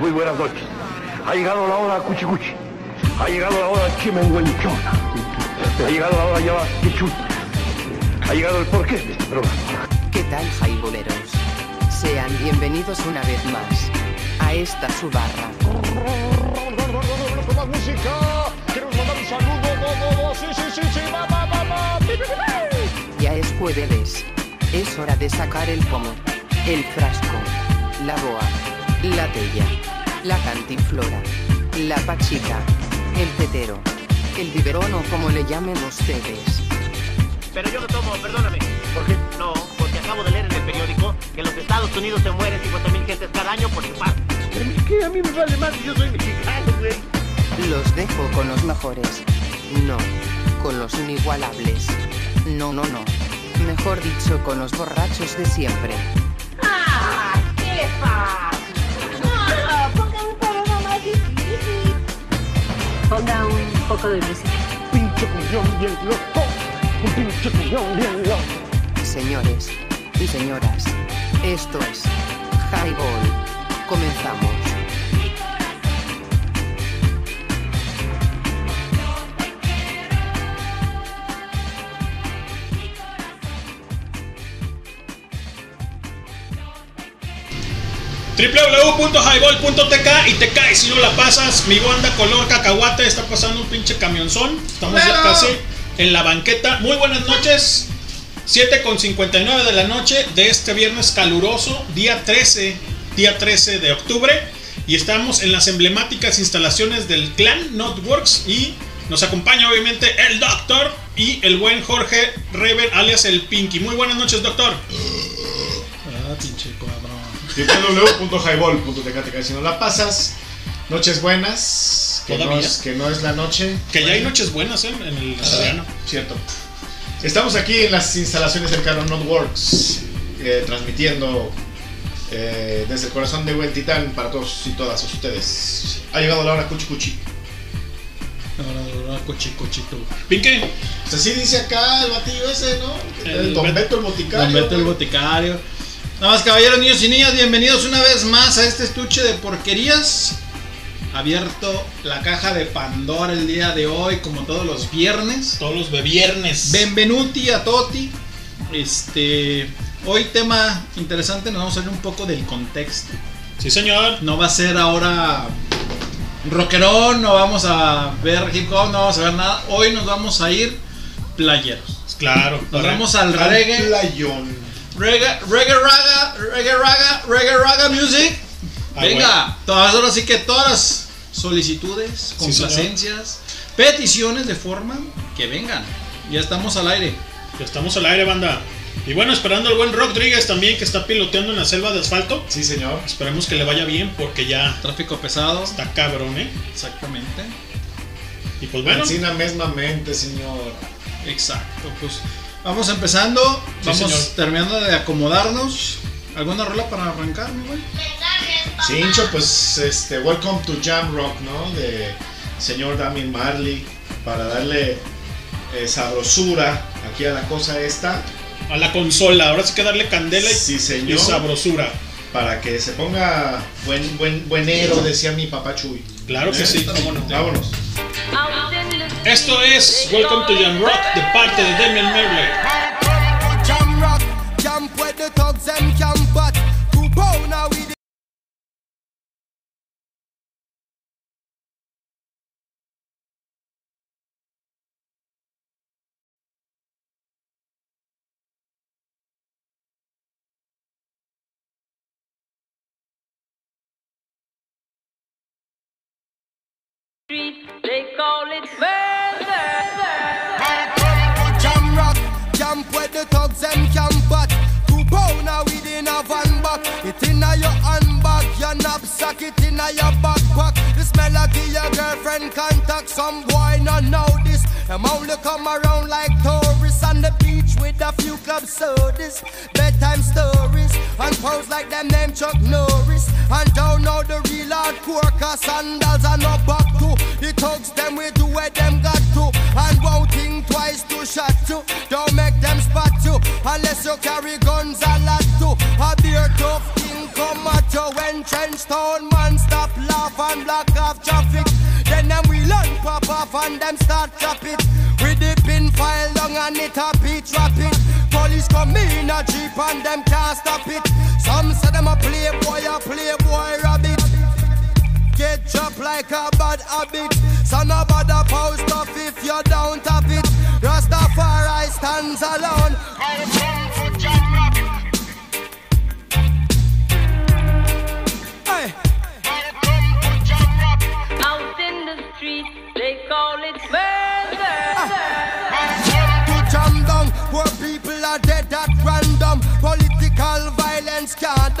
Muy buenas noches. Ha llegado la hora cuchicuchi. Ha llegado la hora chimenguenchona. Ha llegado la hora ya quichut. Ha llegado el porqué de este programa. ¿Qué tal, jaiboleros? Sean bienvenidos una vez más a esta su barra. Más música, queremos mandar un saludo. Sí, sí, sí, sí, va, va, va, va. Ya es jueves. Es hora de sacar el pomo, el frasco, la boa, la tella, la cantinflora, la pachica, el tetero, el biberón o como le llamen ustedes. Pero yo no tomo, perdóname. ¿Por qué? No, porque acabo de leer en el periódico que en los Estados Unidos se mueren 50.000 gentes cada año por es que a mí me vale más, yo soy mexicano, güey. Los dejo con los mejores. No, con los inigualables. No, no, no. Mejor dicho, con los borrachos de siempre. ¡Ah! ¿Qué Ponga un poco de música. Pinche cuñón bien loco. Un pinche cuñón bien loco. Señores y señoras, esto es Highball. Comenzamos. www.highball.tk y te caes si no la pasas. Mi banda color cacahuate está pasando un pinche camionzón. Estamos ya casi en la banqueta. Muy buenas noches. 7 con 59 de la noche de este viernes caluroso, día 13, día 13 de octubre. Y estamos en las emblemáticas instalaciones del clan Notworks. Y nos acompaña obviamente el doctor y el buen Jorge Rever, alias el Pinky. Muy buenas noches, doctor. Ah, pinche cabrón. www.highball.tk si no la pasas. Noches buenas. Que no, es, que no es la noche. Que ya hay noches buenas ¿eh? en el italiano. Cierto. Estamos aquí en las instalaciones del Canon Notworks. eh, transmitiendo eh, desde el corazón de Buen Titán para todos y todas ustedes. Ha llegado la hora cuchi cuchi. Ahora, ahora, cochi, cochito. Pinky, Pues así dice acá el batillo ese, ¿no? El Don Bet- Beto el boticario. Don Beto el boticario. Nada más, caballeros, niños y niñas, bienvenidos una vez más a este estuche de porquerías. Abierto la caja de Pandora el día de hoy, como todos los viernes. todos los viernes. Benvenuti a Toti. Este. Hoy tema interesante, nos vamos a salir un poco del contexto. Sí, señor. No va a ser ahora rockerón, no vamos a ver hip hop, no vamos a ver nada. Hoy nos vamos a ir playeros. Claro. Nos vamos al Al reggae. playón. Reggae, reggae raga, reggae raga, reggae raga music. Ah, Venga, todas ahora sí que todas las solicitudes, Sí, complacencias, peticiones de forma que vengan. Ya estamos al aire. Ya estamos al aire, banda. Y bueno, esperando al buen Rodríguez también que está piloteando en la selva de asfalto. Sí, señor. Esperemos que le vaya bien porque ya Tráfico pesado. está cabrón, ¿eh? Exactamente. Y pues bueno, Encina mesmamente, señor. Exacto. Pues vamos empezando. Sí, vamos señor. terminando de acomodarnos. ¿Alguna rola para arrancar, mi güey? Cincho, pues este, Welcome to Jam Rock, ¿no? De señor Damien Marley, para darle eh, sabrosura aquí a la cosa esta, a la consola. Ahora sí que darle candela y, Sí, y sabrosura. para que se ponga buen, buen, buenero, decía mi papá Chuy. Claro que sí, cómo no. Vámonos. Esto es Welcome to Jam Rock de parte de Damian with They call it murder. Jam rock, jump where the thugs them camp at. Two pound now within a van back. It in a your handbag, your knapsack, it in a your backpack. This melody your girlfriend contact. Some boy not know this. Them only come around like tourists on the beach with a few club sodas, bedtime stories, and pose like them name Chuck Norris. And don't know the real hardcore, cause sandals are no back to. The thugs them we do where them got to, and won't think twice to shot to. Don't make them spot you, unless you carry guns a lot to. A beer tough king come at you when trench town man stop step off then we learn pop up and them start chop it. With the pin file long and it a beat drop it. Police come in a jeep and them can't stop it. Some say them a playboy, a playboy rabbit. Get dropped like a bad habit. So no bother post off if you don't have it.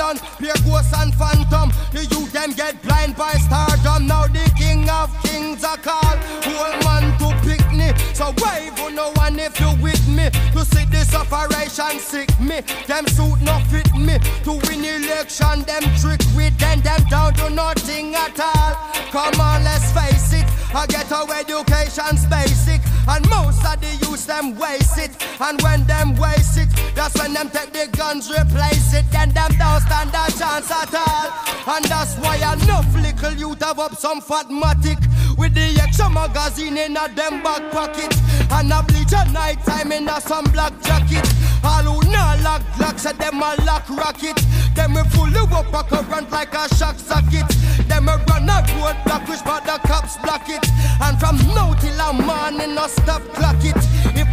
Done Pure ghosts and phantom. The youth them get blind by stardom. Now the king of kings are called. Whole man to picnic. So wave on no one if you with me? To see this operation sick me. Them suit no fit me. To win election them trick with them. Them down to nothing at all. Come on let's face it. I get our education's basic. And most of the youth them waste it. And when them waste it That's when them take the guns replace it. Then them don't stand a chance at all. And that's why enough little youth have up some fatmatic. With the extra magazine in a them back pocket. And a bleach at night time in a some black jacket. All who not lock lock say them a lock rocket. Them we fully up a current like a shock socket. Them we run a road block which but the cops block it. And from now till a morning no stop clock it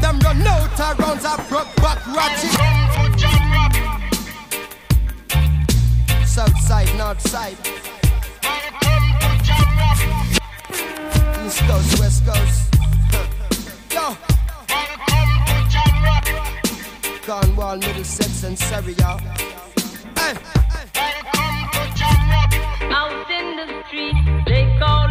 them run out of rounds I broke back ratchet South side, north side East coast, west coast. Yo. Cornwall, Middlesex and Surrey, y'all Hey. Out in the street, they call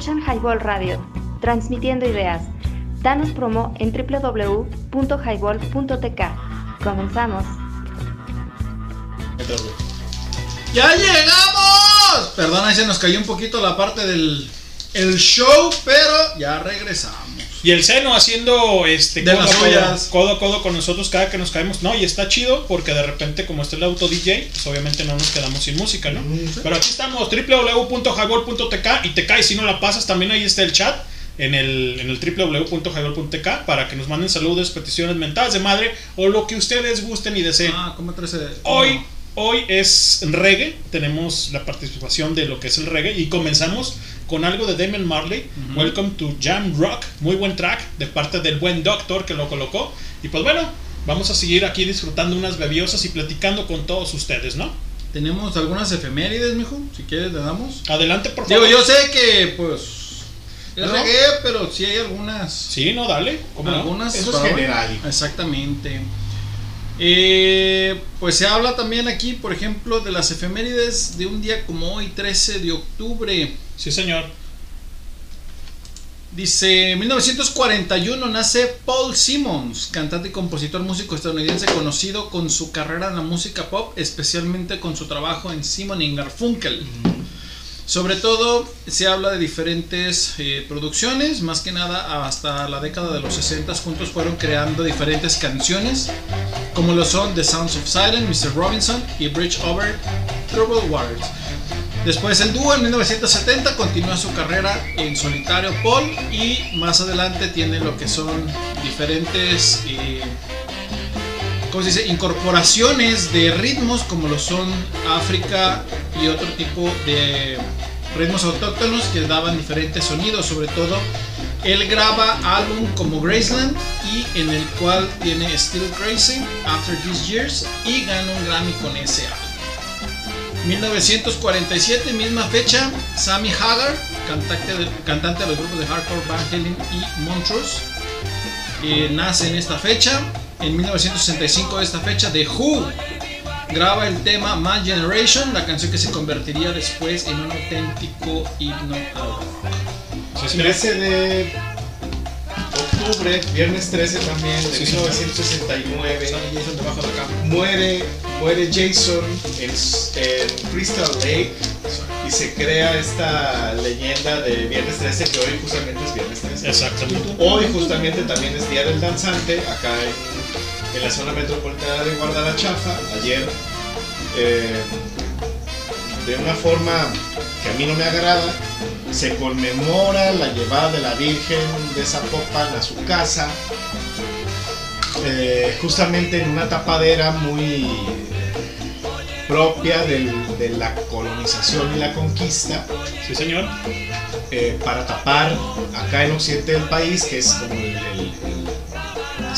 escuchan Highball Radio, transmitiendo ideas. Danos promo en www.highball.tk. Comenzamos. ¡Ya llegamos! Perdón, ahí se nos cayó un poquito la parte del el show, pero ya regresamos. Y el seno haciendo este De codo, las a codo, codo a codo con nosotros cada que nos caemos. No, y está chido porque de repente, como está el auto DJ, pues obviamente no nos quedamos sin música, ¿no? Pero aquí estamos, www.highball.tk y te caes si no la pasas. También ahí está el chat en el, en el www.highball.tk para que nos manden saludos, peticiones, mentadas de madre o lo que ustedes gusten y deseen. Ah, ¿cómo Hoy, hoy es reggae, tenemos la participación de lo que es el reggae y comenzamos con algo de Damon Marley, Welcome to Jam Rock, muy buen track de parte del buen Doctor que lo colocó. Y pues bueno, vamos a seguir aquí disfrutando unas bebiosas y platicando con todos ustedes, ¿no? Tenemos algunas efemérides, mijo. Si quieres, le damos. Adelante, por Digo, favor. yo sé que, pues. Es ¿No? reggae, pero sí hay algunas. Sí, no, dale. ¿Cómo no? algunas. Eso es para- general. Exactamente. Eh, pues se habla también aquí, por ejemplo, de las efemérides de un día como hoy, 13 de octubre. Sí, señor. Dice, 1941 nace Paul Simmons, cantante y compositor músico estadounidense conocido con su carrera en la música pop, especialmente con su trabajo en Simon Garfunkel. Sobre todo se habla de diferentes eh, producciones, más que nada hasta la década de los 60 juntos fueron creando diferentes canciones, como lo son The Sounds of Silence, Mr. Robinson y Bridge Over Troubled Waters. Después el dúo en 1970 continúa su carrera en solitario Paul y más adelante tiene lo que son diferentes eh, ¿cómo se dice? incorporaciones de ritmos como lo son África y otro tipo de ritmos autóctonos que daban diferentes sonidos, sobre todo él graba álbum como Graceland y en el cual tiene Still Crazy After These Years y gana un Grammy con ese álbum. 1947, misma fecha, Sammy Hagar cantante de, cantante de los grupos de hardcore Van Halen y Montrose. Eh, nace en esta fecha. En 1965 de esta fecha, The Who graba el tema My Generation, la canción que se convertiría después en un auténtico himno al rock. 13 de octubre, viernes 13 también, de Sí, 1969. Sale Jason debajo de cama. Muere, muere Jason en, en Crystal Lake y se crea esta leyenda de Viernes 13 que hoy justamente es Viernes 13. Exactamente. Hoy justamente también es Día del Danzante acá en, en la zona metropolitana de Guadalajara. Ayer, eh, de una forma que a mí no me agrada, se conmemora la llevada de la Virgen de Zapopan a su casa, eh, justamente en una tapadera muy propia del- de la colonización y la conquista. Sí, señor. eh, para tapar acá en occidente del país, que es como el, el- el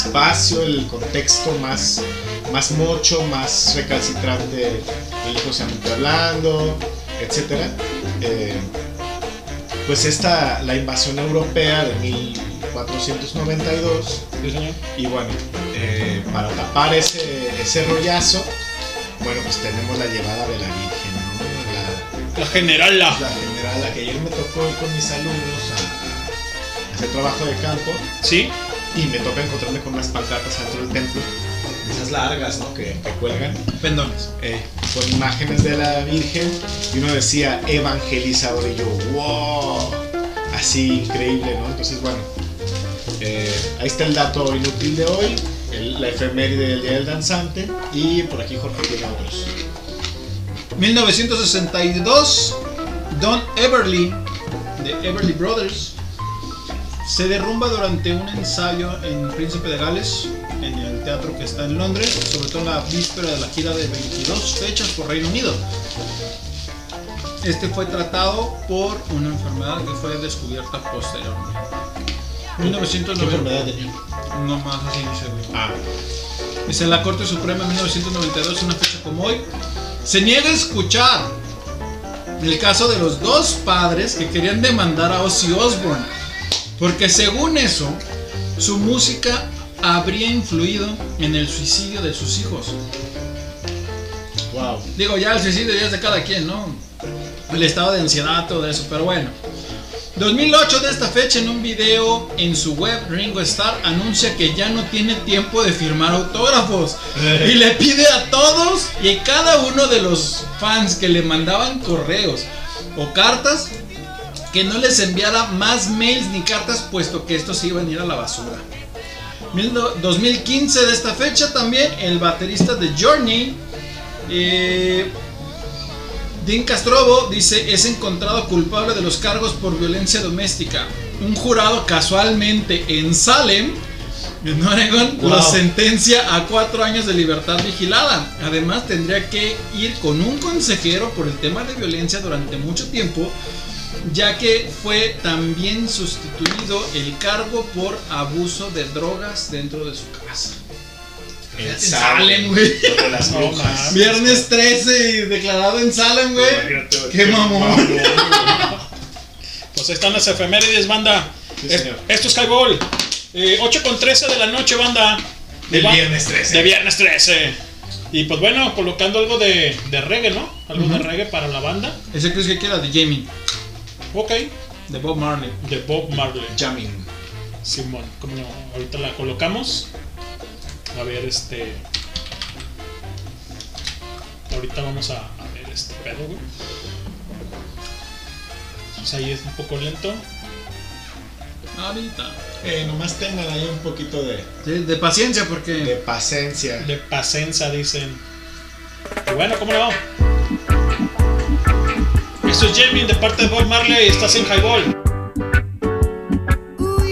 espacio, el contexto más, más mocho, más recalcitrante religiosamente hablando, etc. pues esta, la invasión europea de 1492, Sí, señor. y bueno, eh, para tapar ese, ese rollazo, bueno, pues tenemos la llevada de la Virgen, ¿no? La, La generala. la general, la que ayer me tocó con mis alumnos a, a hacer trabajo de campo Sí. Y me toca encontrarme con unas pancartas dentro del templo, esas largas, ¿no? Que, cuelgan, Pendones. eh, con imágenes de la Virgen y uno decía evangelizador y yo, wow, así increíble, ¿no? Entonces, bueno, eh, ahí está el dato inútil de hoy, la efeméride del Día del Danzante y por aquí Jorge tiene otros. 1962, Don Everly, de Everly Brothers, se derrumba durante un ensayo en Príncipe de Gales, en el teatro que está en Londres, sobre todo en la víspera de la gira de 22 fechas por Reino Unido. Este fue tratado por una enfermedad que fue descubierta posteriormente. ¿Qué 1990. enfermedad tenía? No más así dice, güey. Ah, la Corte Suprema en 1992, una fecha como hoy, se niega a escuchar el caso de los dos padres que querían demandar a Ozzy Osbourne, porque según eso, su música habría influido en el suicidio de sus hijos. wow. Digo, ya el suicidio ya es de cada quien, ¿no? El estado de ansiedad, todo eso, pero bueno. 2008 de esta fecha en un video en su web Ringo Starr anuncia que ya no tiene tiempo de firmar autógrafos y le pide a todos y a cada uno de los fans que le mandaban correos o cartas que no les enviara más mails ni cartas puesto que estos iban a ir a la basura. Mil do- 2015 de esta fecha también el baterista de Journey eh, Dean Castrobo dice es encontrado culpable de los cargos por violencia doméstica. Un jurado casualmente en Salem, en Oregon, Wow. lo sentencia a cuatro años de libertad vigilada. Además tendría que ir con un consejero por el tema de violencia durante mucho tiempo, ya que fue también sustituido el cargo por abuso de drogas dentro de su casa. En Salem, güey. las brujas. Viernes 13 y declarado en Salem, güey. Qué mamón. Pues ahí están las efemérides, banda. Sí, Es- señor. esto es Highball. Eh, 8 con 13 de la noche, banda. Del Va- viernes 13. De viernes 13. Y pues bueno, colocando algo de, de reggae, ¿no? Algo de reggae para la banda. Ese crees que quiera de Jamie, Ok. de Bob Marley. De Bob Marley. Jamming. Simón, como no, ahorita la colocamos. A ver, este. Ahorita vamos a, a ver este pedo, güey. Pues ahí es un poco lento. Ahorita. Eh, nomás tengan ahí un poquito de, Sí, de paciencia porque de paciencia. De pacenza, dicen. Y bueno, ¿cómo no? Esto es Jamie de parte de Bob Marley. Estás en Highball. Ooh,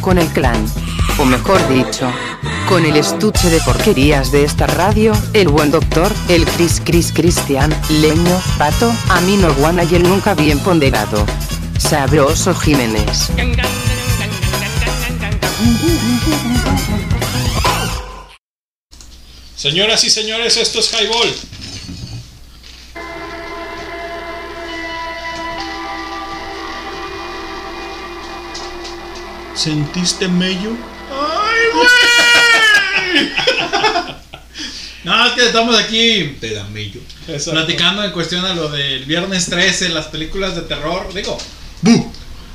Con el clan. O mejor dicho, con el estuche de porquerías de esta radio, el buen doctor, el Chris Chris Cristian, Leño, Pato, Amino Guana y el nunca bien ponderado. Sabroso Jiménez. Señoras y señores, esto es Highball. ¿Sentiste mello? ¡Ay, güey! No, es que estamos aquí Te da mello. platicando en cuestión a lo del viernes 13, las películas de terror. Digo,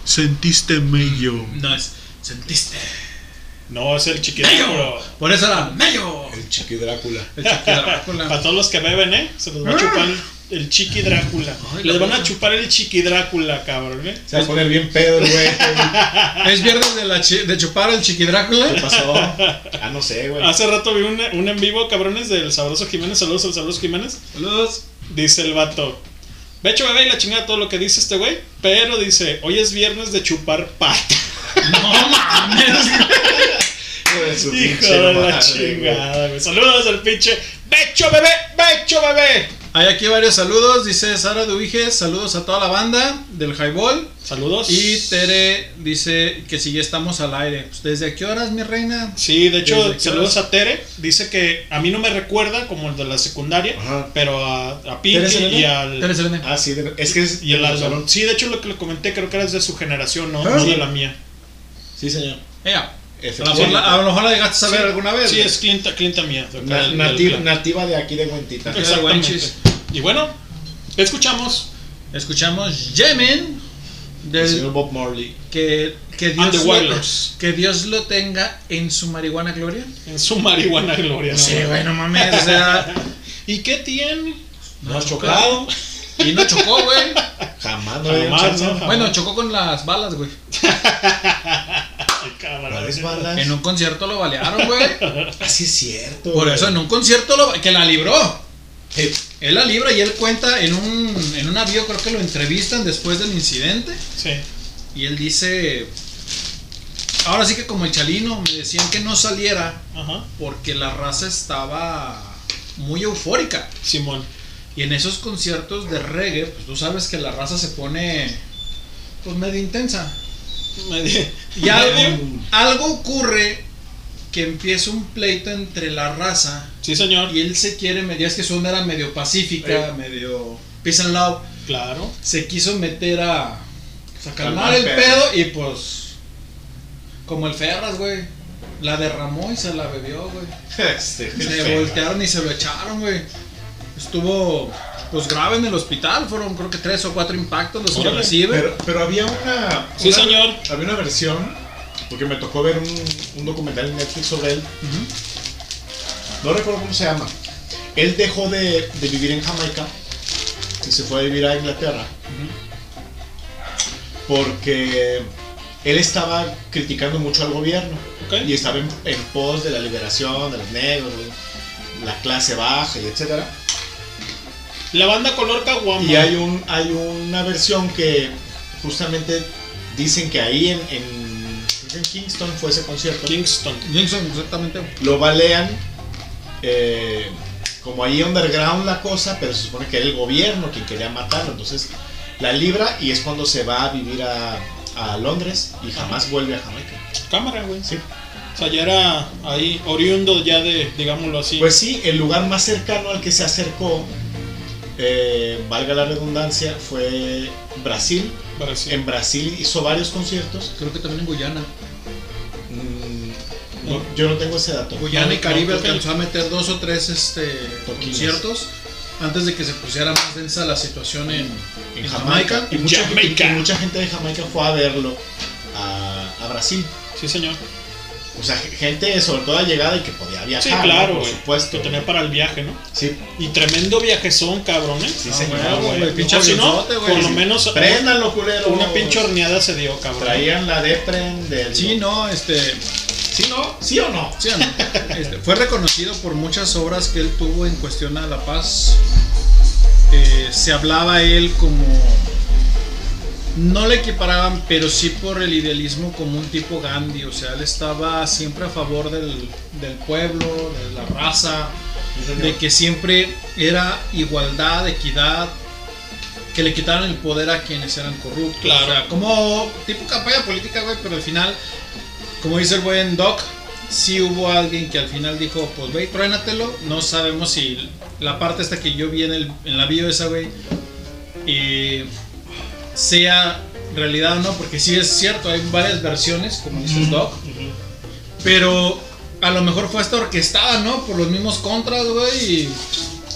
¿Sentiste mello? no es. ¿Sentiste? No, es el chiquitito. Por eso era Mello. El chiqui Drácula. El chiqui Drácula. Para todos los que beben, ¿eh? Se los va a chupar el, chiqui Drácula. Ay, Les van a chupar el chiqui Drácula, cabrón, ¿eh? Se va a poner bien pedo el güey. Es viernes de, la chi- de chupar el chiqui Drácula. ¿Qué pasó? Ah, no sé, güey. Hace rato vi un, un en vivo, cabrones, del Sabroso Jiménez. Saludos al Sabroso Jiménez. Saludos. Dice el vato. De hecho, bebé y la chingada todo lo que dice este güey. Pero dice, hoy es viernes de chupar pata. No mames. Hijo de la madre, chingada, güey. Saludos al pinche. Becho, bebé, becho, bebé. Hay aquí varios saludos. Dice Sara Duiges. Saludos a toda la banda del Highball. Saludos. Y Tere dice que si ya estamos al aire. Pues, ¿Desde qué horas, mi reina? Sí, de hecho, ¿Desde qué saludos horas? a Tere. Dice que a mí no me recuerda como el de la secundaria, Ajá. pero a, a y al. Tere Selene. Ah, sí, de- es que es Y el. Sí, de hecho, lo que le comenté, creo que eras de su generación, no, Ah, no sí. de la mía. Sí, señor. Ella. A lo mejor la, a lo mejor la llegaste a ver Sí, alguna vez. Sí, es clienta, clienta mía. de Na- del- nativa, nativa de aquí de Huentita. Y bueno, escuchamos Escuchamos Yemen. El Del, señor Bob Marley. que, que, And the Dios lo, que Dios lo tenga en su marihuana gloria. en su marihuana gloria. ¿no? Sí, güey, no mames. O sea, ¿Y qué tiene? No ha chocado. y no chocó, güey. Jamás no Jamás. ¿no? Bueno, chocó con las balas, güey. Ay, cabrón. ¿Cuáles balas? En un concierto lo balearon, güey. Así es cierto. Por güey. eso en un concierto lo, que la libró. Eh, Él la libra y él cuenta en un, en un avión, creo que lo entrevistan después del incidente. Sí. Y él dice, ahora sí que como el chalino, me decían que no saliera Ajá. porque la raza estaba muy eufórica. Simón. Y en esos conciertos de reggae, pues tú sabes que la raza se pone pues medio intensa. Y algo, algo ocurre que empieza un pleito entre la raza Sí, señor. y él se quiere medio, es que su onda era medio pacífica, medio peace and love. Claro. Se quiso meter a, pues, a calmar el pedo y pues como el Ferras, güey. La derramó y se la bebió, güey. Este, Se voltearon y se lo echaron, güey. Estuvo pues grave en el hospital, fueron creo que tres o cuatro impactos los que Órale, recibe. Pero, pero había una. Sí, señor. Había una versión, porque me tocó ver un, un documental en Netflix sobre él. No recuerdo cómo se llama. Él dejó de, de vivir en Jamaica y se fue a vivir a Inglaterra. Porque él estaba criticando mucho al gobierno Ok. y estaba en, en pos de la liberación de los negros, la clase baja y etcétera. La banda color caguama. Y hay, un, hay una versión que justamente dicen que ahí en, en, en Kingston fue ese concierto. Kingston. Jameson, exactamente. Lo balean eh, como ahí underground la cosa, pero se supone que era el gobierno quien quería matarlo. Entonces la libra y es cuando se va a vivir a, a Londres y jamás vuelve a Jamaica. Cámara, güey. Sí. O sea, ya era ahí oriundo ya de, digámoslo así. Pues sí, el lugar más cercano al que se acercó, eh, valga la redundancia, fue Brasil. Brasil. En Brasil hizo varios conciertos. Creo que también en Guyana. Mm, no, yo no tengo ese dato. Guyana y No, Caribe que- alcanzó a meter dos o tres este, conciertos antes de que se pusiera más densa la situación en, en en Jamaica. Jamaica. Y mucha, Jamaica. y mucha gente de Jamaica fue a verlo a, a Brasil. Sí, señor. O sea, gente sobre todo llegada y que podía viajar. Sí, ¿no? claro, Por güey. supuesto. Que tenía para el viaje, ¿no? Sí. Y tremendo viajezón, cabrón, ¿eh? Sí, señor, güey. güey, pinche si no, por lo menos Préndanlo, culero. una pinche horneada se dio, cabrón. Traían la Depren del. Sí, no, este. ¿Sí, no? ¿Sí o no? sí o no. Este, fue reconocido por muchas obras que él tuvo en cuestión a la paz. Eh, se hablaba él como. No le equiparaban, pero sí por el idealismo como un tipo Gandhi. O sea, él estaba siempre a favor del, del pueblo, de la raza, de que siempre era igualdad, equidad, que le quitaran el poder a quienes eran corruptos. Claro. O sea, como tipo campaña política, güey, pero al final, como dice el buen Doc, sí hubo alguien que al final dijo, pues güey, truénatelo. No sabemos si la parte esta que yo vi en, el, en la bio esa, güey, eh, sea realidad o no, porque sí es cierto, hay varias versiones, como dice el Doc. Pero a lo mejor fue hasta orquestada, ¿no? Por los mismos contras, güey.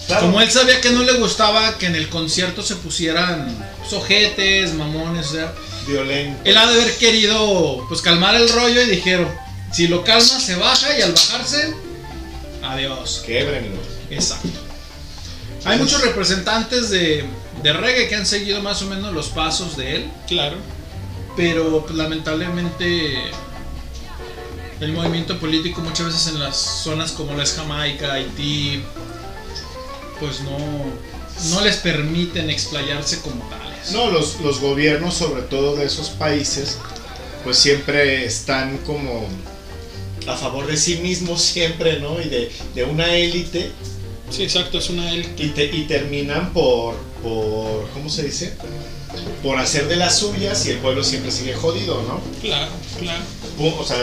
Claro. como él sabía que no le gustaba que en el concierto se pusieran sojetes, mamones, o sea, Violento. él ha de haber querido pues calmar el rollo y dijeron, si lo calma se baja y al bajarse, adiós. Québrenlo. Exacto. Hay muchos representantes de, de reggae que han seguido más o menos los pasos de él, Claro. pero pues, lamentablemente el movimiento político muchas veces en las zonas como lo es Jamaica, Haití, pues no, no les permiten explayarse como tales. No, los, los gobiernos, sobre todo de esos países, pues siempre están como a favor de sí mismos, siempre, ¿no? Y de, de una élite. Sí, exacto, es una él. Y, te- y terminan por, por, ¿cómo se dice? Por hacer de las suyas y el pueblo siempre sigue jodido, ¿no? Claro, claro. O sea,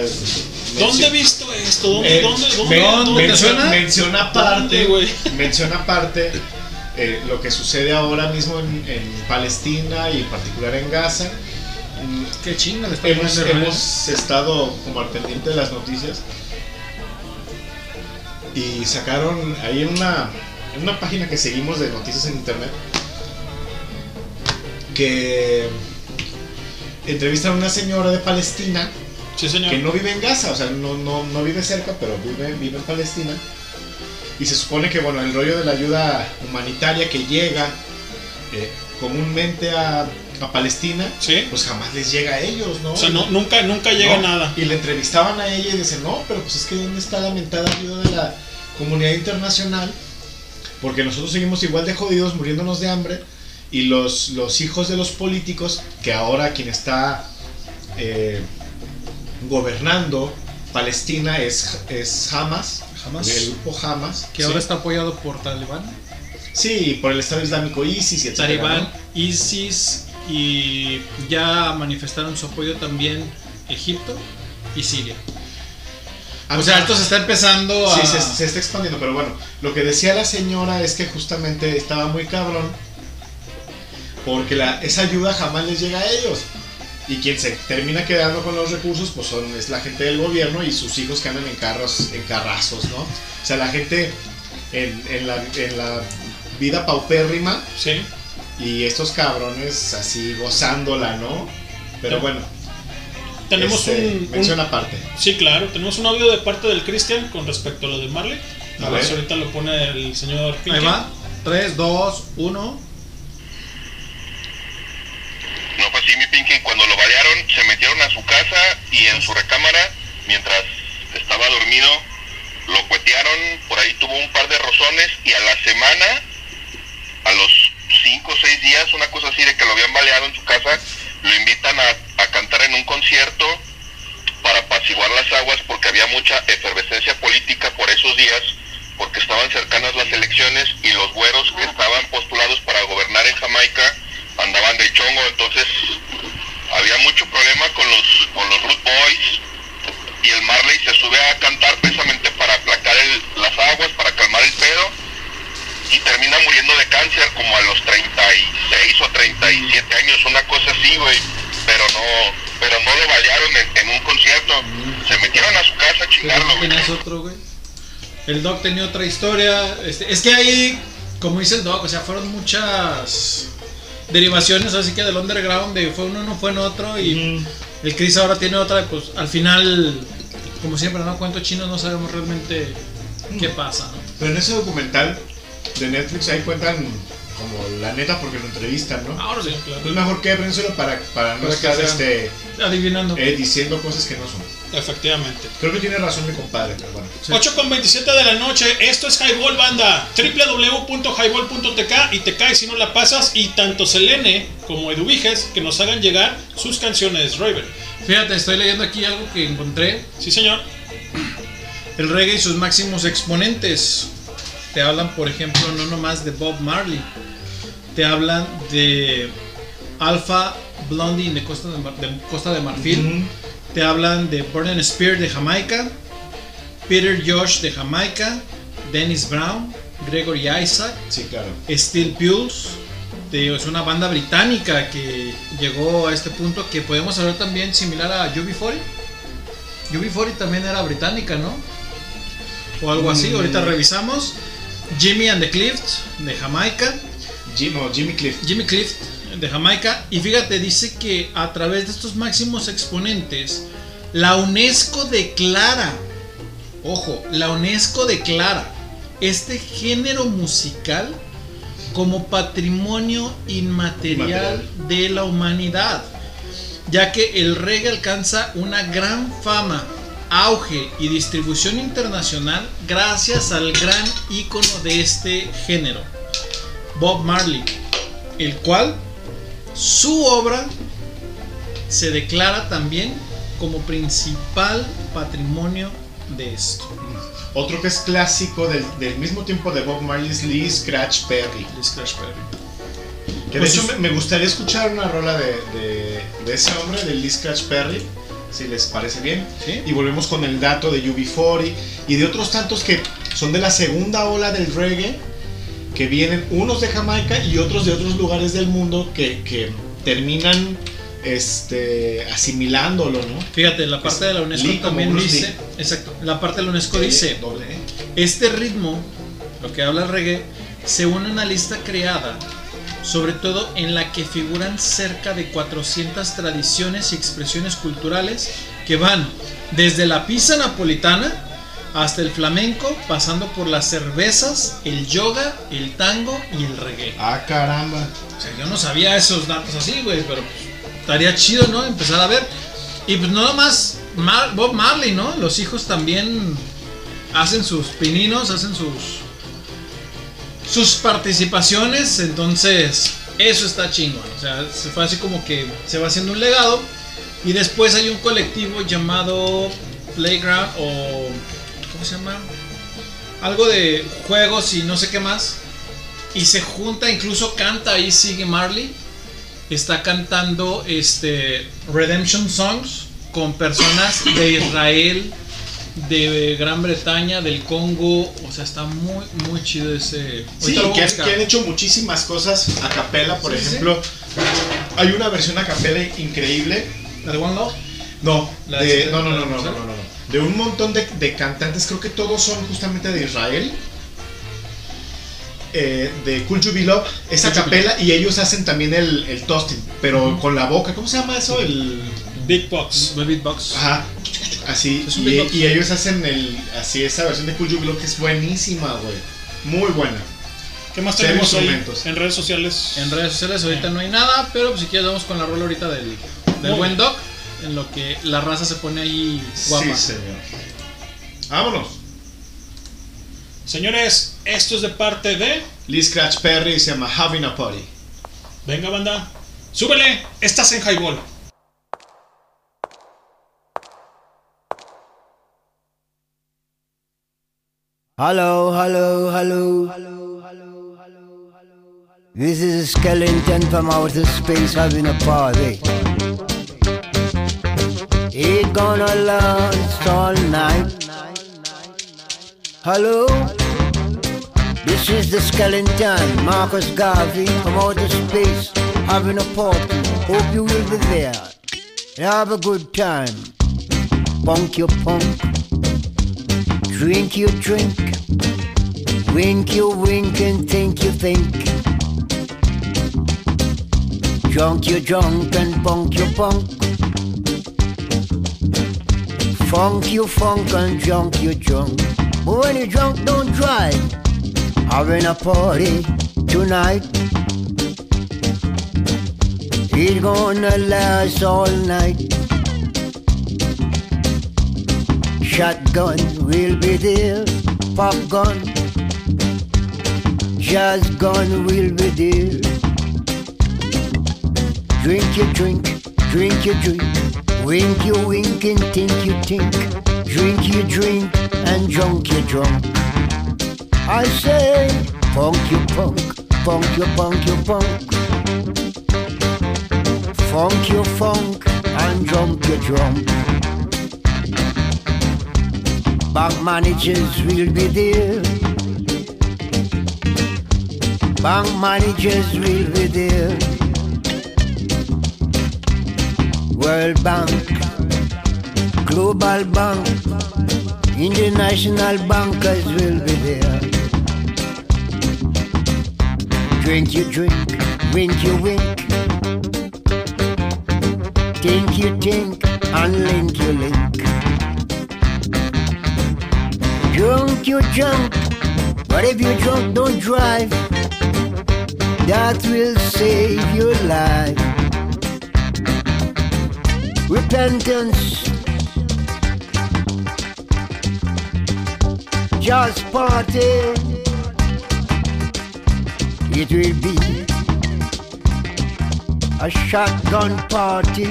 ¿Dónde he visto esto? ¿Dónde? Eh, ¿Dónde? ¿Dónde? men- ¿Dónde? menciona, menciona aparte, ¿Dónde, güey? menciona aparte eh, lo que sucede ahora mismo en, en Palestina y en particular en Gaza. Mm, Qué chinga Hemos, hemos estado como al pendiente de las noticias y sacaron ahí en una, en una página que seguimos de noticias en internet que entrevistan a una señora de Palestina Sí, señor. que no vive en Gaza, o sea, no, no, no vive cerca, pero vive, vive en Palestina. Y se supone que, bueno, el rollo de la ayuda humanitaria que llega eh, comúnmente a, a Palestina, Sí. pues jamás les llega a ellos, ¿no? O sea, no, nunca, nunca llega No, nada. Y le entrevistaban a ella y dicen, no, pero pues es que ¿dónde está la mentada ayuda de la comunidad internacional? Porque nosotros seguimos igual de jodidos, muriéndonos de hambre. Y los, los hijos de los políticos, que ahora quien está eh, gobernando Palestina es, es Hamas, Hamas. el grupo Hamas. Que sí. ahora está apoyado por Talibán. Sí, por el Estado Islámico ISIS y etc. Talibán, ISIS y ya manifestaron su apoyo también Egipto y Siria. O sea, esto se está empezando a... Sí, se, se está expandiendo, pero bueno, lo que decía la señora es que justamente estaba muy cabrón porque la, esa ayuda jamás les llega a ellos. Y quien se termina quedando con los recursos, pues son, es la gente del gobierno y sus hijos que andan en carros, en carrazos, ¿no? O sea, la gente en, en la, en la vida paupérrima. Sí. Y estos cabrones así gozándola, ¿no? Pero Sí. bueno. Tenemos este, un, Mención un- aparte. Sí, claro. Tenemos un audio de parte del Cristian con respecto a lo de Marley. A, A ver ver. si ahorita lo pone el señor Ahí Pinky. va. 3, 2, 1. No fue así, mi Pinky. Cuando lo balearon, se metieron a su casa y en su recámara, mientras estaba dormido, lo cuetearon. Por ahí tuvo un par de rozones y a la semana, a los 5 o 6 días, una cosa así de que lo habían baleado en su casa, lo invitan a, a cantar en un concierto para apaciguar las aguas porque había mucha efervescencia política por esos días, porque estaban cercanas las elecciones y los güeros que estaban postulados para gobernar en Jamaica andaban de chongo, entonces había mucho problema con los, con los Root Boys y el Marley se sube a cantar precisamente para aplacar el- las aguas, para calmar el pedo y termina muriendo de cáncer como a los 36 o 37 años, una cosa así, güey, pero no, pero no lo vallaron en, en un concierto, se metieron a su casa a chingarlo, güey. Otro, güey. El Doc tenía otra historia. Este, es que ahí, como dice el Doc, o sea, fueron muchas derivaciones, así que del underground, de fue uno, no fue en otro. Y el Chris ahora tiene otra, pues al final, como siempre, ¿no? Cuento chino, no sabemos realmente qué pasa, ¿no? Pero en ese documental de Netflix ahí cuentan como la neta porque lo entrevistan, ¿no? Ahora sí, claro. Es mejor québrenselo para, para no Para que estar este, Adivinando. eh, diciendo cosas que no son. Efectivamente. Creo que tiene razón mi compadre, pero bueno. 8 con 27 de la noche, esto es Highball Banda, www.highball.tk y te caes si no la pasas y tanto Selene como Eduviges que nos hagan llegar sus canciones, Raven. Fíjate, estoy leyendo aquí algo que encontré. Sí, señor. El reggae y sus máximos exponentes. Te hablan, por ejemplo, no nomás de Bob Marley. Te hablan de Alpha Blondie de Costa de, Mar- de Costa de Marfil. Te hablan de Burning Spear de Jamaica. Peter Josh de Jamaica. Dennis Brown. Gregory Isaac. Sí, claro. Steel Pulse. Es una banda británica que llegó a este punto que podemos hablar también similar a UB40. UB40 también era británica, ¿no? O algo así, Mm. ahorita revisamos. Jimmy and the Cliffs de Jamaica. Jim- no, Jimmy Cliff. Jimmy Cliff de Jamaica. Y fíjate, dice que a través de estos máximos exponentes, la UNESCO declara, ojo, la UNESCO declara este género musical como patrimonio inmaterial de la humanidad, ya que el reggae alcanza una gran fama, auge y distribución internacional gracias al gran ícono de este género, Bob Marley, el cual su obra se declara también como principal patrimonio de esto. Otro que es clásico del, del mismo tiempo de Bob Marley es Lee Scratch Perry. Lee Scratch Perry. Que de Pues hecho es- me, me gustaría escuchar una rola de, de- de ese hombre, de Lee Scratch Perry, si les parece bien. Y volvemos con el dato de UB40 y de otros tantos que son de la segunda ola del reggae, que vienen unos de Jamaica y otros de otros lugares del mundo que, que terminan este, asimilándolo, ¿no? Fíjate, la parte de la UNESCO Lee también dice, Lee. exacto, la parte de la UNESCO T, dice, doble E. este ritmo, lo que habla el reggae, se une a una lista creada, sobre todo en la que figuran cerca de 400 tradiciones y expresiones culturales que van desde la pizza napolitana hasta el flamenco, pasando por las cervezas, el yoga, el tango y el reggae. Ah, caramba. O sea, yo no sabía esos datos así, güey, pero estaría chido, ¿no? Empezar a ver. Y pues nomás Mar- Bob Marley, ¿no? Los hijos también hacen sus pininos, hacen sus sus participaciones, entonces eso está chingón. O sea, se fue así como que se va haciendo un legado y después hay un colectivo llamado Playground o ¿cómo se llama? Algo de juegos y no sé qué más. Y se junta, incluso canta ahí sigue Marley. Está cantando este Redemption Songs con personas de Israel, de Gran Bretaña, del Congo. O sea, está muy, muy chido ese. Sí, que, que han hecho muchísimas cosas a capela, por Sí, sí, sí. ejemplo. Hay una versión a capela increíble. ¿La de One Love? No, ¿La de- de- no, no, no, no, no. De un montón de, de cantantes, creo que todos son justamente de Israel. Eh, de Cool You Be Love, esa Cool You Be capela y ellos hacen también el, el toasting, pero con la boca, ¿cómo se llama eso? El Big Box. El beatbox. Ajá, así. Es Y, y ellos hacen el, así esa versión de Cool You Be Love que es buenísima, güey. Muy buena. ¿Qué más tenemos en redes sociales? En redes sociales ahorita no hay nada, pero pues si quieres vamos con la rola ahorita del, del buen bien. doc, en lo que la raza se pone ahí guapa. Sí, señor. Vámonos. Señores, esto es de parte de. Lee Scratch Perry se llama Having a Party. Venga, banda. Súbele, estás en Highball. Hello, hello, hello. This is a skeleton from outer space having a party. Gonna last all night. Hello, this is the skeleton, Marcus Garvey from outer space having a party. Hope you will be there. Have a good time. Punk your punk. Drink your drink, wink your wink and think you think. Drunk your drunk and punk your punk. Funk you funk and drunk you drunk. But when you drunk, don't drive. Having a party tonight. It's gonna last all night. Shotgun will be there, pop gun, jazz gun will be there. Drink you drink, drink you drink, wink you wink and think you think. Drink you drink and drunk you drunk. I say, funk you punk, funk you punk you punk. Funk you funk and drunk you drunk. Bank managers will be there. Bank managers will be there. World Bank, Global Bank, International bankers will be there. Drink you drink, wink you wink. Think you think, and link you link. Drunk you drunk, but if you drunk don't drive, that will save your life. Repentance, just party. It will be a shotgun party,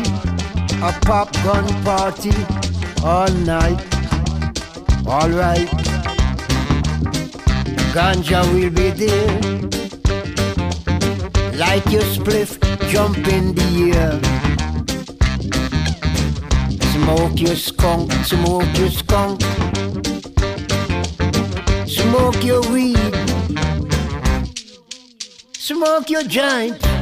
a popgun party all night. Alright, ganja will be there. Light your spliff, jump in the air. Smoke your skunk, smoke your skunk. Smoke your weed. Smoke your joint.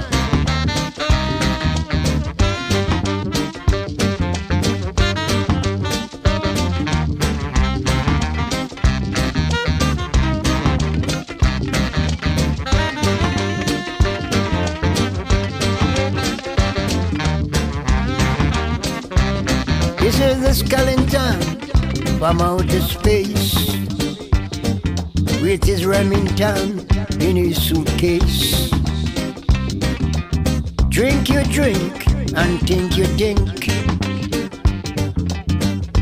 This is the skeleton from outer space with his Remington in his suitcase. Drink your drink and think your think.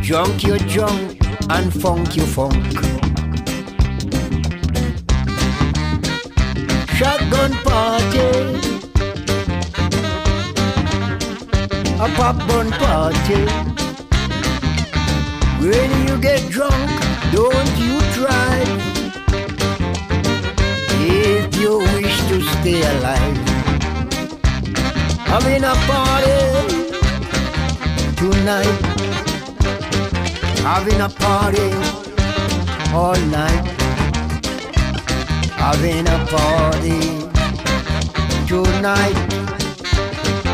Drunk your drunk and funk your funk. Shotgun party. A pop bun party. When you get drunk, don't you drive. If you wish to stay alive, having a party tonight. Having a party all night. Having a party tonight.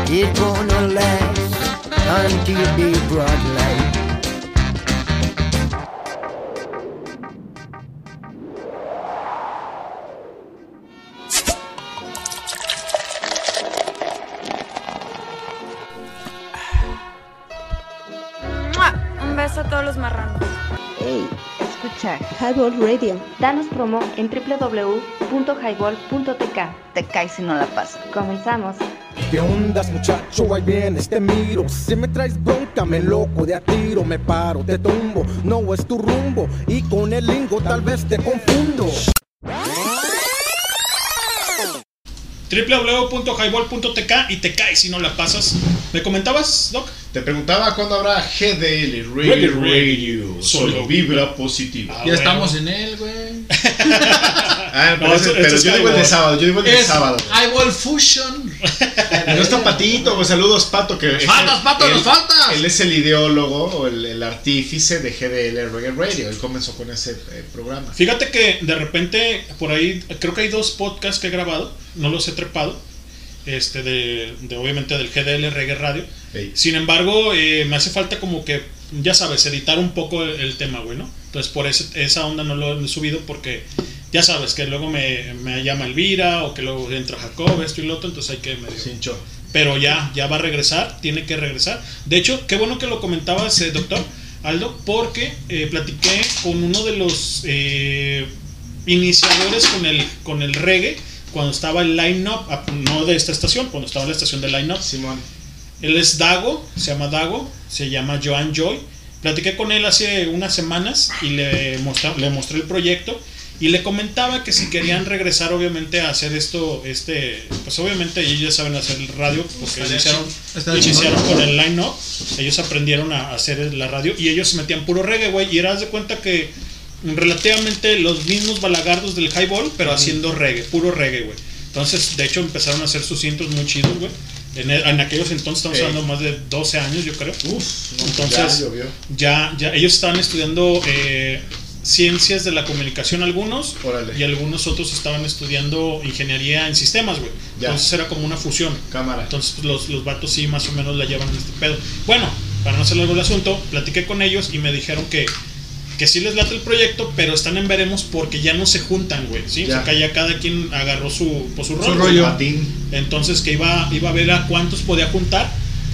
It gonna last until the broad. Highball Radio. Danos promo en www.highball.tk. Te caes si no la pasas. Comenzamos. ¿Qué ondas muchacho? Ahí vienes, te miro Si me traes bronca, me loco de a tiro Me paro, te tumbo, no es tu rumbo Y con el lingo tal vez te confundo www.highball.tk y te caes si no la pasas. ¿Me comentabas, Doc? Te preguntaba cuándo habrá GDL Radio, Reggae Radio, Solo solo vibra positiva. ya estamos en él, güey. Ah, pero, No, esto- pero yo digo el de sábado, yo digo el de sábado. Highball Fusion. No está Patito, güey, saludos Pato. Que Nos faltas, Pato, él- nos faltas. Él es el ideólogo o el, el artífice de GDL Reggae Radio. Él comenzó con ese eh, programa. Fíjate que de repente por ahí creo que hay dos podcasts que he grabado, no los he trepado, este de, de obviamente del GDL Reggae Radio. Sin embargo, eh, me hace falta como que, ya sabes, editar un poco el, el tema, güey, ¿no? Entonces por ese- esa onda no lo he subido porque ya sabes que luego me, me llama Elvira o que luego entra Jacob, esto y lo otro, entonces hay que medio... Pero ya, ya va a regresar, tiene que regresar. De hecho, qué bueno que lo comentabas, eh, doctor Aldo, porque eh, platiqué con uno de los eh, iniciadores con el, con el reggae cuando estaba el line-up, ah, no de esta estación, cuando estaba en la estación de line-up. Simón. Él es Dago, se llama Dago, se llama Joan Joy. Platiqué con él hace unas semanas y le, mostra- le mostré el proyecto y le comentaba que si querían regresar obviamente a hacer esto, este, pues obviamente ellos ya saben hacer el radio porque iniciaron, iniciaron con el line-up, ellos aprendieron a hacer la radio y ellos se metían puro reggae, güey, y eras de cuenta que relativamente los mismos balagardos del highball, pero haciendo reggae, puro reggae, güey. Entonces, de hecho, empezaron a hacer sus intros muy chidos, güey. En, en aquellos entonces estamos Ey. hablando más de 12 años, yo creo. no, entonces, ya ya, ya, ellos estaban estudiando eh, ciencias de la comunicación algunos y algunos otros estaban estudiando ingeniería en sistemas, güey. Ya. Entonces era como una fusión. Cámara. Entonces pues, los, los vatos sí más o menos la llevan en este pedo. Bueno, para no hacer largo el asunto, platiqué con ellos y me dijeron que, que sí les late el proyecto, pero están en veremos porque ya no se juntan, güey. ¿sí? Ya. O sea, que ya cada quien agarró su, pues, su, Su rol, rollo. Entonces que iba, iba a ver a cuántos podía juntar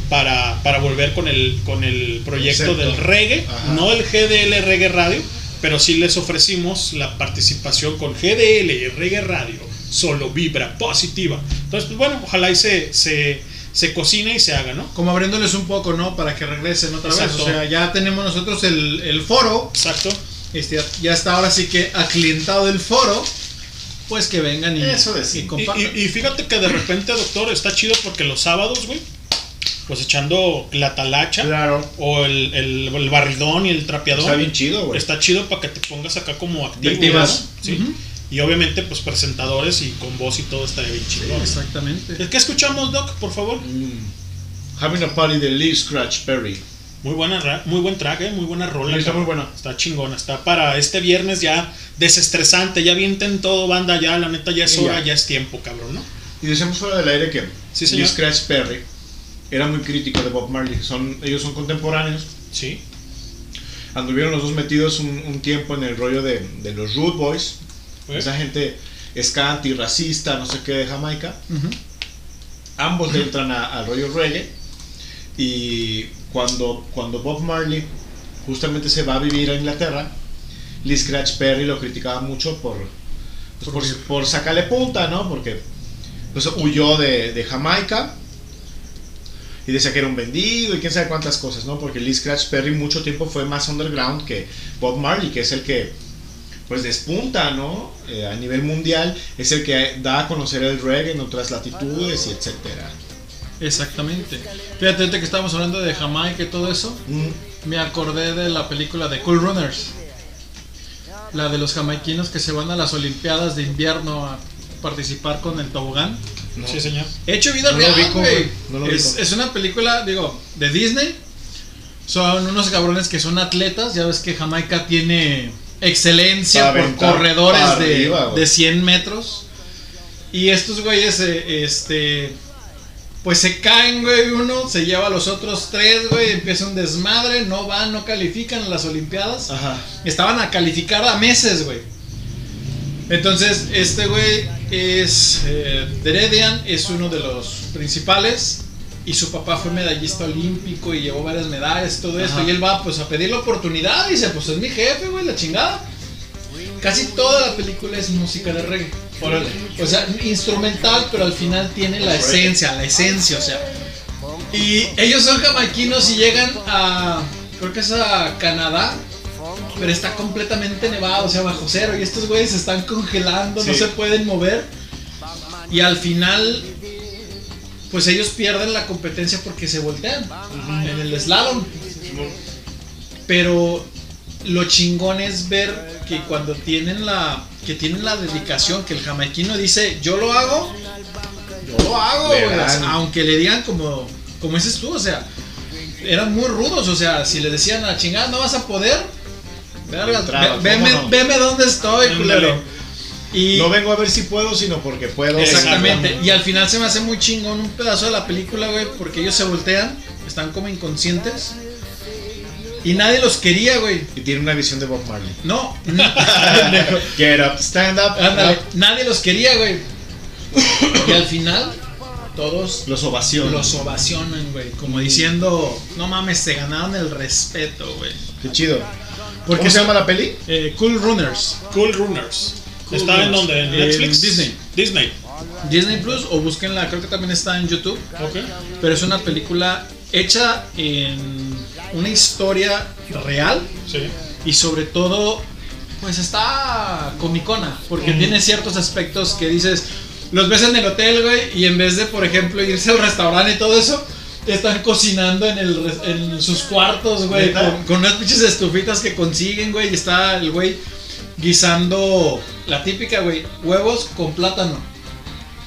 para, para volver con el, con el proyecto Concepto. del reggae, Ajá. no el GDL Reggae Radio, pero sí les ofrecimos la participación con GDL y Reggae Radio, solo vibra positiva. Entonces, pues bueno, ojalá y se, se, se cocine y se haga, ¿no? Como abriéndoles un poco, ¿no? Para que regresen otra Exacto. vez. O sea, ya tenemos nosotros el, el foro. Exacto. Este, ya está ahora sí que aclientado el foro. Pues que vengan y, y compartan. Y, y- y fíjate que de repente, doctor, está chido porque los sábados, güey, pues echando la talacha o el, el- el barridón y el trapeador. Está bien chido, güey. Está chido para que te pongas acá como activo. Activas. ¿no? Sí. Y obviamente, pues presentadores y con voz y todo está bien chido. Exactamente. ¿Qué escuchamos, Doc, por favor? Having a Party de Lee Scratch Perry. Muy buena, muy buen track, eh, muy buena rola. Sí, está muy buena. Está chingona. Está para este viernes ya desestresante. Ya vienten todo, banda. Ya, la neta, ya es Sí, hora, ya. ya es tiempo, cabrón, ¿no? Y decíamos fuera del aire que Sí, Lee. Scratch Perry era muy crítico de Bob Marley. Son, ellos son contemporáneos. Sí. Anduvieron los dos metidos un, un tiempo en el rollo de, de los Root Boys. ¿Eh? Esa gente esca antirracista, no sé qué, de Jamaica. Ujú. Ambos le entran a- al rollo reggae. Y cuando, cuando Bob Marley justamente se va a vivir a Inglaterra, Lee Scratch Perry lo criticaba mucho por, pues, por, por sacarle punta, ¿no? Porque pues, huyó de, de Jamaica y decía que era un vendido y quién sabe cuántas cosas, ¿no? Porque Lee Scratch Perry mucho tiempo fue más underground que Bob Marley, que es el que pues despunta, ¿no? Eh, a nivel mundial, es el que da a conocer el reggae en otras latitudes y etcétera. Exactamente. Fíjate ahorita que estábamos hablando de Jamaica y todo eso. Me acordé de la película de Cool Runners. La de los jamaiquinos que se van a las Olimpiadas de invierno a participar con el tobogán. Sí, señor. Hecho vida No real, güey. No es, una película, digo, de Disney. Son unos cabrones que son atletas. Ya ves que Jamaica tiene excelencia por corredores de, de 100 metros. Y estos güeyes, eh, este, Pues se caen, güey, uno, se lleva a los otros tres, güey, empieza un desmadre, no van, no califican a las Olimpiadas. Ajá. Estaban a calificar a meses, güey. Entonces, este güey es. Eh, Deredian es uno de los principales. Y su papá fue medallista olímpico y llevó varias medallas todo esto. Ajá. Y él va pues a pedir la oportunidad y dice, pues es mi jefe, güey, la chingada. Casi toda la película es música de reggae. Órale. O sea, instrumental, pero al final tiene la esencia, la esencia, o sea. Y ellos son jamaiquinos y llegan a, creo que es a Canadá, pero está completamente nevado, o sea, bajo cero. Y estos güeyes se están congelando, no se pueden mover. Y al final, pues ellos pierden la competencia porque se voltean en el slalom. Pero lo chingón es ver que cuando tienen la que tienen la dedicación, que el jamaiquino dice, yo lo hago, yo lo hago, Le güey". dan. aunque le digan como, como dices tú, o sea, eran muy rudos, o sea, si le decían a chingada no vas a poder, verga, Entraba, ve- ¿cómo veme, no? veme dónde estoy, culero. Y No vengo a ver si puedo, sino porque puedo. Exactamente. Y al final se me hace muy chingón un pedazo de la película, güey, porque ellos se voltean, están como inconscientes. Y nadie los quería, güey. Y tiene una visión de Bob Marley. No. Get up, stand up. Ándale, nadie los quería, güey. Y al final, todos Los ovaciones. los ovacionan, güey. Como diciendo, no mames, se ganaron el respeto, güey. Qué chido. Porque ¿Cómo se llama la peli? Eh, cool Runners. Cool Runners. Cool ¿Está en Runners. donde? ¿En En Netflix? Disney. Disney. Disney Plus o búsquenla, creo que también está en YouTube. Ok. Pero es una película hecha en una historia real Sí. y sobre todo, pues está comicona, porque tiene ciertos aspectos que dices, los ves en el hotel, güey, y en vez de, por ejemplo, irse al restaurante y todo eso, están cocinando en, el, en sus cuartos, güey, con, con unas pinches estufitas que consiguen, güey, y está el güey guisando la típica, güey, huevos con plátano.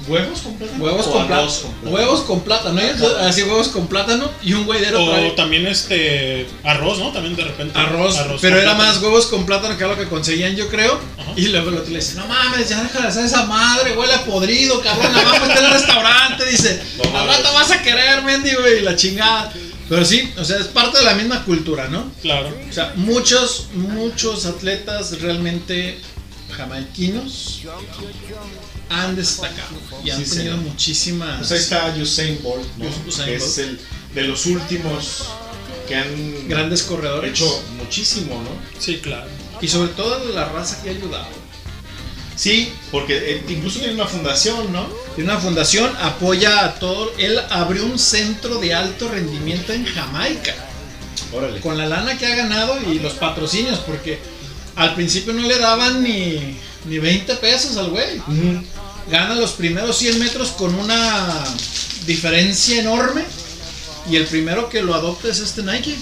¿Huevos con plátano? Huevos ¿O con, arroz plátano. Huevos con plátano. Así huevos con plátano y un güey de O trae también este arroz, ¿no? También de repente. arroz, pero con era plátano. más huevos con plátano que era lo que conseguían, yo creo. Y luego el otro le dice, no mames, ya deja de hacer esa madre, huele a podrido, cabrón, la vamos a meter al restaurante, dice, al rato vas a querer, mendigo, y la chingada. Pero sí, o sea, es parte de la misma cultura, ¿no? Claro. O sea, muchos, muchos atletas realmente jamaiquinos han destacado y han Sí, tenido señor. muchísimas... Pues ahí está Usain Bolt, ¿no? Usain Bolt. es el de los últimos que han Grandes corredores. hecho muchísimo, ¿no? Sí, claro. Y sobre todo la raza que ha ayudado. Sí, porque eh, incluso tiene una fundación, ¿no? Tiene una fundación, apoya a todo. Él abrió un centro de alto rendimiento en Jamaica. Órale. Con la lana que ha ganado y los patrocinios, porque al principio no le daban ni, ni 20 pesos al güey. Gana los primeros 100 metros con una diferencia enorme. Y el primero que lo adopta es este Nike.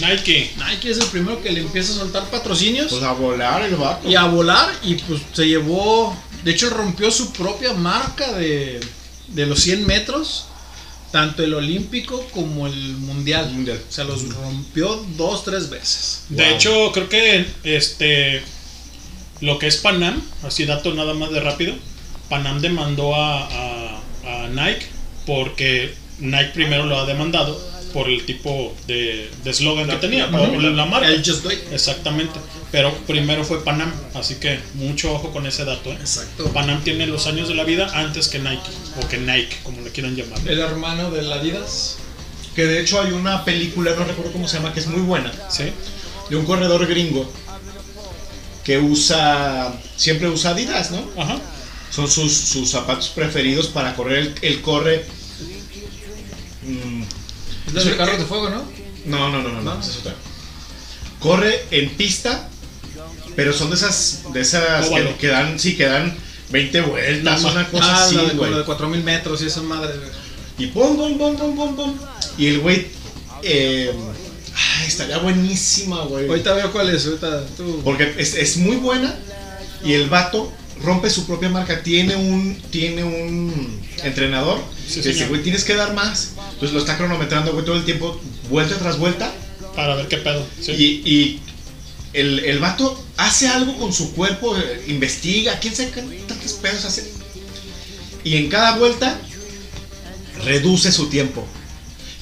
Nike. Nike es el primero que le empieza a soltar patrocinios. Pues a volar el vato. y a volar y pues se llevó, de hecho rompió su propia marca de, de los 100 metros, tanto el olímpico como el mundial. O sea, los rompió dos, tres veces. De hecho, creo que este lo que es Panam, así dato nada más de rápido, Panam demandó a, a- a Nike porque Nike primero lo ha demandado por el tipo de de eslogan que tenía, por la, la marca. El Just Do It. Exactamente. Pero primero fue Panam, así que mucho ojo con ese dato. ¿eh? Exacto. Panam tiene los años de la vida antes que Nike, o que Nike, como le quieran llamar. El hermano de Adidas. Que de hecho hay una película, no recuerdo cómo se llama, que es muy buena. Sí. De un corredor gringo que usa, siempre usa Adidas, ¿no? Ajá. Son sus, sus zapatos preferidos para correr. Él, él corre. mm, Es de los carros de fuego, ¿no? No, no, no, no, no, es otra. Corre en pista, pero son de esas, de esas que, que dan, sí, que dan 20 vueltas, una cosa ah, así, güey. la de 4000 metros y esa madre. güey. Y pum, pum, pum, pum, pum, pum. Y el güey, eh, ay, estaría buenísima, güey. Ahorita veo cuál es, ahorita tú. Porque es, es muy buena y el vato rompe su propia marca. Tiene un, tiene un entrenador Sí, que dice, güey, tienes que dar más. Entonces lo está cronometrando, güey, todo el tiempo, vuelta tras vuelta. Para ver qué pedo. sí. Y, y el, el vato hace algo con su cuerpo, eh, investiga, quién sabe qué tantos pedos hace. Y en cada vuelta reduce su tiempo.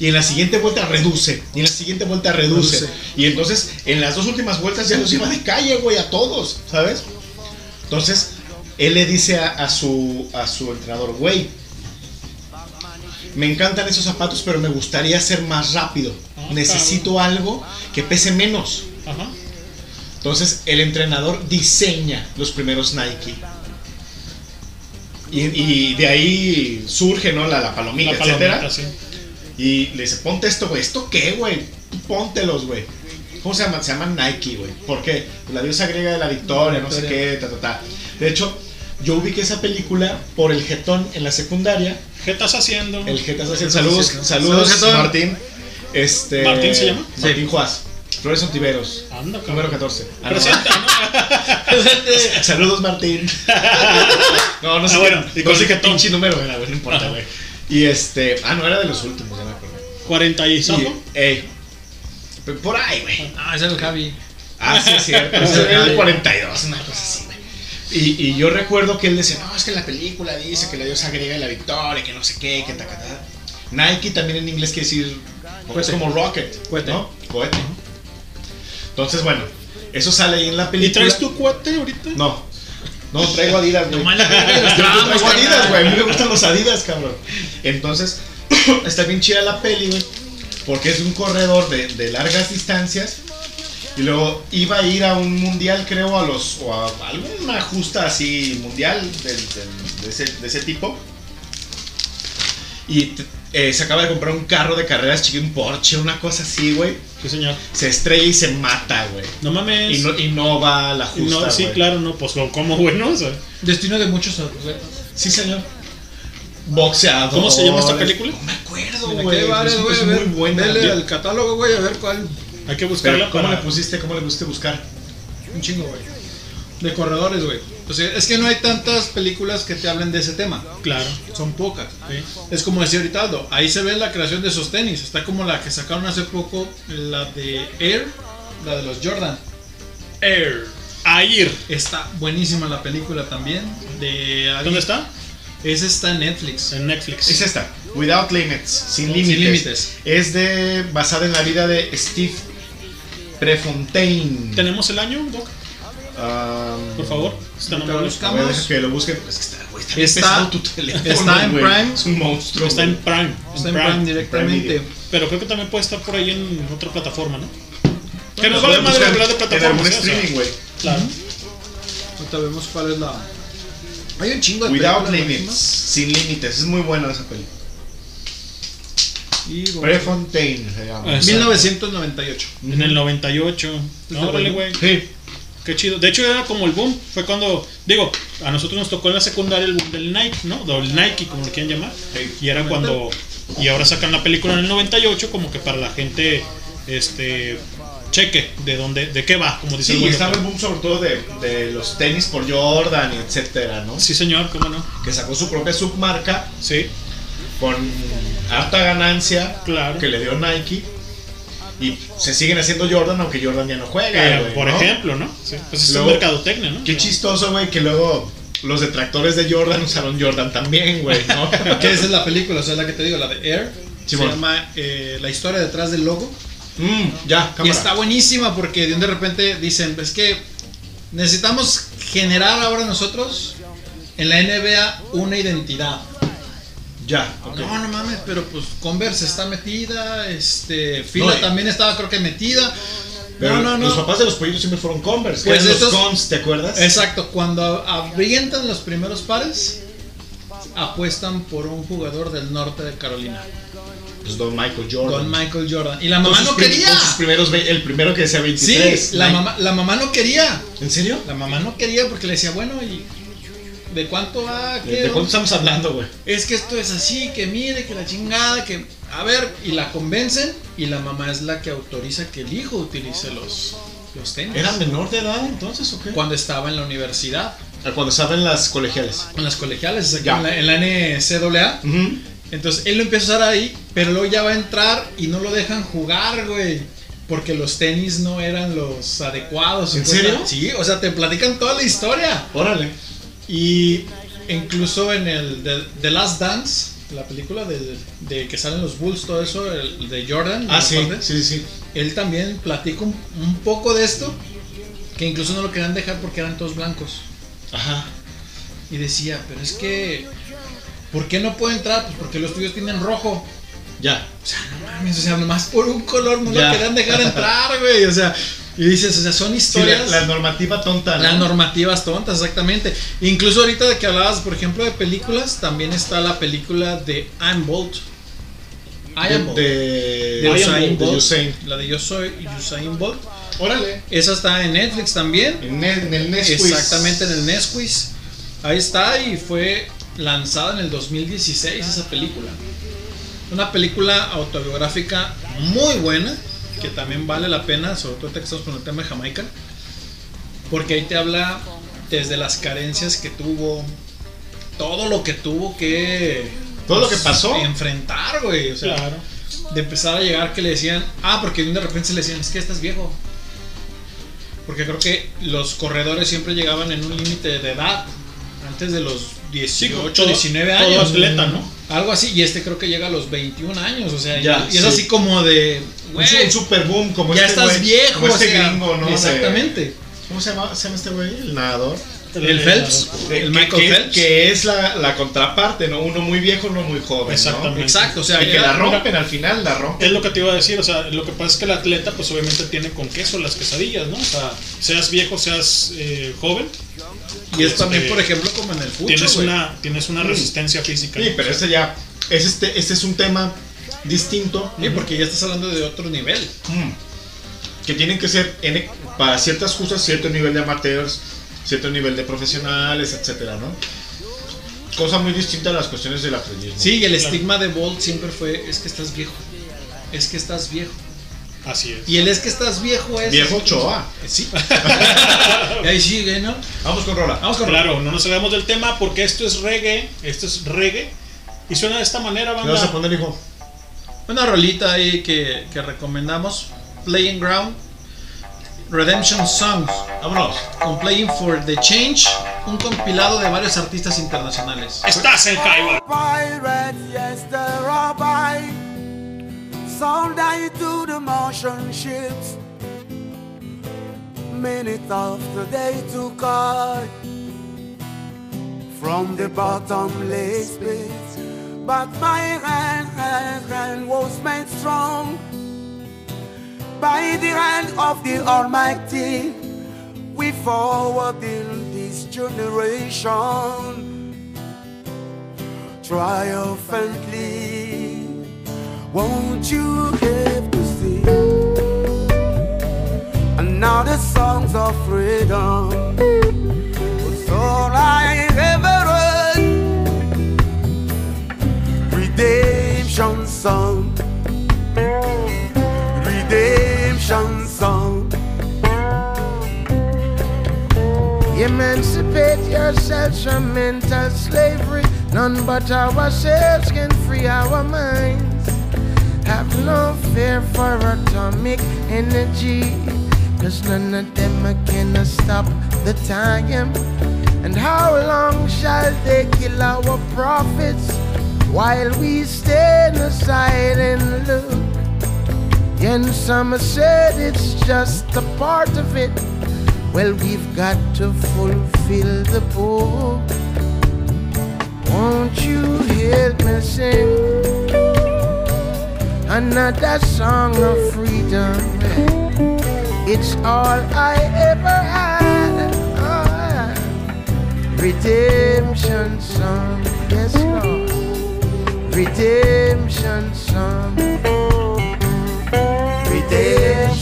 Y en la siguiente vuelta reduce. Y en la siguiente vuelta reduce. Reduce. Y entonces en las dos últimas vueltas ya los lleva de calle, güey, a todos, ¿sabes? Entonces él le dice a, a su, a su entrenador, güey, me encantan esos zapatos, pero me gustaría ser más rápido. Necesito algo que pese menos. Ajá. Entonces el entrenador diseña los primeros Nike. Y, y de ahí surge, ¿no? La, la palomita, La palomita, etcétera. sí. Y le dice, ponte esto, güey. ¿Esto qué, güey? Póntelos, güey. ¿Cómo se llaman? Se llaman Nike, güey. ¿Por qué? Pues la diosa griega de la victoria, no sé qué, ta, ta, ta. De hecho, yo ubiqué esa película por el jetón en la secundaria. ¿Qué estás haciendo? El jetón haciendo. ¿Qué estás Saludos, haciendo? saludos, Saludos. Martín. Este, ¿Martín se llama? Martín Juárez. Flores Ontiveros. Anda, cabrón. Número 14. Ah, no. Presenta, Saludos, Martín. no, no sé Ah, qué- bueno, y no con sé el qué jetón. pinche número era, güey, no importa, güey. Y este. Ah, no, era de los últimos, ya me acuerdo. 40 y. Y, ey, por ahí, güey. Ah, ese es el Javi. Ah, sí, es cierto. Es el era el Javi. 42, una cosa así, güey. Y, y yo recuerdo que él decía, no, es que la película dice que la diosa griega de la victoria, que no sé qué, que ta, ta, ta". Nike también en inglés quiere decir, es Cohete. como rocket, Cohete. ¿no? Cohete. Entonces, bueno, eso sale ahí en la ¿Y película. traes tu cuate ahorita? No. No, traigo Adidas, güey. Nomás traigo Adidas, güey. A mí me gustan los Adidas, cabrón. Entonces, está bien chida la peli, güey. Porque es un corredor de, de largas distancias. Y luego iba a ir a un mundial, creo, a los. o a alguna justa así mundial de, ese, de ese tipo. Y eh, se acaba de comprar un carro de carreras chiquito, un Porsche, una cosa así, güey. Sí, señor. Se estrella y se mata, güey. No mames. Y no, y no va a la justa. no, sí, güey. claro, no, pues como bueno, o sea, Destino de muchos atletas. Sí, señor. Boxeador. ¿Cómo se llama esta película? No me acuerdo, güey. Es- güey. muy buena. Dele al catálogo, güey, a ver cuál. hay que Pero, buscarla ¿Cómo para... le pusiste? ¿Cómo le pusiste buscar? Un chingo, güey. De corredores, güey. O sea, es que no hay tantas películas que te hablen de ese tema. Claro. Son pocas. Sí. Es como decía ahorita Aldo, ahí se ve la creación de esos tenis. Está como la que sacaron hace poco, la de Air, la de los Jordan. Air. Air. Está buenísima la película también. De ¿Dónde está? Esa está en Netflix. En Netflix. Es esta. Without Limits. Sin Sin límites. límites. Es de. basada en la vida de Steve Prefontaine. ¿Tenemos el año, Doc? Um, Por favor. Está lo a buscamos. ver, deja que lo busque. Es que está, güey, está, Está- pesado tu teléfono, está en güey. Prime. Es un monstruo. Está en. Prime. Está en Prime directamente. Video. Pero creo que también puede estar por ahí en otra plataforma, ¿no? Que Bueno, nos vale madre hablar de En plataformas. algún ¿eh? O sea, streaming, güey. Claro. Ahorita vemos cuál es la. Hay un chingo de Without Limits. Sin límites. Es muy buena esa. Y bueno, Prefontaine se llama. Ah, 1998. En el 98. Está No, órale, güey. Sí. Qué chido. De hecho, era como el boom. Fue cuando, digo, a nosotros nos tocó en la secundaria el boom del Nike, ¿no? Del Nike, como lo quieran llamar. Y era cuando. Y ahora sacan la película en el 98, como que para la gente, este. Cheque de dónde, de qué va, como dice Sí, el y estaba el boom sobre todo de, de los tenis por Jordan, etcétera, ¿no? Sí, señor, cómo no. Que sacó su propia submarca Sí, con harta ganancia claro. que le dio Nike. Y se siguen haciendo Jordan aunque Jordan ya no juega. Eh, güey, por ¿no? ejemplo, ¿no? Sí, pues es Luego- un mercadotecnia, ¿no? Qué chistoso, güey, que luego los detractores de Jordan usaron Jordan también, güey, ¿no? Que esa es la película, o sea, la que te digo, la de Air. Sí, se bueno. llama eh, La historia detrás del logo. Mm, ya, Y cámara. está buenísima porque de un de repente dicen, es que necesitamos generar ahora nosotros en la NBA una identidad. Ya. No, no mames, pero pues Converse está metida, este, Fila No, también estaba creo que metida. Pero no, no, no. los papás de los pollitos siempre fueron Converse. Pues los Cons, ¿te acuerdas? Exacto, cuando abrientan los primeros pares, apuestan por un jugador del norte de Carolina, Pues Don Michael Jordan. Don Michael Jordan. Y la mamá no quería. con sus primeros, el primero que decía Sí, 23. la Nike. mamá, la mamá no quería. ¿En serio? La mamá no quería porque le decía, bueno, ¿y de cuánto va? ¿De, ¿Qué? de cuánto estamos hablando, güey? Es que esto es así, que mire, que la chingada, que... A ver, y la convencen y la mamá es la que autoriza que el hijo utilice los, los tenis. ¿Era menor de edad entonces o qué? Cuando estaba en la universidad, Cuando estaba en las colegiales. en las colegiales, en la, en la NCAA. Ujú. Entonces él lo empieza a usar ahí, pero luego ya va a entrar y no lo dejan jugar, güey. Porque los tenis no eran los adecuados. ¿En serio? Sí, o sea, te platican toda la historia. Órale. Y incluso en el The, The Last Dance, la película de, de que salen los Bulls, todo eso, el de Jordan. Ah, sí, sí, sí. Él también platica un, un poco de esto, que incluso no lo querían dejar porque eran todos blancos. Ajá. Y decía, pero es que, ¿por qué no puede entrar? Pues porque los tuyos tienen rojo. Ya. O sea, no mames, o sea, nomás por un color no Ya. lo querían dejar entrar, güey. O sea, y dices, o sea, son Sí, historias. la, la normativa tonta. ¿no? Las normativas tontas, exactamente. Incluso ahorita de que hablabas, por ejemplo, de películas, también está la película de I'm Bolt. I Am Bolt. de- de Usain Bolt. Usain. La de Yo Soy Usain Bolt. Órale. Esa está en Netflix también. En, ne- en el Nesquiz. Exactamente, en el Nesquiz. Ahí está y fue lanzada en el 2016 esa película. Una película autobiográfica muy buena, que también vale la pena, sobre todo que estamos con el tema de Jamaica, porque ahí te habla desde las carencias que tuvo, todo lo que tuvo que... Todo lo que pasó. Enfrentar, güey. O sea, Claro. de empezar a llegar que le decían, ah, porque de repente se le decían, es que estás viejo. Porque creo que los corredores siempre llegaban en un límite de edad, antes de los 18, todo- 19 todo años. atleta, ¿no? Algo así, y este creo que llega a los 21 años, o sea, Ya, y es sí. así como de, Un, su- un super boom como ya este estás güey, viejo, como este o sea, gringo, ¿no? De- Exactamente. ¿Cómo se llama, se llama este güey? El nadador. El Phelps, el Michael que, Phelps. que es la, la contraparte, ¿no? Uno muy viejo, uno muy joven. ¿no? Exactamente. Exacto, o sea, Y que la rompen al final, la rompen. Es lo que te iba a decir, o sea, lo que pasa es que el atleta, pues obviamente tiene con queso las quesadillas, ¿no? O sea, seas viejo, seas eh, joven. Y es este, también, por ejemplo, como en el fútbol. Tienes una, tienes una resistencia física. Sí, ¿no? pero este ya. Es este, este es un tema distinto. Sí, porque ya estás hablando de otro nivel. Mm. Que tienen que ser en- para ciertas cosas, cierto nivel de amateurs, cierto nivel de profesionales, etcétera, ¿no? Cosa muy distinta a las cuestiones del atletismo. Sí, y el Claro. estigma de Bolt siempre fue, es que estás viejo. Es que estás viejo. Así es. Y el es que estás viejo es... Viejo Ochoa. Sí. y ahí sigue, ¿no? Vamos con Rola. Vamos con Claro, no nos salgamos del tema porque esto es reggae, esto es reggae. Y suena de esta manera, ¿Qué vas a banda. poner, hijo? Una rolita ahí que, que recomendamos. Playing Ground. Redemption Songs. Vámonos. Con Playing for the Change. Un compilado de varios artistas internacionales. Estás en the. Sound I to the motion ships. Minute after they took I from the bottomless pit. But my hand, hand, hand was made strong by the hand of the Almighty. We forward in this generation triumphantly. Won't you give to see another songs of freedom? Yourselves from mental slavery. None but ourselves can free our minds. Have no fear for atomic energy. Cause none of them can stop the time. And how long shall they kill our prophets while we stand aside and look? And some said it's just a part of it. Well, we've got to fulfill the book. Won't you help me sing another song of freedom? It's all I ever had. Ah, redemption song, yes, Lord. Redemption song. Redemption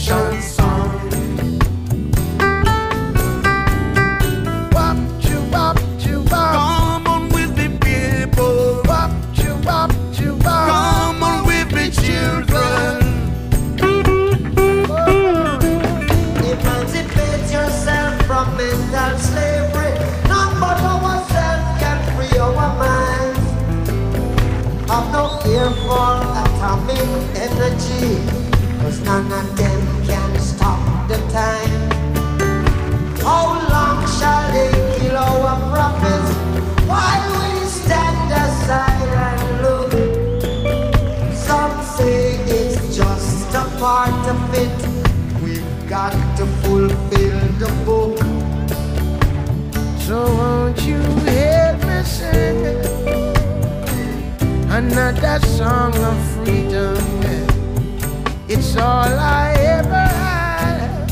None of them can stop the time. How long shall they kill our prophets? Why we stand aside and look? Some say it's just a part of it. We've got to fulfill the book. So won't you help me sing another song of freedom? It's all I ever had.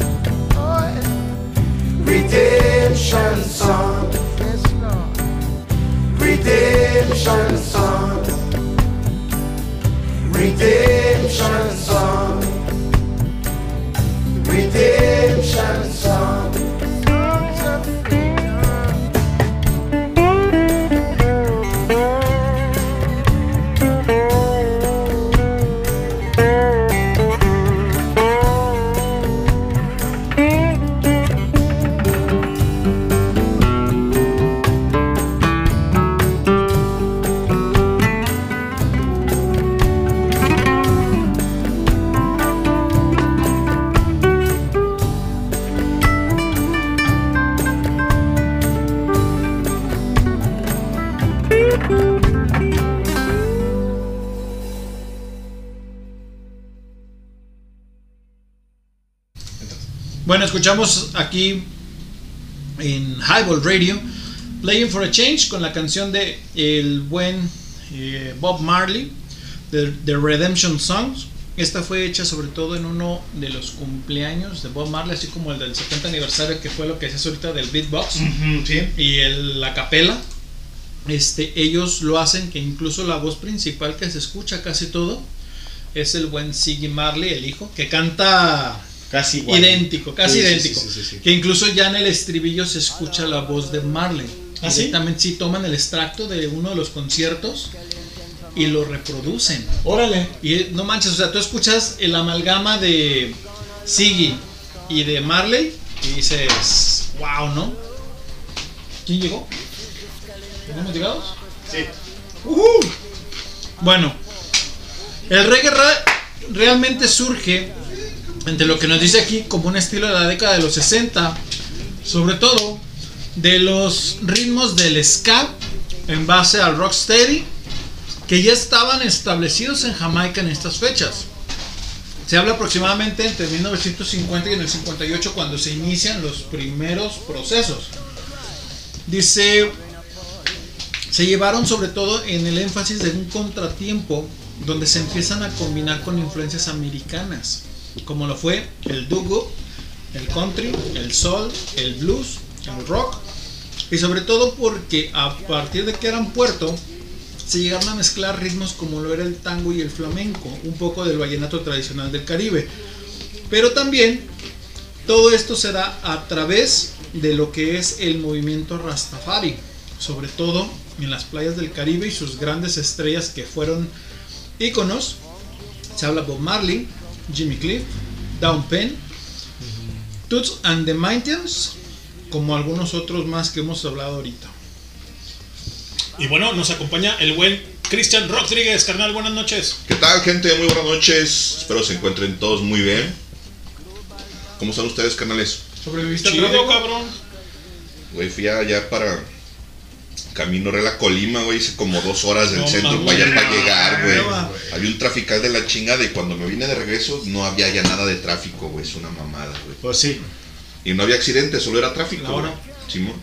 Oh. Redemption song. Yes, Lord. Redemption song. Redemption song. Escuchamos aquí en Highball Radio Playing for a Change con la canción de el buen eh, Bob Marley de, de Redemption Songs. Esta fue hecha sobre todo en uno de los cumpleaños de Bob Marley, así como el del 70 aniversario, que fue lo que decías ahorita del beatbox sí. y el- la capela. Este, ellos lo hacen que incluso la voz principal que se escucha casi todo es el buen Siggy Marley, el hijo, que canta Casi igual. idéntico, casi Sí, idéntico. sí, sí, sí, sí. Que incluso ya en el estribillo se escucha la voz de Marley. ¿Ah, sí? Directamente sí toman el extracto de uno de los conciertos y lo reproducen. Órale. Y eh, no manches, o sea, tú escuchas el amalgama de Siggy y de Marley y dices, wow, ¿no? ¿Quién llegó? ¿Hemos llegado? Sí. Bueno, el reggae realmente surge entre lo que nos dice aquí como un estilo de la década de los 60, sobre todo de los ritmos del ska en base al rocksteady que ya estaban establecidos en Jamaica en estas fechas. Se habla aproximadamente entre 1950 y en el 58 cuando se inician los primeros procesos. Dice, se llevaron sobre todo en el énfasis de un contratiempo donde se empiezan a combinar con influencias americanas, como lo fue el doo el country, el soul, el blues, el rock, y sobre todo porque a partir de que eran puerto, se llegaron a mezclar ritmos como lo era el tango y el flamenco, un poco del vallenato tradicional del Caribe. Pero también todo esto se da a través de lo que es el movimiento Rastafari, sobre todo en las playas del Caribe y sus grandes estrellas que fueron íconos. Se habla Bob Marley, Jimmy Cliff, Down Penn, Toots and the Maytans, como algunos otros más que hemos hablado ahorita. Y bueno, nos acompaña el buen Cristian Rodríguez, carnal, buenas noches. ¿Qué tal, gente? Muy buenas noches. Espero se encuentren todos muy bien. ¿Cómo están ustedes, canales? ¿Sobreviviste al Chido, tráfico? cabrón. Güey, fui allá para Camino Real a Colima, güey. Hice como dos horas del No centro para allá para llegar, güey. Hueva. Había un trafical de la chingada y cuando me vine de regreso no había ya nada de tráfico, güey. Es una mamada, güey. Pues sí. Y no había accidentes, solo era tráfico, La güey. hora. Simón.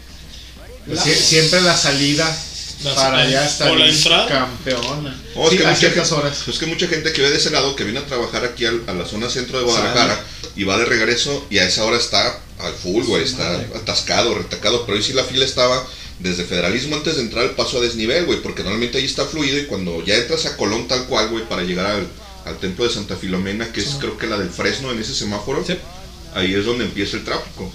Pues sie- siempre la salida La- para allá está o la bien entrada. campeona. Oh, es sí, que a mucha gente- horas. Es que mucha gente que ve de ese lado, que viene a trabajar aquí al- a la zona centro de Guadalajara y va de regreso y a esa hora está al full, güey, está atascado, retacado, pero hoy sí la fila estaba desde Federalismo antes de entrar al paso a desnivel, güey, porque normalmente ahí está fluido y cuando ya entras a Colón tal cual, güey, para llegar al, al templo de Santa Filomena, que es creo que la del Fresno en ese semáforo, ahí es donde empieza el tráfico.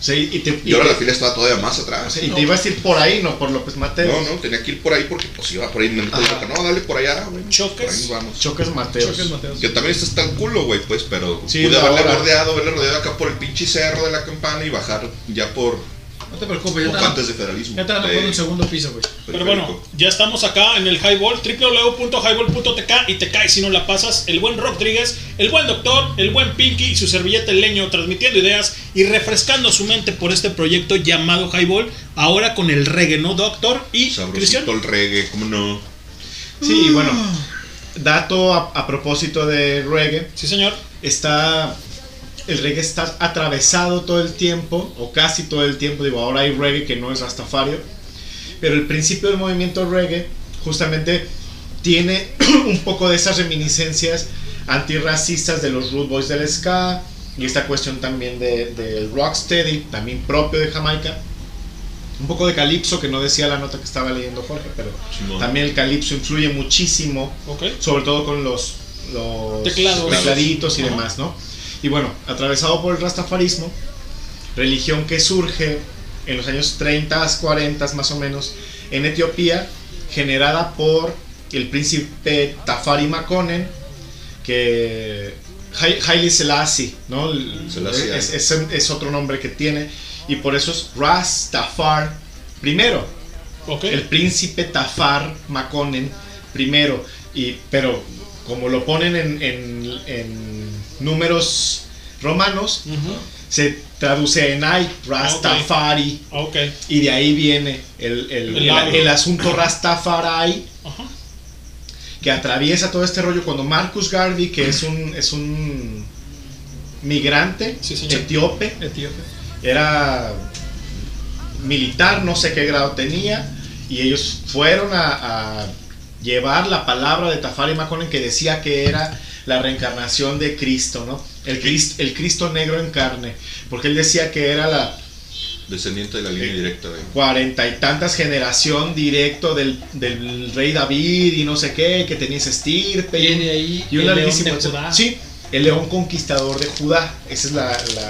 Sí, y, te, Y ahora te- la fila estaba todavía más atrás. sí, y te ibas a ir por ahí, no por López Mateos. No, no, tenía que ir por ahí porque pues iba por ahí. Me no, dale por allá, güey. Choques. Vamos. Choques Mateos. Choques Mateos. Que también está hasta el culo, güey, pues, pero Sí, pude haberle bordeado, haberle rodeado acá por el pinche cerro de la campana y bajar ya por No te preocupes, ya te, antes de federalismo. ya te van a de poner un segundo piso, güey. Pero bueno, ya estamos acá en el Highball, www.highball.tk y te caes si no la pasas. El buen Rodríguez, el buen doctor, el buen Pinky y su servilleta el leño transmitiendo ideas y refrescando su mente por este proyecto llamado Highball. Ahora con el reggae, ¿no, doctor? Y Sabrosito Cristian. el reggae, ¿cómo no? Sí, y bueno. dato a, a propósito de reggae. Sí, señor. Está. El reggae está atravesado todo el tiempo, o casi todo el tiempo. Digo, ahora hay reggae que no es rastafario. Pero el principio del movimiento reggae, justamente, tiene un poco de esas reminiscencias antirracistas de los Rude Boys del Ska. Y esta cuestión también de- del Rocksteady, también propio de Jamaica. Un poco de calipso, que no decía la nota que estaba leyendo Jorge, pero Simón. también el calipso influye muchísimo, sobre todo con los, los Teclados. tecladitos y Ajá. demás, ¿no? Y bueno, atravesado por el rastafarismo, religión que surge en los años 30, 40 más o menos, en Etiopía, generada por el príncipe Tafari Makonnen, que Hai- Haile Selassie, ¿no? El- Selassie. es, es- es otro nombre que tiene, y por eso es Rastafar primero. El príncipe Tafar Makonnen primero, y, pero como lo ponen en, en- en números romanos, se traduce en Ay, Rastafari. Y de ahí viene el, el- asunto Rastafari, que atraviesa todo este rollo cuando Marcus Garvey, que es un, es un migrante etíope, era militar, no sé qué grado tenía, y ellos fueron a, a llevar la palabra de Tafari Makonnen que decía que era la reencarnación de Cristo, ¿no? El, Cristo, el Cristo negro en carne, porque él decía que era la Descendiente de la línea directa de. cuarenta y tantas generación directo del, del rey David y no sé qué, que tenía ese estirpe. y, Viene ahí y un el león larguísimo de. Judá. Sí, el león conquistador de Judá. Esa es la, la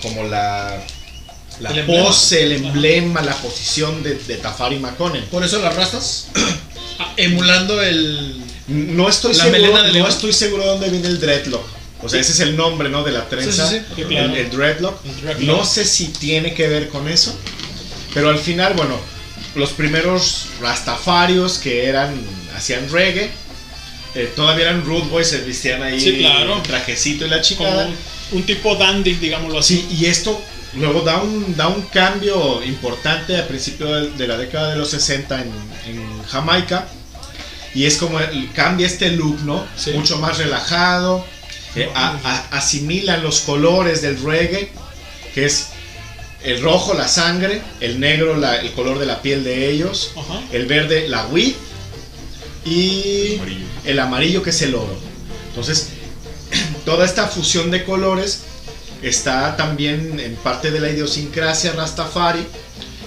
como la, la El emblema. pose, el emblema, la posición de, de Tafari Makonnen. Por eso las rastas, ah, emulando el. No estoy La seguro, de no estoy seguro dónde viene el dreadlock. O sea, ese es el nombre, ¿no? De la trenza. Sí, sí, sí. el- el, dreadlock. dreadlock. No sé si tiene que ver con eso. Pero al final, bueno, los primeros rastafarios que eran, hacían reggae, eh, todavía eran rude boys, se vestían ahí Sí, claro. trajecito y la chingada. un, tipo dandy, digámoslo así. Sí, y esto luego da un, da un cambio importante a principio de, de la década de los 60 en, en Jamaica. Y es como el- cambia este look, ¿no? Mucho más relajado. eh, a- a- asimilan los colores del reggae, que es el rojo, la sangre, el negro, la- el color de la piel de ellos, Ajá. el verde, la weed, y el amarillo que es el oro. Entonces, toda esta fusión de colores está también en parte de la idiosincrasia Rastafari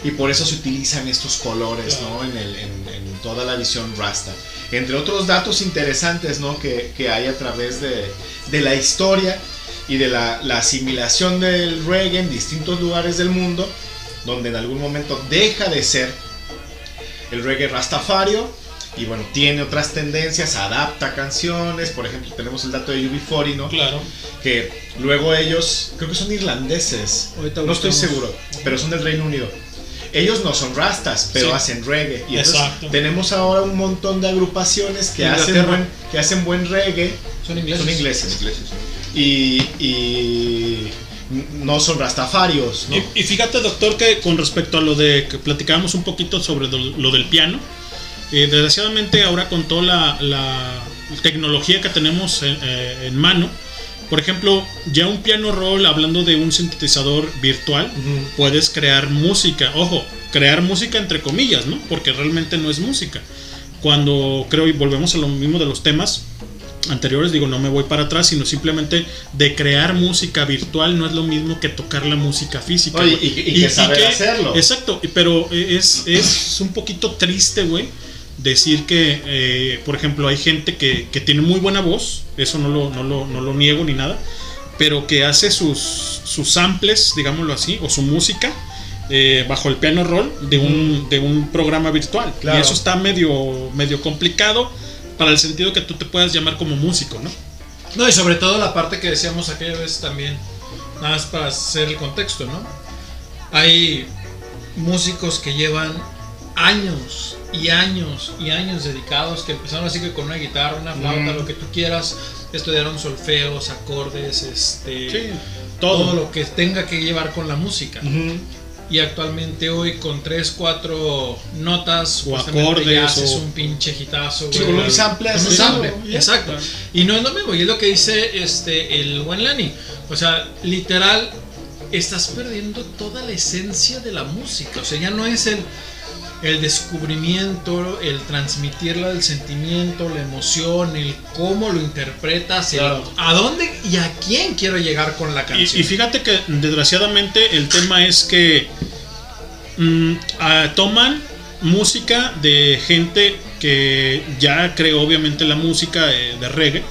y por eso se utilizan estos colores ¿no? en, el- en- en toda la visión Rasta. Entre otros datos interesantes ¿no? que, que hay a través de, de la historia y de la, la asimilación del reggae en distintos lugares del mundo, donde en algún momento deja de ser el reggae rastafario y bueno, tiene otras tendencias, adapta canciones, por ejemplo, tenemos el dato de UB40, ¿no? Claro. Que luego ellos, creo que son irlandeses, Ahorita no estoy seguro, pero son del Reino Unido. Ellos no son rastas, pero Sí. hacen reggae. Y entonces Exacto. tenemos ahora un montón de agrupaciones que hacen, buen, que hacen buen reggae. Son ingleses. Son ingleses. Y, y no son rastafarios, ¿no? Y, y fíjate, doctor, que con respecto a lo de que platicábamos un poquito sobre lo, lo del piano, eh, desgraciadamente ahora con toda la, la tecnología que tenemos en, eh, en mano, por ejemplo, ya un piano roll, hablando de un sintetizador virtual, puedes crear música. Ojo, crear música entre comillas, ¿no? Porque realmente no es música. Cuando creo, y volvemos a lo mismo de los temas anteriores, digo, no me voy para atrás, sino simplemente de crear música virtual no es lo mismo que tocar la música física. Oye, güey. y- y que saber hacerlo. Exacto, y- pero es, es un poquito triste, güey, decir que, eh, por ejemplo, hay gente que, que tiene muy buena voz, eso no lo, no lo, no lo niego ni nada, pero que hace sus, sus samples, digámoslo así, o su música. eh, bajo el piano roll de un, de un programa virtual. Claro. Y eso está medio, medio complicado para el sentido que tú te puedas llamar como músico, ¿no? No, y sobre todo la parte que decíamos aquella vez también, nada más para hacer el contexto, ¿no? Hay músicos que llevan años y años y años dedicados, que empezaron así que con una guitarra, una flauta, Mm. lo que tú quieras, estudiaron solfeos, acordes, este, Sí, todo. todo. lo que tenga que llevar con la música. Y actualmente hoy con 3, 4 notas O acordes, ya haces o- un pinche hitazo, Sí, con un sample un sample, ya. exacto. Y no es lo mismo, y es lo que dice este el buen Lenny. O sea, literal, estás perdiendo toda la esencia de la música. O sea, ya no es el, el descubrimiento, el transmitirla del sentimiento, la emoción, el cómo lo interpretas, el Claro. a dónde y a quién quiero llegar con la canción. y fíjate que desgraciadamente el tema es que mm, toman música de gente que ya creó obviamente la música eh, de reggae,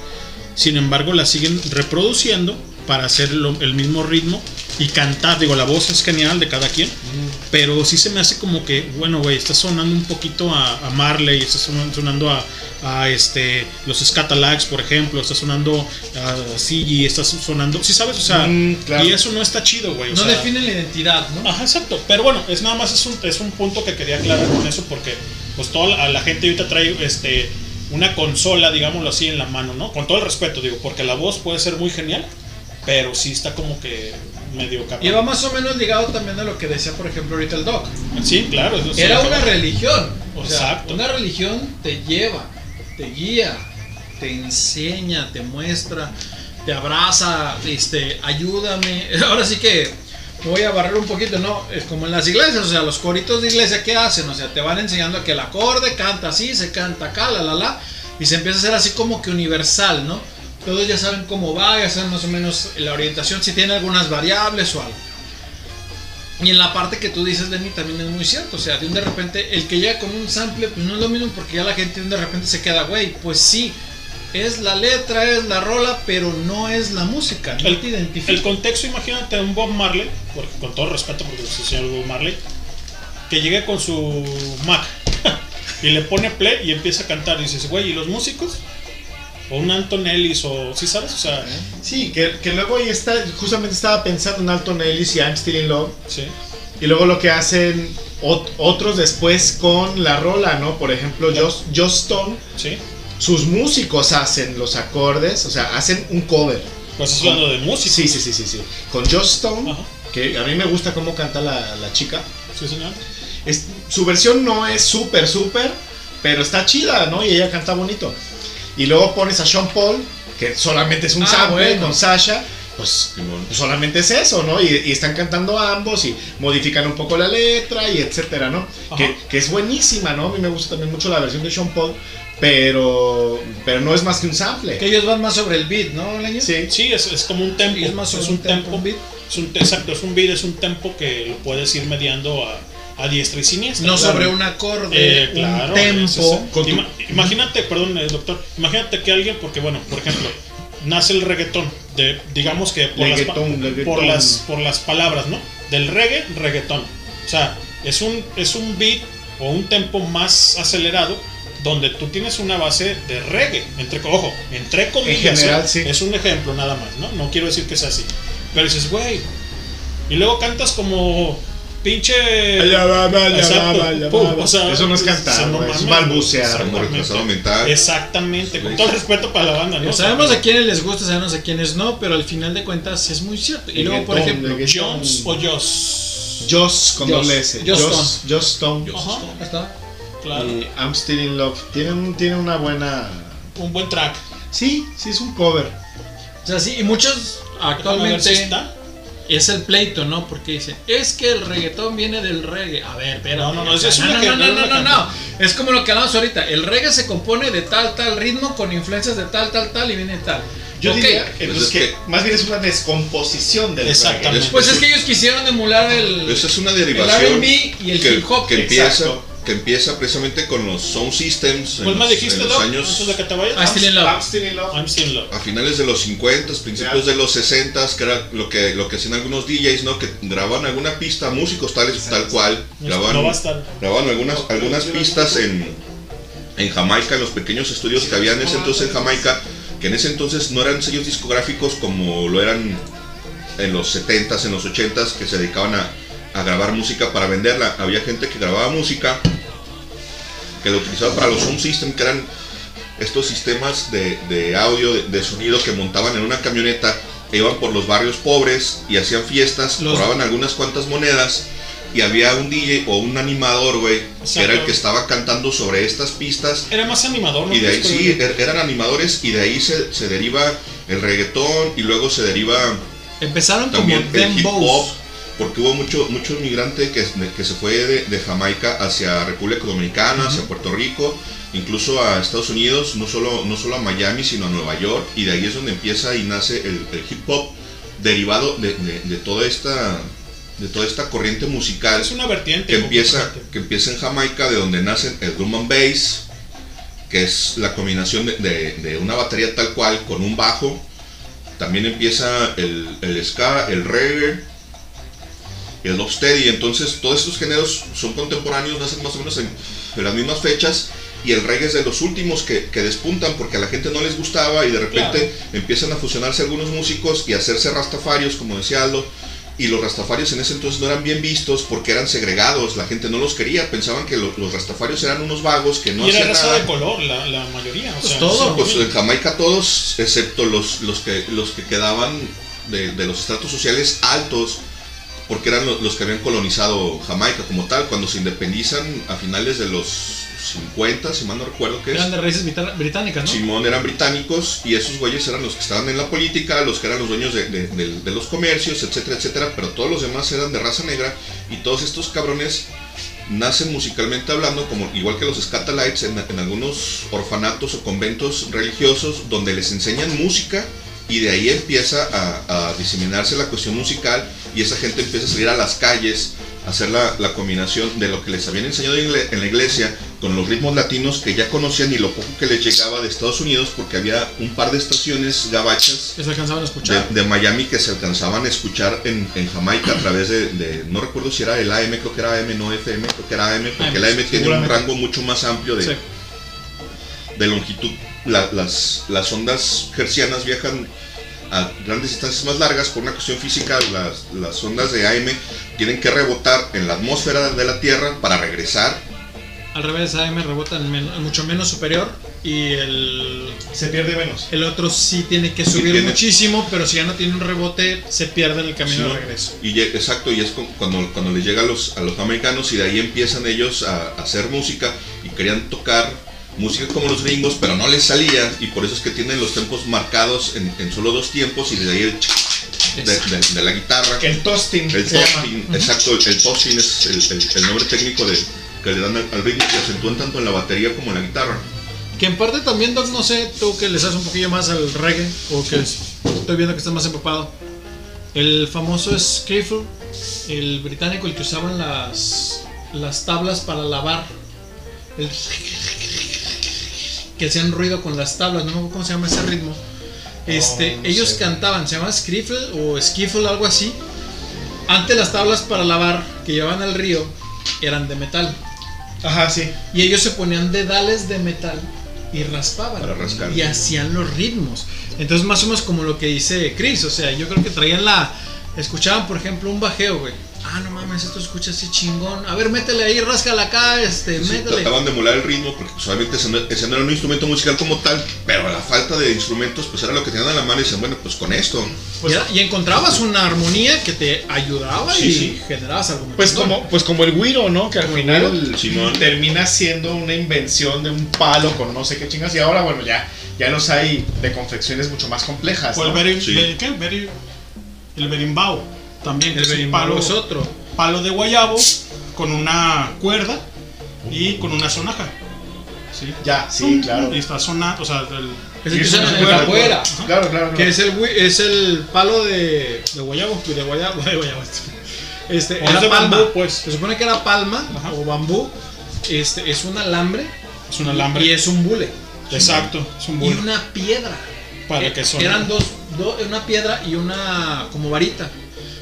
sin embargo la siguen reproduciendo para hacer lo- el mismo ritmo y cantar. Digo, la voz es genial de cada quien, pero sí se me hace como que, bueno, güey, está sonando un poquito a, a Marley, está son- sonando a, a, este, los Scatalags, por ejemplo, está sonando a Siggy, está sonando, sí sabes, o sea, Mm, claro. y eso no está chido, güey. no sea, definen la identidad, ¿no? Ajá, exacto. Pero bueno, es nada más es un, es un punto que quería aclarar con eso porque pues toda la, la gente ahorita trae este una consola, digámoslo así, en la mano, ¿no? Con todo el respeto, digo, porque la voz puede ser muy genial, pero sí está como que medio capaz. Y va más o menos ligado también a lo que decía, por ejemplo, ahorita el Doc. Sí, claro. eso Era una religión. O sea, Exacto. una religión te lleva, te guía, te enseña, te muestra, te abraza, este, ayúdame. Ahora sí que voy a barrer un poquito, ¿no? Es como en las iglesias, o sea, los coritos de iglesia, ¿qué hacen? O sea, te van enseñando que el acorde canta así, se canta acá, la, la, la, y se empieza a hacer así como que universal, ¿no? Todos ya saben cómo va, ya saben más o menos la orientación, si tiene algunas variables o algo. Y en la parte que tú dices, Lenny, también es muy cierto. O sea, de un de repente, el que llega con un sample, pues no es lo mismo porque ya la gente de un de repente se queda, güey, pues sí, es la letra, es la rola, pero no es la música. No El, te identifica. el contexto, imagínate un Bob Marley, porque, con todo respeto porque es el señor Bob Marley, que llegue con su Mac y le pone play y empieza a cantar. Y dices, güey, ¿y los músicos? O un Anton Ellis, o ¿sí sabes? O sea, Sí, que, que luego ahí está, justamente estaba pensando en Alton Ellis y I'm Still in Love. sí. Y luego lo que hacen ot- otros después con la rola, ¿no? Por ejemplo, Joss, Joss Stone, Sí. sus músicos hacen los acordes, o sea, hacen un cover. Pues estás hablando de música. Sí, sí, sí, sí, sí. Con Joss Stone, Ajá. que a mí me gusta cómo canta la, la chica. Sí, señor. Es- su versión no es súper, súper, pero está chida, ¿no? Y ella canta bonito. Y luego pones a Sean Paul, que solamente es un Ah, sample bueno. con Sasha, pues solamente es eso, ¿no? Y, y están cantando ambos y modifican un poco la letra y etcétera, ¿no? Que, que es buenísima, ¿no? A mí me gusta también mucho la versión de Sean Paul, pero, pero no es más que un sample. Que ellos van más sobre el beat, ¿no, Leño? Sí. Sí, es, es como un tempo. Es más es sobre un un tempo, tempo. un beat. Es un, exacto, es un beat, es un tempo que lo puedes ir mediando a, a diestra y siniestra. No Claro. sobre un acorde, Eh, un claro, tempo. es- tu- ima- imagínate, perdón, eh, doctor, imagínate que alguien, porque bueno, por ejemplo, nace el reggaetón, de, digamos que por, las, por las por las palabras, ¿no? Del reggae, reggaetón. O sea, es un es un beat o un tempo más acelerado donde tú tienes una base de reggae, entre ojo, entre comillas, general, ¿eh? sí. es un ejemplo nada más, ¿no? No quiero decir que sea así. Pero dices, güey, y luego cantas como pinche Eso no es cantar, no es balbucear, mental. Exactamente, con todo respeto para la banda, ¿no? Sabemos a quiénes les gusta, sabemos a quiénes no, pero al final de cuentas es muy cierto. Y luego, por ejemplo. Jones o Joss. Joss con doble S. Joss Joss, Joss Stone. Ajá, ahí está. claro. Y I'm Still in Love. Tienen, tienen una buena. Un buen track. Sí, sí, es un cover. O sea, sí, y muchos Déjame ver si actualmente está. Es el pleito, ¿no? Porque dicen, es que el reggaetón viene del reggae. A ver, pero No, no, no, es no, no, no, es no, no, ejemplo. no. Es como lo que hablamos ahorita. El reggae se compone de tal, tal ritmo con influencias de tal, tal, tal y viene tal. Yo Ok, diría entonces Pues es que, que- más bien es una descomposición del Exactamente. reggae. Pues es que ellos quisieron emular el, Esa es una el derivación R&B y el que, hip hop. que empieza, exacto. Que empieza precisamente con los sound systems en ¿Cuál los, dijiste, en los años Antes de que te vayas. I'm still in love. I'm Still in Love. I'm still in love. a finales de los 50, principios de los 60, que era lo que lo que hacían algunos DJs, ¿no? Que grababan alguna pista, músicos tales tal cual, No, grababan, no algunas algunas pistas en en Jamaica, en los pequeños estudios que había en ese entonces en Jamaica, que en ese entonces no eran sellos discográficos como lo eran en los 70s, en los 80s, que se dedicaban a, a grabar música para venderla. Había gente que grababa música que lo utilizaba para los home system, que eran estos sistemas de, de audio, de, de sonido que montaban en una camioneta, e iban por los barrios pobres y hacían fiestas, Los- cobraban algunas cuantas monedas y había un DJ o un animador, güey, que era el que estaba cantando sobre estas pistas. Era más animador, ¿no? Y de ahí Pues, sí, er- eran animadores y de ahí se, se deriva el reggaetón y luego se deriva Empezaron también como el hip hop. Porque hubo mucho, mucho inmigrante que, que se fue de, de Jamaica hacia República Dominicana, hacia Puerto Rico, incluso a Estados Unidos, no solo, no solo a Miami, sino a Nueva York, y de ahí es donde empieza y nace el, el hip hop derivado de, de- de toda esta de toda esta corriente musical Es una vertiente. que empieza, que empieza en Jamaica, de donde nace el drum and bass, que es la combinación de una batería tal cual con un bajo. También empieza el, el ska, el reggae, el y entonces todos estos géneros son contemporáneos, nacen más o menos en, en las mismas fechas. Y el reggae es de los últimos que, que despuntan porque a la gente no les gustaba y de repente Claro. empiezan a fusionarse algunos músicos y a hacerse rastafarios, como decía Aldo. Y los rastafarios en ese entonces no eran bien vistos porque eran segregados, la gente no los quería, pensaban que lo- los rastafarios eran unos vagos que no y era hacían raza nada. de color, la, la mayoría. O Pues sea, todo. sí, Pues en Jamaica todos, excepto los, los, que, los que quedaban de, de los estratos sociales altos, porque eran lo- los, que habían colonizado Jamaica como tal, cuando se independizan a finales de los 50, si mal no recuerdo qué es. Eran de raíces británicas, ¿no? Simón eran británicos y esos güeyes eran los que estaban en la política, los que eran los dueños de, de- de- de los comercios, etcétera, etcétera, pero todos los demás eran de raza negra y todos estos cabrones nacen musicalmente hablando, como igual que los Scatalites, en, en algunos orfanatos o conventos religiosos donde les enseñan música y de ahí empieza a, a diseminarse la cuestión musical y esa gente empieza a salir a las calles a hacer la, la combinación de lo que les habían enseñado en la iglesia con los ritmos latinos que ya conocían y lo poco que les llegaba de Estados Unidos porque había un par de estaciones gabachas Que se alcanzaban a escuchar. de, de Miami que se alcanzaban a escuchar en, en Jamaica a través de, de- no recuerdo si era el AM, creo que era AM, no FM, creo que era AM, porque AM, el AM tiene un rango mucho más amplio de, Sí. de longitud. La- las, las ondas hercianas viajan a grandes distancias más largas por una cuestión física. Las, las ondas de AM tienen que rebotar en la atmósfera de la Tierra para regresar. Al revés, AM rebota en men- mucho menos superior y el... Se pierde menos. El otro sí tiene que subir tiene- muchísimo, pero si ya no tiene un rebote, se pierde en el camino Sí, de regreso. Y exacto, y es cu- cuando, cuando les llega a los, a los americanos y de ahí empiezan ellos a, a hacer música y querían tocar música como los gringos, pero no les salía y por eso es que tienen los tempos marcados en, en solo dos tiempos y de ahí el de, de- de la guitarra. El toasting. El exacto, el, el toasting es el, el- el nombre técnico de, que le dan al, al ritmo que acentúan tanto en la batería como en la guitarra. Que en parte también, Doc, no sé, tú que le sabes un poquillo más al reggae, o que es- estoy viendo que estás más empapado. El famoso Skiffle, el británico, el que usaban las, las tablas para lavar. El que hacían ruido con las tablas, no me acuerdo cómo se llama ese ritmo. Este, Oh, no ellos sé. cantaban, se llama Skiffle o Skiffle, algo así. Antes las tablas para lavar que llevaban al río eran de metal. Ajá, sí. Y ellos se ponían dedales de metal y raspaban. Para rascar. Y hacían los ritmos. Entonces, más o menos como lo que dice Chris. O sea, yo creo que traían la. Escuchaban, por ejemplo, un bajeo, güey. Ah, no mames, esto escucha así chingón. A ver, métele ahí, ráscala acá, este, Sí, métele. trataban de emular el ritmo porque pues, obviamente ese no, ese no era un instrumento musical como tal, pero la falta de instrumentos pues era lo que tenían a la mano y decían, bueno, pues con esto. y, era- y encontrabas una armonía que te ayudaba Sí, y sí. generabas algo muy Pues como, pues como el güiro, ¿no? Que al el final Simón. termina siendo una invención de un palo con no sé qué chingas. Y ahora, bueno, ya, ya los hay de confecciones mucho más complejas. El beri- ¿qué? Beri- el berimbau. También, El es palo, es otro. palo de guayabo con una cuerda y con una sonaja. ¿sí? Ya, sí, claro. Y está sonando, o sea, el, Es el que Y usan en capoeira. Claro, claro, claro. Que es el, wi- es el palo de, de guayabo. De guayabo, de guayabo. Este, O es era de palma. bambú, pues. Se supone que era palma Ajá. o bambú. Este, es un alambre. es un alambre. Y es un bule. Exacto, es un Y bulo. una piedra. Para Eh, que suene. Eran dos, do- una piedra y una como varita.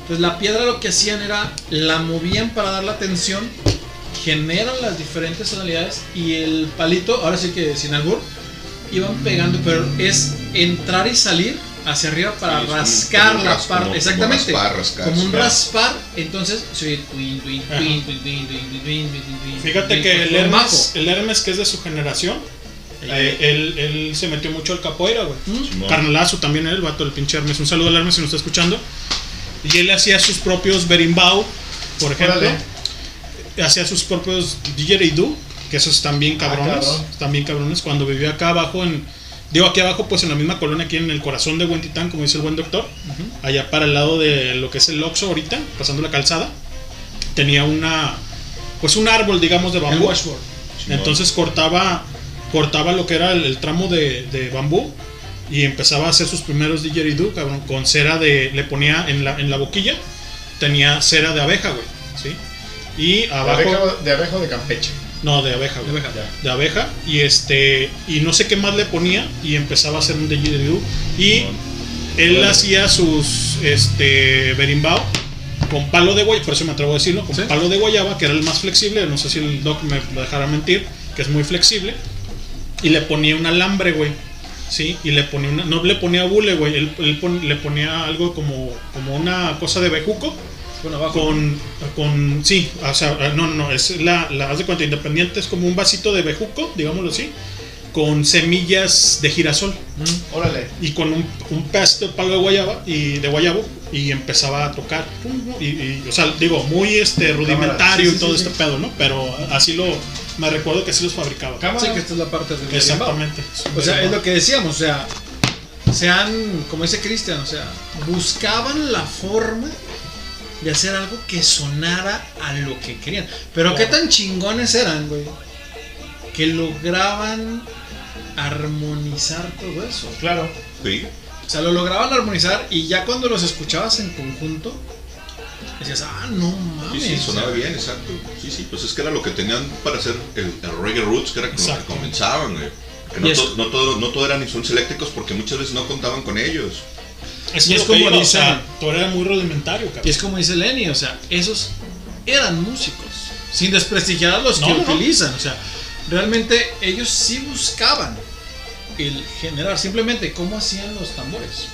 Entonces la piedra lo que hacían era la movían para dar la tensión, generan las diferentes tonalidades y el palito, ahora sí que sin albur, iban pegando, pero es entrar y salir hacia arriba para sí, rascar la parte. Exactamente. Como, raspar, rascar, como un claro. raspar. Entonces se Fíjate que el Hermes, el Hermes, que es de su generación, eh, él, él, se metió mucho al capoeira, güey. ¿Mm? Carnalazo también, el vato, el pinche Hermes. Un saludo al Hermes si nos está escuchando. Y él hacía sus propios berimbau, por ejemplo. Órale. hacía sus propios didgeridoo, que esos están bien cabrones, cabrón. están bien cabrones. Cuando vivía acá abajo en, digo aquí abajo, pues en la misma colonia, aquí en el corazón de Huentitán, como dice el buen doctor, allá para el lado de lo que es el Oxxo ahorita, pasando la calzada, tenía una, pues un árbol, digamos, de bambú. washboard. Entonces cortaba, cortaba lo que era el, el tramo de, de bambú y empezaba a hacer sus primeros didgeridoo, cabrón, con cera de, le ponía en la, en la boquilla, tenía cera de abeja, güey, ¿sí? Y ¿De abajo... abeja, de abeja o de Campeche? No, de abeja, güey. De abeja. Y este. Y no sé qué más le ponía. Y empezaba a hacer un didgeridoo. Y él hacía sus. Este. Berimbau. Con palo de guayaba. Por eso me atrevo a decirlo. Con palo de guayaba. Que era el más flexible. No sé si el doc me dejará mentir. Que es muy flexible. Y le ponía un alambre, güey. Sí. Y le ponía una. No le ponía bule, güey. Él, él pon- le ponía algo como. Como una cosa de bejuco. Bueno, abajo. Con, con, sí, o sea, no, no, no, es la, la, haz de cuenta, independiente, es como un vasito de bejuco, digámoslo así, con semillas de girasol. Órale. Y con un, un de palo de guayaba, y de guayabo, y empezaba a tocar. Y, y, o sea, digo, muy este rudimentario Sí, sí, y todo sí, este sí. pedo, ¿no? Pero así lo, me recuerdo que así los fabricaba. Sí, que esta es la parte del Exactamente. O sea, es lo que decíamos, o sea, sean, como dice Cristian, o sea, buscaban la forma de hacer algo que sonara a lo que querían. Pero qué tan chingones eran, güey, que lograban armonizar todo eso. Claro. Sí. O sea, lo lograban armonizar y ya cuando los escuchabas en conjunto, decías, ah, no Sí, mames. sí, o sea, sonaba bien, exacto. Sí, sí, pues es que era lo que tenían para hacer el, el reggae roots, que era con lo que comenzaban, güey. Que no, to- no, todo, no todo eran instrumentos eléctricos porque muchas veces no contaban con ellos. Es, Y es como iba, o sea, todo era muy rudimentario, cabrón. Y es como dice Lenny, o sea, esos eran músicos, sin desprestigiar a los No, que no. utilizan, o sea, realmente ellos sí buscaban el generar, simplemente cómo hacían los tambores.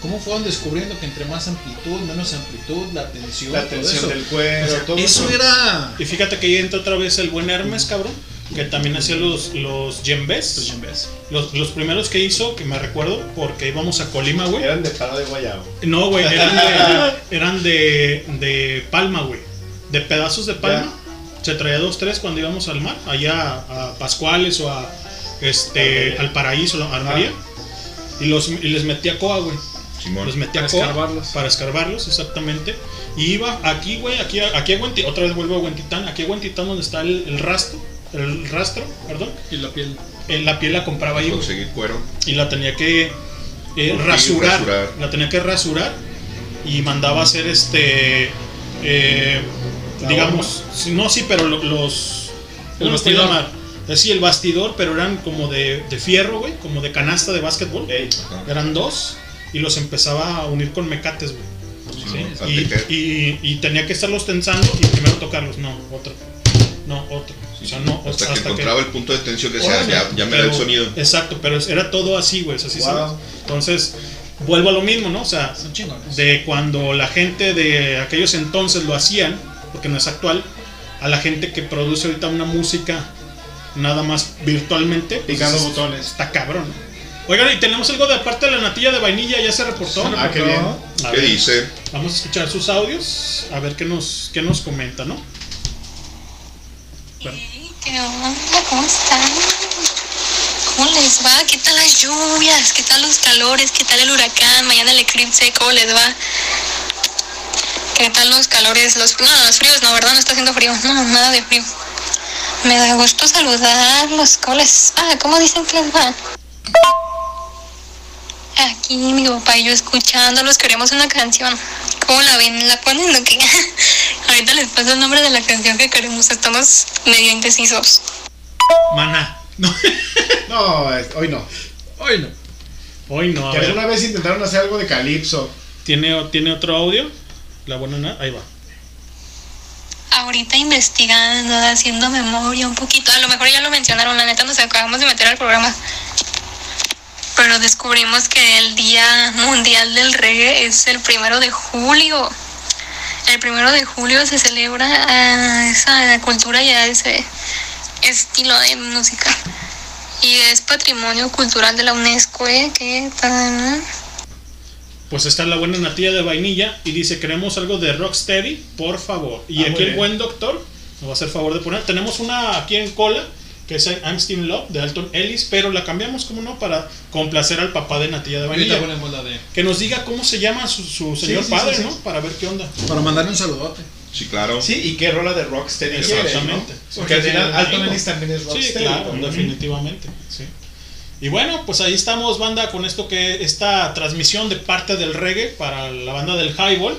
Cómo fueron descubriendo que entre más amplitud, menos amplitud, la tensión, La todo tensión eso. del cuero, O sea, todo eso eso. era Y fíjate que ahí entra otra vez el buen Hermes, cabrón. Que también hacía los, los djembes. Los djembes. Los, los primeros que hizo, que me recuerdo, porque íbamos a Colima, güey. Eran de palo de guayabo. No, güey, eran de, eran de, de palma, güey. De pedazos de palma. Se traía dos, tres cuando íbamos al mar, allá a Pascuales o a este al paraíso, a Armería. Y, los, y les metía coa, güey. Simón. Los metía Para coa escarbarlos. Para escarbarlos, exactamente. Y iba aquí, güey, aquí, a- aquí a Huentitán, otra vez vuelvo a Huentitán, aquí a Huentitán donde está el, el rastro, el rastro, perdón. y la piel. En la piel la compraba ahí. Conseguir cuero. Y la tenía que eh, rasurar, rasurar. La tenía que rasurar. Y mandaba a hacer este. eh, digamos. No, sí, pero lo- los. El. Sí, el bastidor, pero eran como de, de fierro, güey. Como de canasta de básquetbol. Eran dos. Y los empezaba a unir con mecates, güey. Sí, Sí, a Y, y- y tenía que estarlos tensando y primero tocarlos. No, otro. No, otro. O sea, no, Hasta que encontraba el punto de tensión que Órale. ya, ya me da el sonido. Exacto, pero era todo así, güey. Así Wow. ¿sabes? Entonces, vuelvo a lo mismo, ¿no? O sea, Son chingones. de cuando la gente de aquellos entonces lo hacían, porque no es actual, a la gente que produce ahorita una música nada más virtualmente. pues, Picando es- botones. Está cabrón. Oigan, y tenemos algo de aparte de la natilla de vainilla, ya se reportó. Ah, qué bien. A ¿Qué ver, dice? Vamos a escuchar sus audios, a ver qué nos, qué nos comenta, ¿no? ¿Qué onda? ¿Cómo están? ¿Cómo les va? ¿Qué tal las lluvias? ¿Qué tal los calores? ¿Qué tal el huracán? Mañana el eclipse, ¿cómo les va? ¿Qué tal los calores? Los, no, los fríos, no, ¿verdad? No está haciendo frío. No, nada de frío. Me da gusto saludarlos. ¿Cómo les va? ¿Cómo dicen que les va? Aquí mi papá y yo escuchándolos queremos una canción. ¿Cómo la ven? ¿La ponen o qué? Ahorita les paso el nombre de la canción que queremos. Estamos medio indecisos. Maná. No, No, hoy no. Hoy no. hoy no. A Que ver, alguna vez intentaron hacer algo de calipso. ¿tiene, ¿tiene otro audio? La buena na- ahí va. Ahorita investigando, haciendo memoria un poquito. A lo mejor ya lo mencionaron, la neta nos acabamos de meter al programa. Pero descubrimos que el Día Mundial del Reggae es el primero de julio. El primero de julio se celebra esa cultura y ese estilo de música. Y es patrimonio cultural de la UNESCO, ¿eh? ¿Qué tal? Pues está la buena natilla de vainilla y dice, queremos algo de Rocksteady, por favor. Y Ah, aquí el buen doctor me va a hacer favor de poner. Tenemos una aquí en cola, que es I'm Still in Love, de Alton Ellis, pero la cambiamos, como no, para complacer al papá de Natilla de Ahorita Vainilla. ponemos la de. Que nos diga cómo se llama su, su señor sí, padre, sí, sí. ¿no? Para ver qué onda. Para mandarle un saludote. Sí, claro. Sí, y qué rola de Rocksteady quiere, Exactamente. ¿no? Porque al final Alton. Ellis también es Rocksteady. Sí, claro, definitivamente. Sí. Y bueno, pues ahí estamos, banda, con esto que esta transmisión de parte del reggae para la banda del Highball.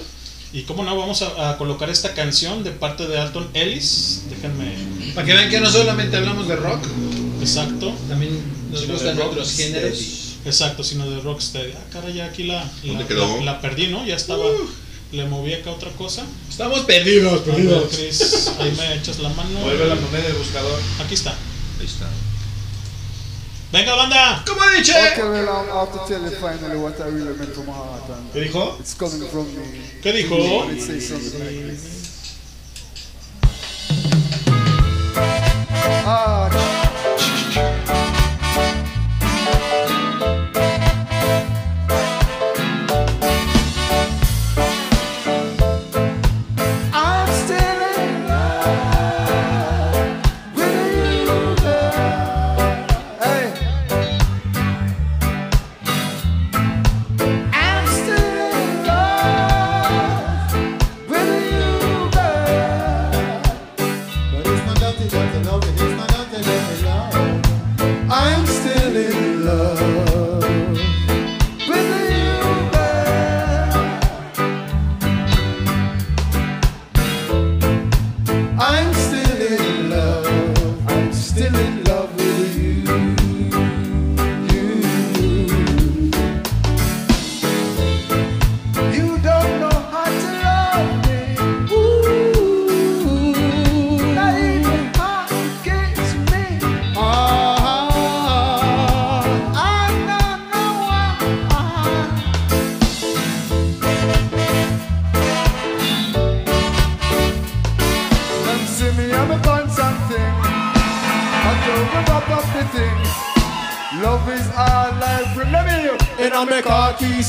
Y cómo no, vamos a, a colocar esta canción de parte de Alton Ellis. Déjenme. Para que vean que no solamente hablamos de rock, Exacto. también nos Sino gustan de otros géneros. Exacto, sino de Rocksteady. Ah, cara, ya aquí la, la, la- la perdí, ¿no? Ya estaba. Le moví acá otra cosa. Estamos perdidos, A ver, perdidos. Chris, ahí me echas la mano. Vuelve a poner el buscador. Aquí está. Ahí está. Venga, banda. ¿Cómo dice? Okay, well, I'm out to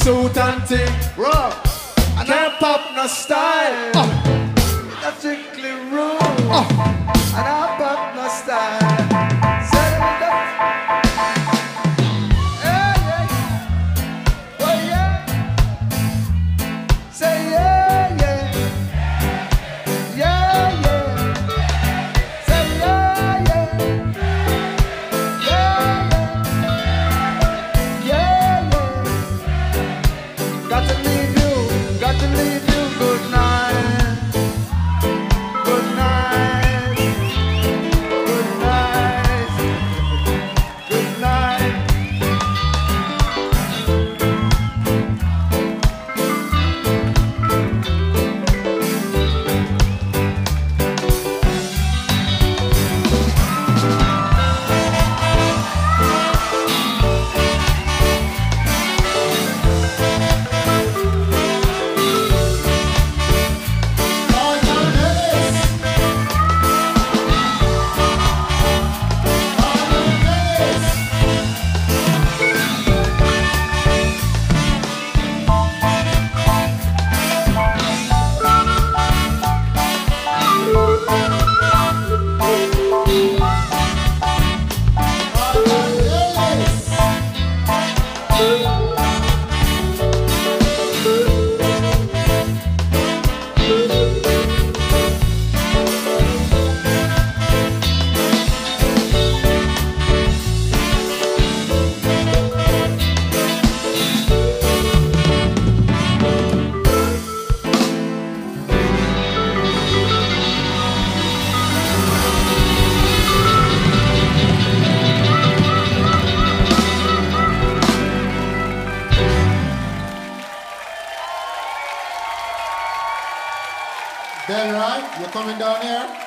suit and thing. I can't pop no style. Uh. You're coming down here.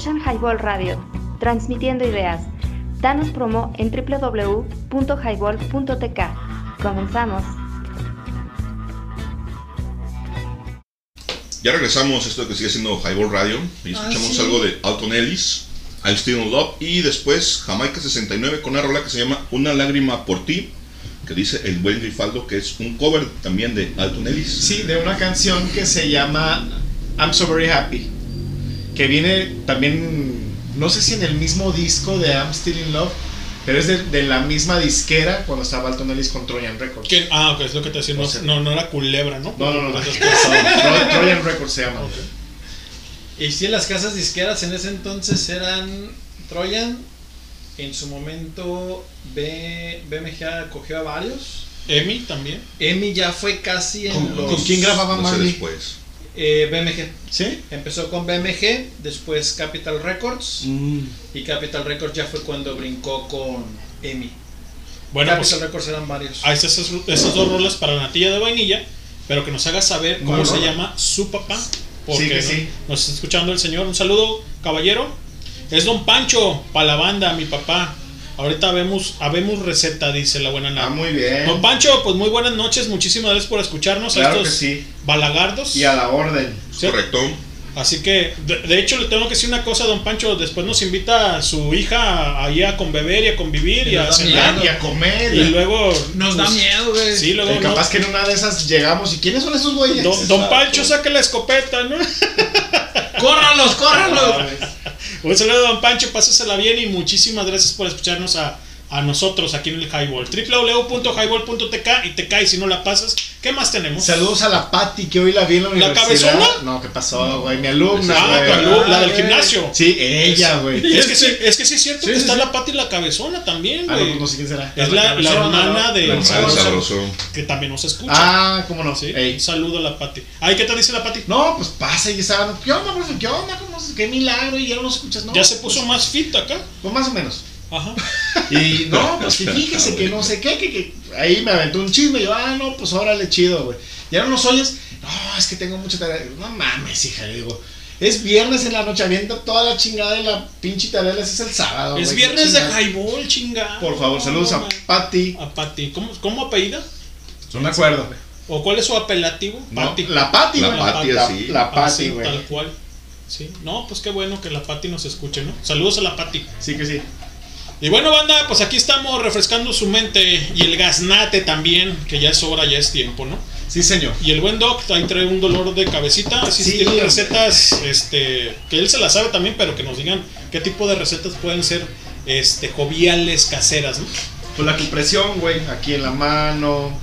Escuchan Highball Radio, transmitiendo ideas. Danos promo en www.highball.tk. Comenzamos. Ya regresamos, esto que sigue siendo Highball Radio. Y Ah, escuchamos sí. algo de Alton Ellis, I'm Still in Love. Y después Jamaica 69 con una rola que se llama Una lágrima por ti. Que dice el buen Grifaldo, que es un cover también de Alton Ellis. Sí, de una canción que se llama I'm So Very Happy. Que viene también, no sé si en el mismo disco de I'm Still in Love, pero es de, de la misma disquera cuando estaba Alton Ellis con Trojan Records. ¿Quién? Ah, ok, es lo que te decía. No, O sea- no, no era culebra, ¿no? No, no, no, no. Tro- Trojan Records se llama. Y si las casas disqueras en ese entonces eran Trojan, en su momento B, BMG cogió a varios. Emi también. Emi ya fue casi en ¿Con- los... con quién grababa No sé Marley? después. Eh, BMG. ¿Sí? Empezó con BMG, después Capital Records. Mm. Y Capital Records ya fue cuando brincó con Emi. Bueno, Capital pues Records eran varios. ahí están esas, esas dos rolas para la natilla de vainilla. Pero que nos haga saber cómo Muy se rola. llama su papá. Porque Sí, que ¿no? sí. nos está escuchando el señor. Un saludo, caballero. Es Don Pancho, para la banda, mi papá. Ahorita vemos, habemos receta, dice la buena nave. Ah, muy bien. Don Pancho, pues muy buenas noches. Muchísimas gracias por escucharnos a estos que sí. balagardos. Y a la orden. Sí. Correcto. Así que, de, de hecho, le tengo que decir una cosa, don Pancho. Después nos invita a su hija ahí a conbeber y a convivir y, Y a cenar. Y a comer. Y luego. Nos da pues, miedo, güey. Sí, luego. Y capaz no. que en una de esas llegamos y ¿quiénes son esos güeyes? Don, don Pancho saca la escopeta, ¿no? ¡Córralos, córralos! Un saludo, don Pancho. Pásasela bien y muchísimas gracias por escucharnos a, a nosotros aquí en el Highball. www.highball.tk y te cae si no la pasas. ¿Qué más tenemos? Saludos a la Patti que hoy la vi en la universidad. cabezona? No, ¿qué pasó, güey? Mi alumna, Ah, güey. tu alumna, la del güey. gimnasio. Sí, ella, güey. Es que, sí, es que sí es cierto Sí, que sí, está sí. la Pati y la cabezona también, Ah, no, güey. no sé quién será. Es la, la hermana ¿no? de La del sabroso. que también nos escucha. Ah, cómo no. Sí, Ey. un saludo a la Pati. Ay, ¿qué te dice la Pati? No, pues pasa y estaban. ¿Qué onda, profe? ¿Qué onda? ¿Cómo, qué milagro y ya no nos escuchas, ¿no? ya se puso pues, más fit acá. Pues más o menos. Ajá. Y no, pues que fíjese que no sé qué, que, que ahí me aventó un chisme. Y yo, ah, no, pues órale, chido, güey. Ya no nos oyes. No, es que tengo mucha tarea. No mames, hija, le digo. Es viernes en la noche, avienta toda la chingada de la pinche tarea, ese es el sábado. es viernes de highball, chingada. Por favor, saludos a Patti. A Pati. ¿Cómo, ¿Cómo apellida? No me acuerdo. ¿O cuál es su apelativo? No, Pati. la Patti, La güey. Patti, La- así. La Ah, Patti, sí, güey. tal cual. Sí. No, pues qué bueno que la Pati nos escuche, ¿no? Saludos a la Pati. Sí que sí. Y bueno, banda, pues aquí estamos refrescando su mente y el gaznate también, que ya es hora, ya es tiempo, ¿no? Sí, señor. Y el buen Doc ahí trae un dolor de cabecita, así Sí, tiene recetas, este, que él se las sabe también, pero que nos digan qué tipo de recetas pueden ser, este, joviales, caseras, ¿no? Pues la compresión, güey, aquí en la mano.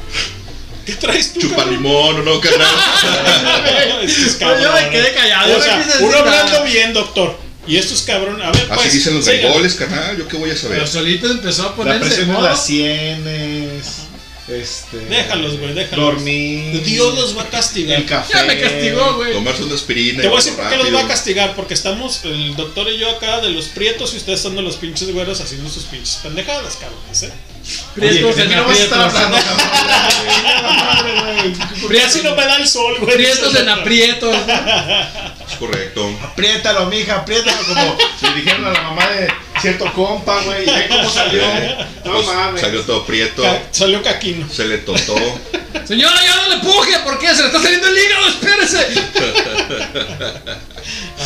¿Qué traes tú? Chupa limón, ¿no? carnal? Estos Yo me quedé callado, O no sea, uno hablando bien, doctor. Y estos cabrones, a ver, pues. Así dicen los sigan. bengoles, carnal. ¿Yo qué voy a saber? Pero solito empezó a La ponerse presión en las sienes. Este. Déjalos, güey, déjalos. Dormir. Dios los va a castigar. El café. Ya me castigó, güey. Tomarse una aspirina. Te voy a decir por qué los va a castigar, porque estamos, el doctor y yo acá de los prietos y ustedes son de los pinches güeros haciendo sus pinches pendejadas, cabrones, ¿eh? Vas a estar aprietos. hablando, cabrón. Casi no me da el sol, güey. Prietos en aprietos. Es correcto. Apriétalo, mija, apriétalo. Como le dijeron a la mamá de cierto compa, güey. Y cómo salió. No Pues, mames. Salió todo prieto. Ca- Salió caquino. Se le totó. Señora, ya no le empuje, ¿por qué? Se le está saliendo el hígado, espérese.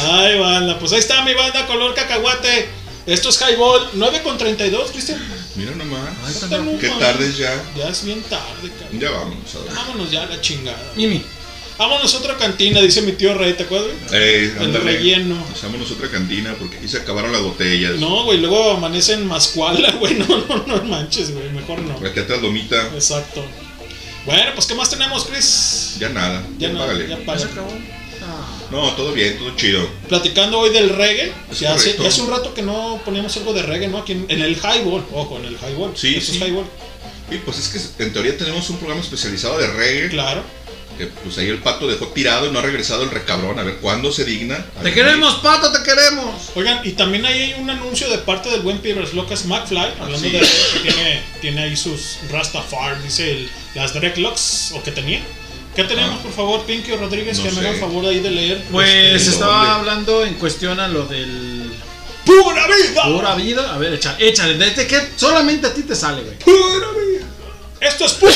Ay, banda, pues ahí está mi banda color cacahuate. Esto es Highball 9 con 32, Cristian. Mira nomás. Está no Qué mames. tarde es ya. Ya es bien tarde, cabrón. Ya vámonos a ver. Vámonos ya a la chingada. Mimi. Vámonos a otra cantina, dice mi tío Rey, ¿te acuerdas? güey? Ey, El relleno. Echámonos otra cantina porque aquí se acabaron las botellas. No, güey, luego amanecen mascuala, güey. No, no, no manches, güey. Mejor no. Aquí atrás lomita. Exacto. Bueno, pues ¿qué más tenemos, Chris? Ya nada. Ya Ya, no, págale. ya paga. No, todo bien, todo chido. Platicando hoy del reggae. Es Ya hace, correcto. ya hace un rato que no poníamos algo de reggae, ¿no? Aquí en, en el highball. Ojo, en el highball. Sí, Esto es sí. highball. Y pues es que en teoría tenemos un programa especializado de reggae. Claro. Que pues ahí el pato dejó tirado y no ha regresado el recabrón. A ver cuándo se digna. A Te ver, queremos, pato, te queremos. Oigan, y también ahí hay un anuncio de parte del buen Pibers Locas McFly, hablando sí. de reggae, que tiene, tiene ahí sus Rastafari, dice el- las dreadlocks, o que tenía. ¿Qué tenemos, por favor, Pinky o Rodríguez? No que me hagan favor ahí de leer. Pues Este, estaba hablando en cuestión a lo del. ¡Pura vida! Pura vida. A ver, échale, échale. Desde que solamente a ti te sale, güey. ¡Pura vida! Esto es pura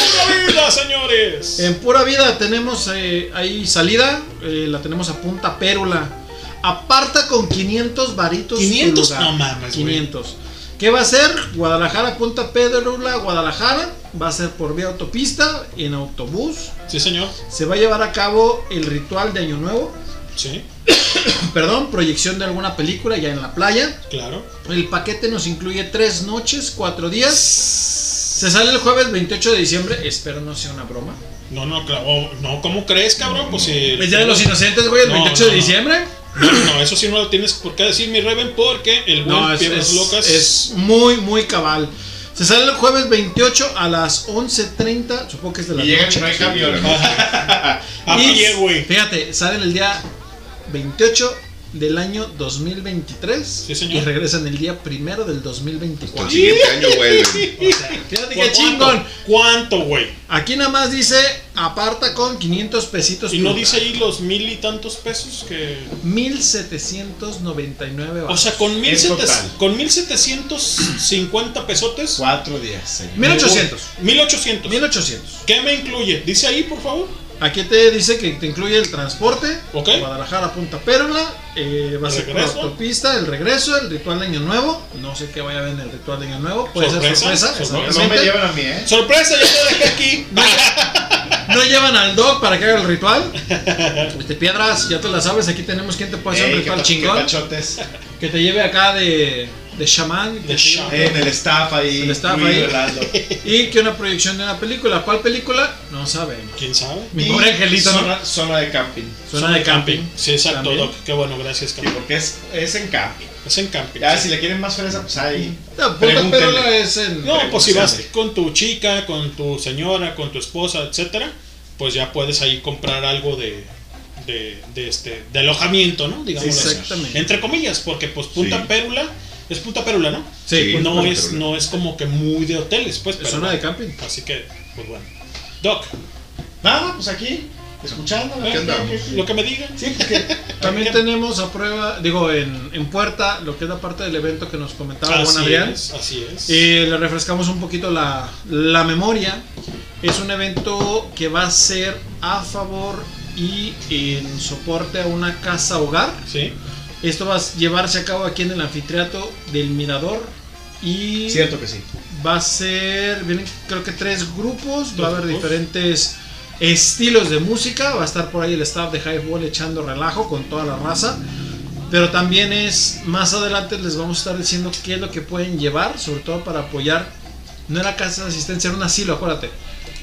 vida, señores. En pura vida tenemos eh, ahí salida. eh, la tenemos a punta pérula. Aparta con 500 varitos. 500, tu lugar. no mames, güey. 500. ¿Qué va a ser? Guadalajara, punta pérula, Guadalajara. Va a ser por vía autopista, en autobús. Sí, señor. Se va a llevar a cabo el ritual de Año Nuevo. Sí, Perdón, proyección de alguna película ya en la playa. claro. El paquete nos incluye tres noches, cuatro días. Se sale el jueves 28 de diciembre. Espero no sea una broma. No, no, claro. No, ¿cómo crees, cabrón? Pues si. ¿Es Día de los Inocentes, güey? El No, 28 no, de diciembre. No, no, eso sí no lo tienes por qué decir, mi Reven, porque el buen No, es, Piedras es- Locas. es muy, muy cabal. Se sale el jueves 28 a las 11.30. Supongo que es de la Y llega noche. que no hay cambio. A Y, güey. Fíjate, sale el día 28 del año 2023 Sí, señor. y regresan el día primero del Hasta 2024. el siguiente año vuelven. Fíjate ¿Por qué cuánto? chingón. ¿Cuánto, güey? Aquí nada más dice aparta con 500 pesitos. Y no lugar. dice ahí los mil y tantos pesos que. 1799 O sea, con, mil sete- con 1750 pesotes. Cuatro días. señor. 1800. 1800. 1800. ¿Qué me incluye? Dice ahí, por favor. Aquí te dice que te incluye el transporte, Ok. Guadalajara Punta Pérula, eh, va a ser por autopista, el regreso, el ritual de Año Nuevo. No sé qué vaya a haber en el ritual de Año Nuevo, puede Sorpresa, ser sorpresa. No, no me llevan a mí, ¿eh? Sorpresa, yo te dejé aquí. No llevan al dog para que haga el ritual. Este, piedras, ya te la sabes, aquí tenemos quien te puede hacer Ey, un ritual chingón. Que te lleve acá de, de chamán. que lleve- chamán. En el staff ahí. El staff ahí. Y que una proyección de una película. ¿Cuál película? No sabemos. ¿Quién sabe? Mi Y pobre angelito, ¿no? zona, zona de camping. Zona de camping. Sí, exacto. Doc. Qué bueno, gracias, Sí, camping. porque es, es en camping. Es en camping. Ya, sí. si le quieren más fresa, pues ahí. No, es en. No, pues si vas con tu chica, con tu señora, con tu esposa, etcétera, pues ya puedes ahí comprar algo de, de, de este de alojamiento, ¿no? Digamos. Exactamente. Entre comillas, porque pues Punta Sí. Pérula es Punta Pérula, ¿no? Sí, no es no es como que muy de hoteles, pues, Es zona de camping. Así que pues bueno. Doc, Nada, pues aquí, escuchando. Aquí andamos. lo que me digan. Sí, porque También tenemos a prueba, digo, en, en puerta, lo que es la parte del evento que nos comentaba Juan Adrián. es, así es. Y le refrescamos un poquito la, la memoria. Es un evento que va a ser a favor y en soporte a una casa hogar. Sí. Esto va a llevarse a cabo aquí en el anfiteatro del Mirador. Y Cierto que sí. va a ser, vienen creo que tres grupos, va a haber grupos. diferentes estilos de música, va a estar por ahí el staff de Highball echando relajo con toda la raza. Pero también es, más adelante les vamos a estar diciendo qué es lo que pueden llevar, sobre todo para apoyar. No era casa de asistencia, era un asilo, acuérdate.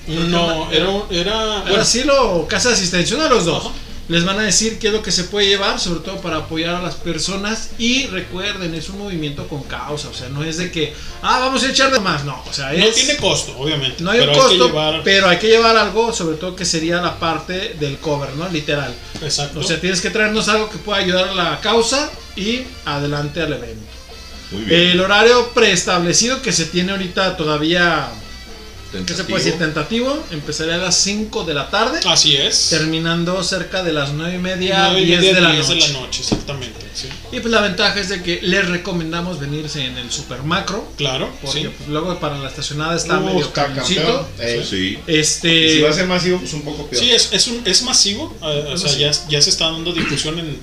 No, era un- era Era asilo o casa de asistencia, uno de los dos. Ajá. Les van a decir qué es lo que se puede llevar, sobre todo para apoyar a las personas. Y recuerden, es un movimiento con causa, o sea, no es de que, ah, vamos a echar de más, no, o sea, no es, tiene costo, obviamente. no hay pero un costo, que llevar, pero hay que llevar algo, sobre todo que sería la parte del cover, ¿no? Literal. exacto. O sea, tienes que traernos algo que pueda ayudar a la causa y adelante al evento. Muy bien. El horario preestablecido que se tiene ahorita todavía, ¿qué se puede decir? Tentativo, empezaría a las 5 de la tarde, Así es. terminando cerca de las 9 y media, Nueve y 10 media, de la diez noche. exactamente. Sí. Y pues la ventaja es de que les recomendamos venirse en el super macro. Claro, Porque sí. pues, luego para la estacionada está Uh, medio camioncito. Ey. Sí. Este. Y si va a ser masivo, pues un poco peor. Sí, es, es, un, es masivo. eh, o Es sea, ya, ya se está dando difusión en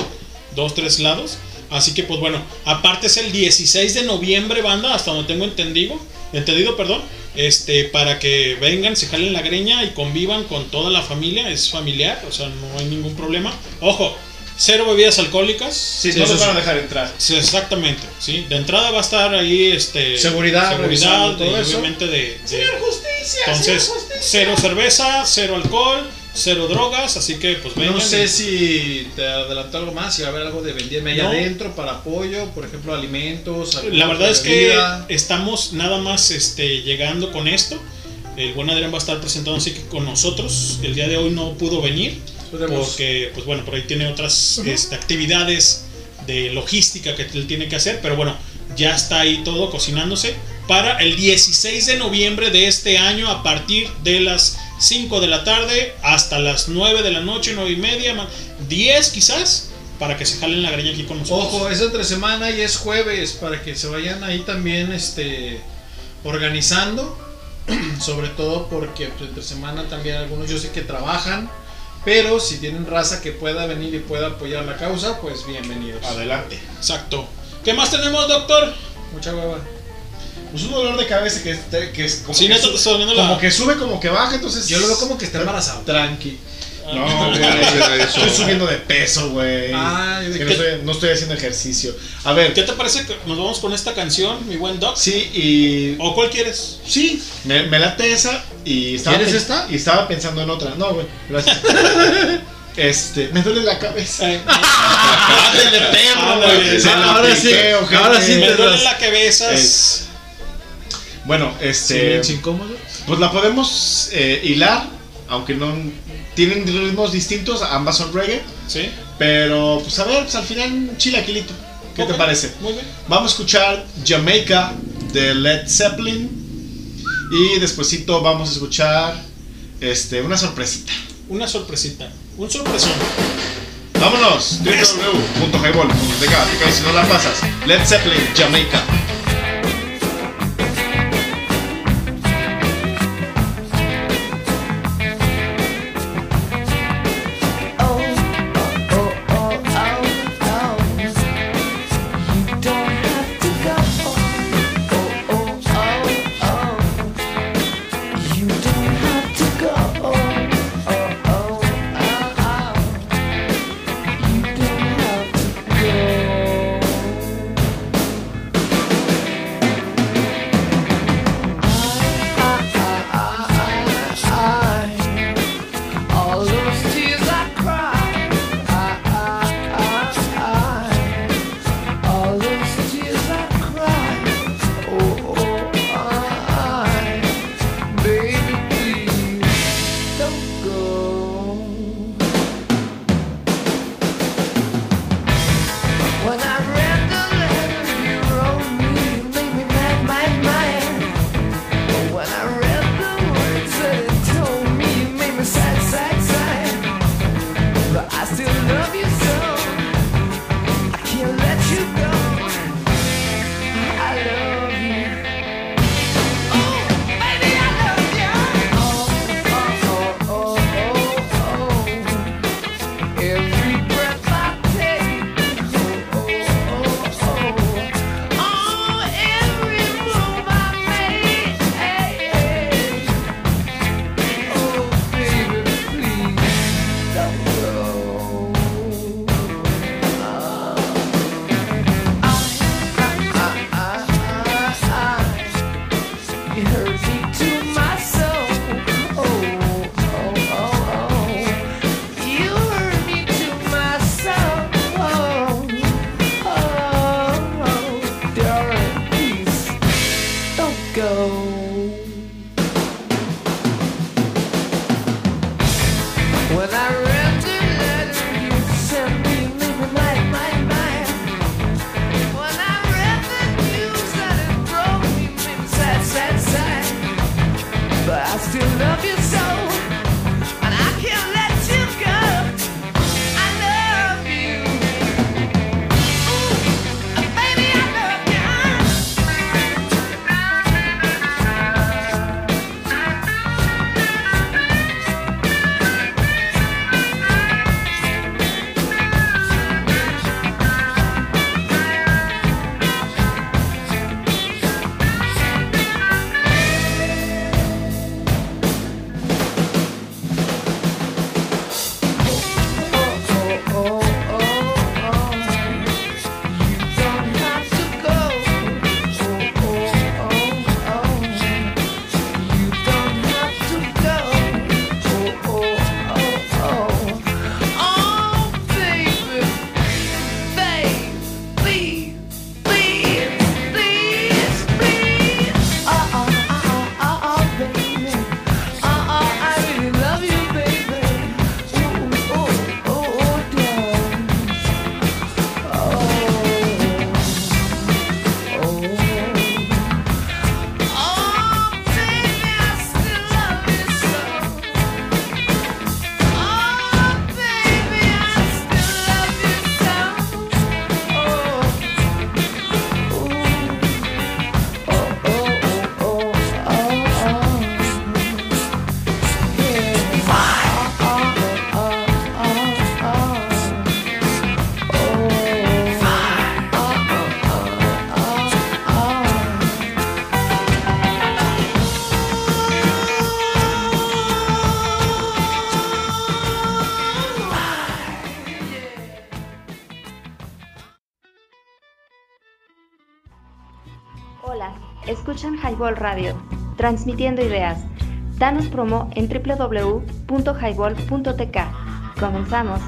dos, tres lados. Así que, pues bueno, aparte es el 16 de noviembre, banda, hasta donde tengo entendido. Entendido, perdón. Este, para que vengan, se jalen la greña y convivan con toda la familia. Es familiar, o sea, no hay ningún problema. Ojo, cero bebidas alcohólicas. Sí, Sí, no los van a dejar entrar. Sí, exactamente, sí. De entrada va a estar ahí este Seguridad, seguridad todo y eso. obviamente de, de- justicia! entonces cero cerveza, cero alcohol, cero drogas, así que pues vengan. No sé si te adelantó algo más, si va a haber algo de venderme allá No. adentro para apoyo, por ejemplo, alimentos. La verdad es que estamos nada más este, llegando con esto. El buen Adrián va a estar presentándose aquí con nosotros. El día de hoy no pudo venir Esperemos. porque, pues bueno, por ahí tiene otras este, actividades de logística que él tiene que hacer. Pero bueno, ya está ahí todo cocinándose. Para el 16 de noviembre de este año a partir de las 5 de la tarde hasta las 9 de la noche, 9 y media, ma- 10 quizás, para que se jalen la greña aquí con nosotros. Ojo, es entre semana y es jueves para que se vayan ahí también este organizando, sobre todo porque pues, entre semana también algunos yo sé que trabajan, pero si tienen raza que pueda venir y pueda apoyar la causa, pues bienvenidos. Adelante. Exacto. ¿Qué más tenemos, doctor? Mucha hueva. Pues un dolor de cabeza que, es- que es como, Sí, que, neta, sube, la- como que sube, como que baja, entonces... Yo lo veo como que está embarazado. Tranqui. No, Ah. güey, estoy subiendo de peso, güey. Ah, Es que ¿de no, estoy, no estoy haciendo ejercicio. A ver, ¿Qué te parece que nos vamos con esta canción, mi buen doc? sí, y... ¿O cuál quieres? Sí, me, me late esa y estaba... ¿Quieres esta? Y estaba pensando en otra. No, güey, gracias. este, me duele la cabeza. Ándale, perro, güey. ahora sí, ahora sí Me te duele la cabeza. es- Bueno, este... ¿Silencio incómodo? Pues la podemos eh, hilar, aunque no tienen ritmos distintos, ambas son reggae, Sí. pero pues a ver, pues al final un chilaquilito. ¿Qué te Ok, parece? Muy bien. Vamos a escuchar Jamaica de Led Zeppelin y despuesito vamos a escuchar este una sorpresita. Una sorpresita. Un sorpresón. Vámonos, www.highball.tk, si no la pasas. Led Zeppelin, Jamaica. Highball Radio, transmitiendo ideas. Danos promo en www.highball.tk. Comenzamos.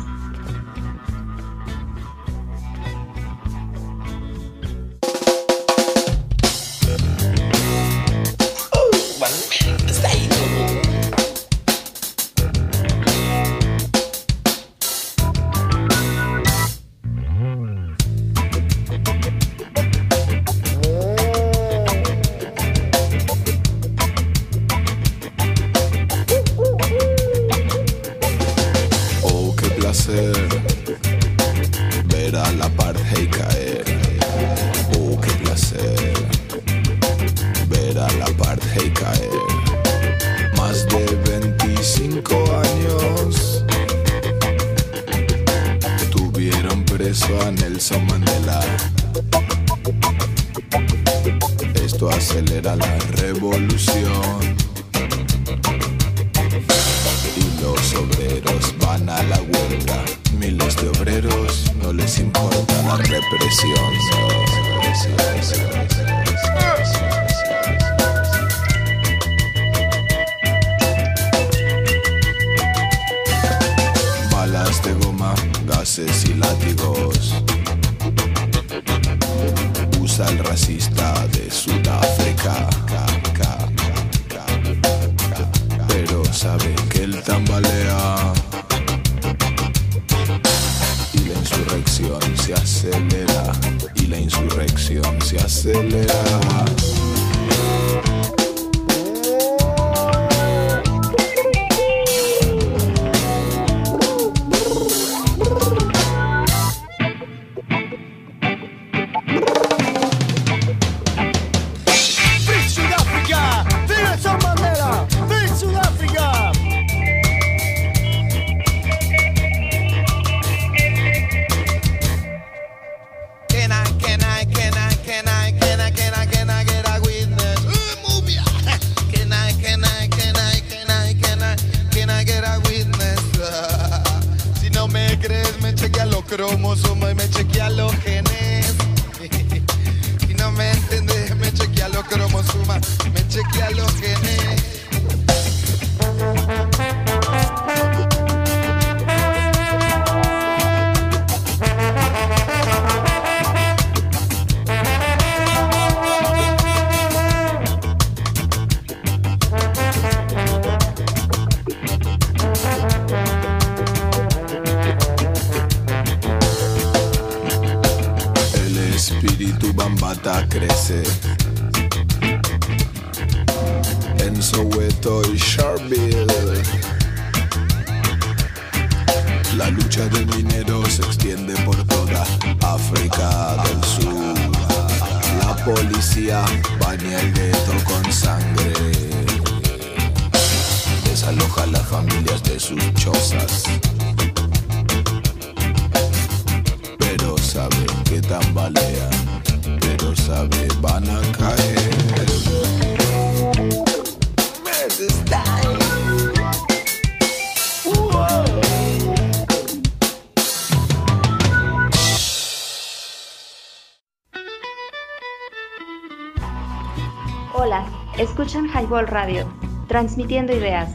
Highball Radio, transmitiendo ideas.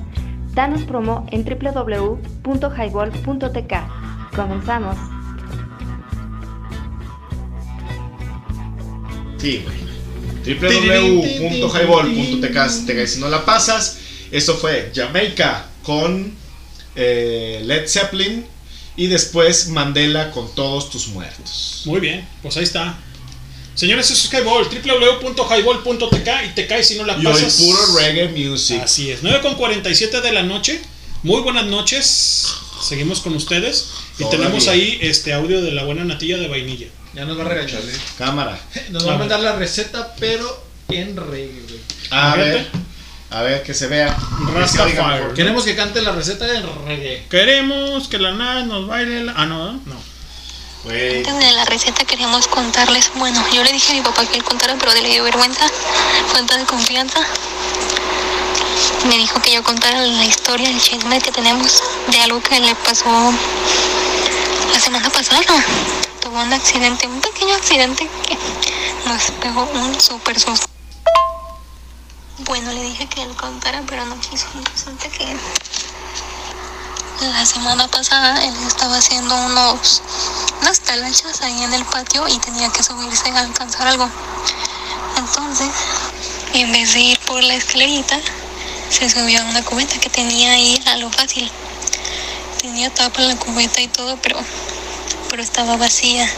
Danos promo en www.highball.tk. Comenzamos. Sí, www.highball.tk Si no la pasas, esto fue Jamaica con eh, Led Zeppelin y después Mandela con todos tus muertos. Muy bien, pues ahí está. Señores, eso es Highball, www.highball.tk y te caes si no la Y hoy pasas. puro reggae music. Así es, 9 con 47 de la noche. Muy buenas noches. Seguimos con ustedes. Y Todavía. tenemos ahí este audio de la buena natilla de vainilla. Ya nos va a regañar. Cámara. Nos va a mandar la receta, pero en reggae, güey. A ver, a ver que se vea. Que se oiga mejor. Queremos que cante la receta en reggae. Queremos que la nada nos baile la... Ah, no, no. Antes de la receta queríamos contarles, bueno, yo le dije a mi papá que él contara, pero le dio vergüenza, falta de confianza. Me dijo que yo contara la historia, el chisme que tenemos de algo que le pasó la semana pasada. Tuvo un accidente, un pequeño accidente que nos pegó un súper susto. Bueno, le dije que él contara, pero no quiso. Resulta que la semana pasada él estaba haciendo unos unas talachas ahí en el patio y tenía que subirse a alcanzar algo. Entonces, en vez de ir por la escalerita, se subió a una cubeta que tenía ahí a lo fácil. Tenía tapa la cubeta y todo, pero, pero estaba vacía.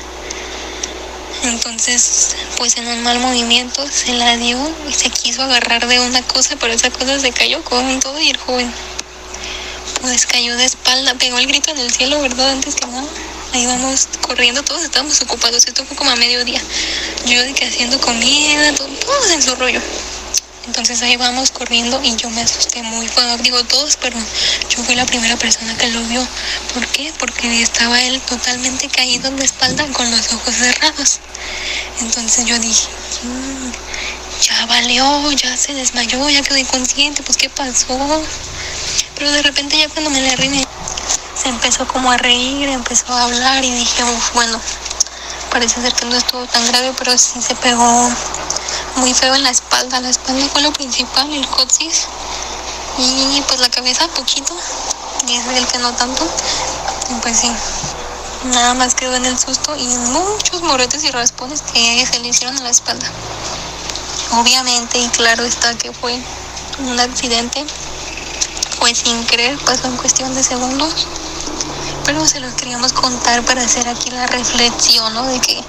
Entonces, pues en un mal movimiento se la dio y se quiso agarrar de una cosa, pero esa cosa se cayó con todo y el joven pues cayó de espalda, pegó el grito en el cielo, ¿verdad? Antes que nada. Ahí vamos corriendo, todos estábamos ocupados, esto fue como a mediodía. Yo de que haciendo comida, todo- todos en su rollo. Entonces ahí vamos corriendo y yo me asusté muy feo. Digo todos, pero yo fui la primera persona que lo vio. ¿Por qué? Porque estaba él totalmente caído de espalda con los ojos cerrados. Entonces yo dije, "Mm, ya valió, ya se desmayó, ya quedó inconsciente, pues ¿qué pasó? Pero de repente ya cuando me le arrimé, se empezó como a reír, empezó a hablar y dije, "Uf, bueno, parece ser que no estuvo tan grave, pero sí se pegó muy feo en la espalda. La espalda fue lo principal, el coxis. Y pues la cabeza poquito, dice el que no tanto. Y pues sí, nada más quedó en el susto y muchos moretes y raspones que se le hicieron en la espalda. Obviamente y claro está que fue un accidente, fue sin querer, pasó en cuestión de segundos. Pero se los queríamos contar para hacer aquí la reflexión, ¿no? De que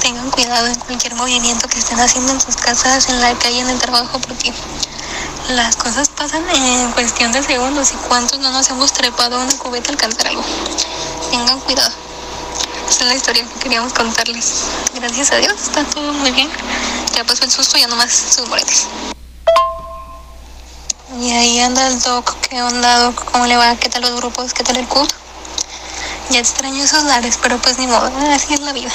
tengan cuidado en cualquier movimiento que estén haciendo en sus casas, en la calle, en el trabajo, porque las cosas pasan en cuestión de segundos y cuántos no nos hemos trepado a una cubeta a alcanzar algo. Tengan cuidado. Esa es la historia que queríamos contarles. Gracias a Dios, está todo muy bien. Ya pasó el susto, ya nomás sus moretes. Y ahí anda el doc. ¿Qué onda, doc? ¿Cómo le va? ¿Qué tal los grupos? ¿Qué tal el CUT? Ya extraño esos lares, pero pues ni modo, así es la vida.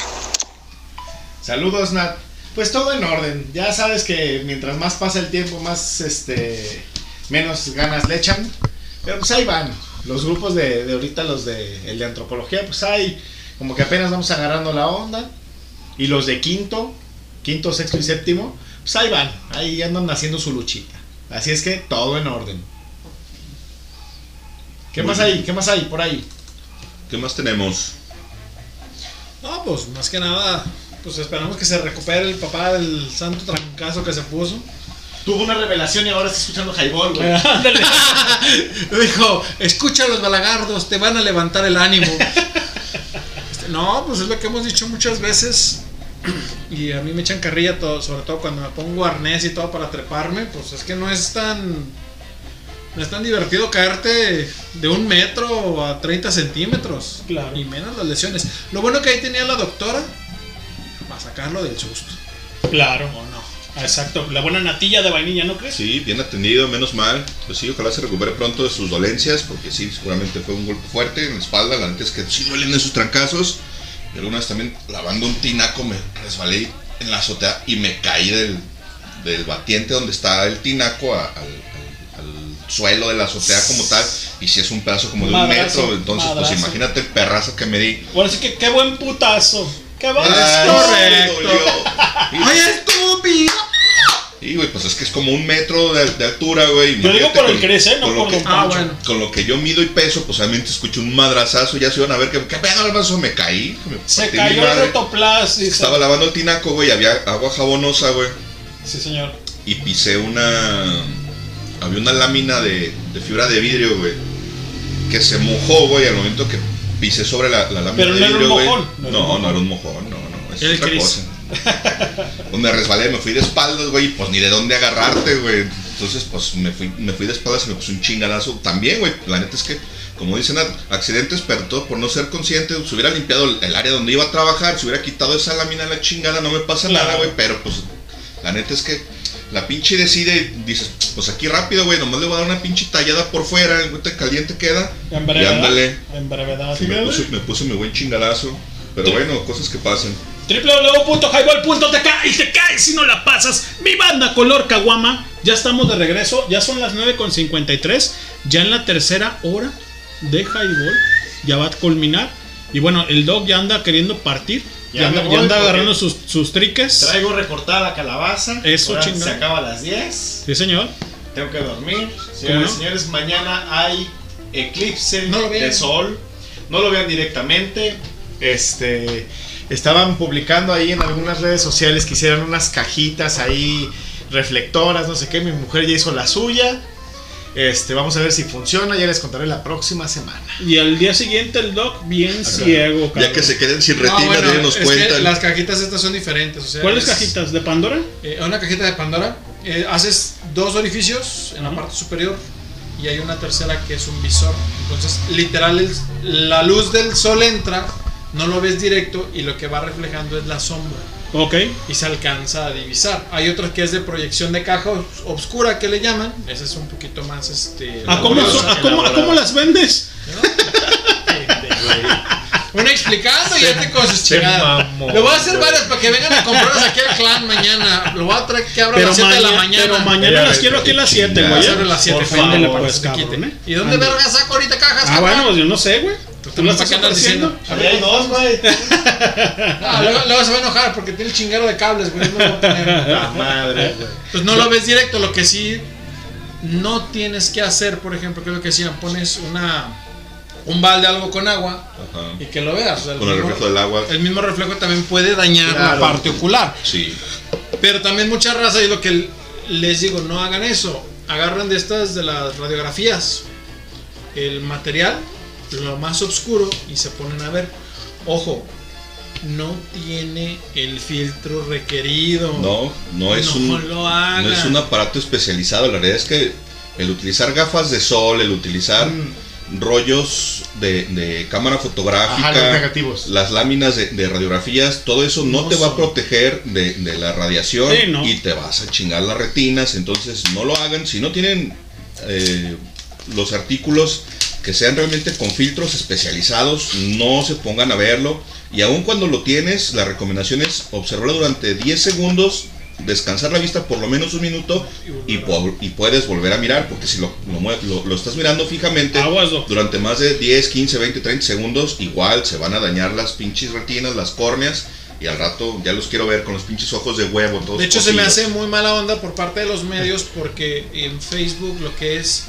Saludos, Nat. Pues todo en orden. Ya sabes que mientras más pasa el tiempo, más este menos ganas le echan. Pero pues ahí van. Los grupos de, de ahorita, los de el de antropología, pues hay como que apenas vamos agarrando la onda. Y los de quinto, quinto, sexto y séptimo, pues ahí van. Ahí andan haciendo su luchita. Así es que todo en orden. ¿Qué Muy más bien. hay? ¿Qué más hay por ahí? ¿Qué más tenemos? No, pues más que nada, pues esperamos que se recupere el papá del santo trancazo que se puso. Tuvo una revelación y ahora está escuchando Highball, güey. Ándale. Dijo, escucha a los balagardos, te van a levantar el ánimo. No, pues es lo que hemos dicho muchas veces. Y a mí me echan carrilla todo, sobre todo cuando me pongo arnés y todo para treparme, pues es que no es tan no es tan divertido caerte de un metro a 30 centímetros. Claro. Y menos las lesiones. Lo bueno que ahí tenía la doctora para sacarlo del susto. Claro. O no. Exacto. La buena natilla de vainilla, ¿no crees? Sí, bien atendido, menos mal. Pues sí, ojalá se recupere pronto de sus dolencias, porque sí, seguramente fue un golpe fuerte en la espalda. La neta es que sí duelen esos trancazos. Y alguna vez también lavando un tinaco me resbalé en la azotea y me caí del, del batiente donde está el tinaco a- al, al- al suelo de la azotea como tal. Y si es un pedazo como de un metro, entonces pues imagínate el perrazo que me di. Bueno, así que qué buen putazo. Qué buen Ay, correcto. ¡Ay, estúpido! Y güey, pues es que es como un metro de, de altura, güey. Yo digo por el con- crece, no con lo por que- Pancho. Ah, bueno. Con lo que yo mido y peso, pues obviamente escucho un madrazazo. Ya se iban a ver que, ¿qué pedo, hermano? Me caí. me Se cayó el rotoplas. dice. Estaba lavando el tinaco, güey. Había agua jabonosa, güey. Sí, señor. Y pisé una. Había una lámina de, de fibra de vidrio, güey. Que se mojó, güey, al momento que pisé sobre la, la lámina Pero de no era un vidrio, güey. mojón, no No, era un mojón. no era un mojón, no, no. Es otra Chris. cosa. Pues me resbalé, me fui de espaldas, güey, y pues ni de dónde agarrarte, güey. Entonces, pues me fui, me fui de espaldas y me puse un chingadazo. También, güey, la neta es que, como dicen, accidentes, pero todo por no ser consciente, se hubiera limpiado el- el área donde iba a trabajar, se hubiera quitado esa lámina de la chingada, no me pasa Claro. nada, güey, pero pues la neta es que la pinche decide y dices, pues aquí rápido, güey, nomás le voy a dar una pinche tallada por fuera, te caliente queda. En Y brevedad. ándale. En brevedad. Sí, me, puse mi buen chingadazo. Pero bueno, cosas que pasan. www.highball.tk y te caes si no la pasas. Mi banda color caguama. Ya estamos de regreso. Ya son las 9.53. Ya en la tercera hora de Highball. Ya va a culminar. Y bueno, el dog ya anda queriendo partir. Ya anda, ya anda agarrando sus, sus triques. Traigo recortada calabaza. Eso, chingón. Se acaba a las 10. Sí, señor. Tengo que dormir. ¿Cómo Señores no? y señores, mañana hay eclipse No de sol. No lo vean directamente. Este. Estaban publicando ahí en algunas redes sociales que hicieran unas cajitas ahí reflectoras, no sé qué. Mi mujer ya hizo la suya. Este, vamos a ver si funciona. Ya les contaré la próxima semana. Y al día siguiente el doc bien ciego, cabrón. Ya que se queden sin No, retina, bueno, déjenos es cuenta. que las cajitas estas son diferentes. O sea, ¿Cuáles es- cajitas? ¿De Pandora? Eh, una cajita de Pandora. eh, haces dos orificios en la parte superior y hay una tercera que es un visor. Entonces, literal, el- la luz del sol entra, no lo ves directo y lo que va reflejando es la sombra. Ok. Y se alcanza a divisar. Hay otro que es de proyección de caja os- obscura que le llaman. Ese es un poquito más este. ¿A cómo, laborioso. son- a cómo- a cómo las vendes? Una explicando y ya te con sus chingadas. Lo voy a hacer varias para que vengan a comprarlas aquí al clan mañana. Lo voy a traer que abra a las 7 de la maña- mañana. pero mañana las quiero aquí a las 7, güey. Abre a las 7, Por ándale, favor, pues, cabrón. ¿eh? ¿Y dónde verga saco ahorita cajas? Ah, bueno, yo no sé, güey. Tú lo ¿Para estás qué andas ofreciendo. Ahí hay dos, güey. Ah, luego, luego se va a enojar porque tiene el chingaro de cables, güey. No lo voy a poner. La madre, güey. Pues no lo ves directo, lo que sí no tienes que hacer, por ejemplo, que es lo que decían, pones una un balde algo con agua Ajá. y que lo veas. o sea, Con el mismo- reflejo del agua. El mismo reflejo también puede dañar Claro. la parte ocular. Sí. Pero también mucha raza, y lo que les digo, no hagan eso. Agarran de estas de las radiografías el material, lo más oscuro, y se ponen a ver. Ojo, no tiene el filtro requerido. No, no es, No un, no es un aparato especializado. La realidad es que el utilizar gafas de sol, el utilizar rollos de, de cámara fotográfica, Ajá, los negativos. las láminas de, de radiografías, todo eso no, No te va a proteger de, de la radiación Sí, no. y te vas a chingar las retinas. Entonces no lo hagan. Si no tienen eh, los artículos que sean realmente con filtros especializados, no se pongan a verlo. Y aun cuando lo tienes, la recomendación es observarlo durante 10 segundos, descansar la vista por lo menos un minuto y, puedes volver a mirar, porque si lo, lo lo- estás mirando fijamente durante más de 10, 15, 20, 30 segundos, igual se van a dañar las pinches retinas, las córneas. Y al rato ya los quiero ver con los pinches ojos de huevo. Todos De hecho, se me hace muy mala onda por parte de los medios porque en Facebook lo que es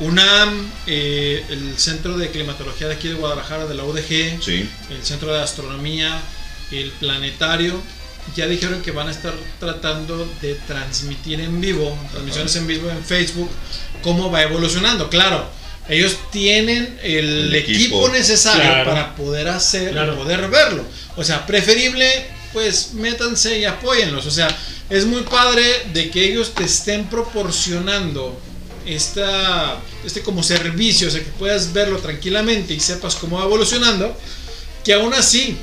UNAM, eh, el Centro de Climatología de aquí de Guadalajara, de la UDG, Sí. el Centro de Astronomía, el Planetario, ya dijeron que van a estar tratando de transmitir en vivo, transmisiones en vivo en Facebook, cómo va evolucionando. Claro, ellos tienen el, El equipo, equipo. necesario Claro. para poder hacer, Claro. poder verlo. O sea, preferible, pues métanse y apóyenlos. O sea, es muy padre de que ellos te estén proporcionando esta, este como servicio, o sea, que puedas verlo tranquilamente y sepas cómo va evolucionando, que aún así,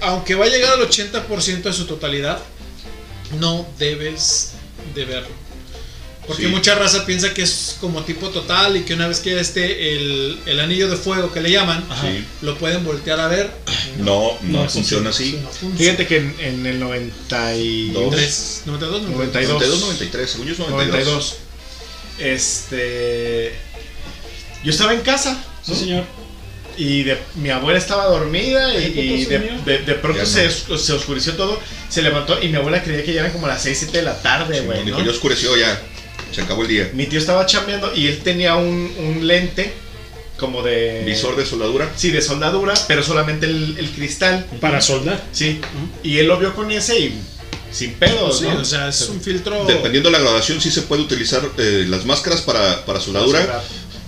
aunque va a llegar al 80% de su totalidad, no debes de verlo. Porque Sí. mucha raza piensa que es como tipo total y que una vez que ya esté el, el anillo de fuego que le llaman, Sí. lo pueden voltear a ver. No, no, No funciona así. No funciona. Fíjate que en, en el 92. Tres, 92, 92. 92. 92, 93, según yo es 92. 92. Este. Yo estaba en casa. Sí, ¿no? señor. Y de, mi abuela estaba dormida y, ¿Qué y puto de, señor? de- de pronto se, no. os- se oscureció todo. Se levantó y mi abuela creía que ya eran como las 6, 7 de la tarde, Sí, güey. dijo, ¿no? ya oscureció ya. Se acabó el día. Mi tío estaba chambeando y él tenía un, un lente como de. Visor de soldadura. Sí, de soldadura, pero solamente el, el cristal. Para soldar. Sí. Y él lo vio con ese y sin pedos, Sí, ¿no? o sea, es un filtro. Dependiendo de la graduación, sí se puede utilizar eh, las máscaras para, para soldadura.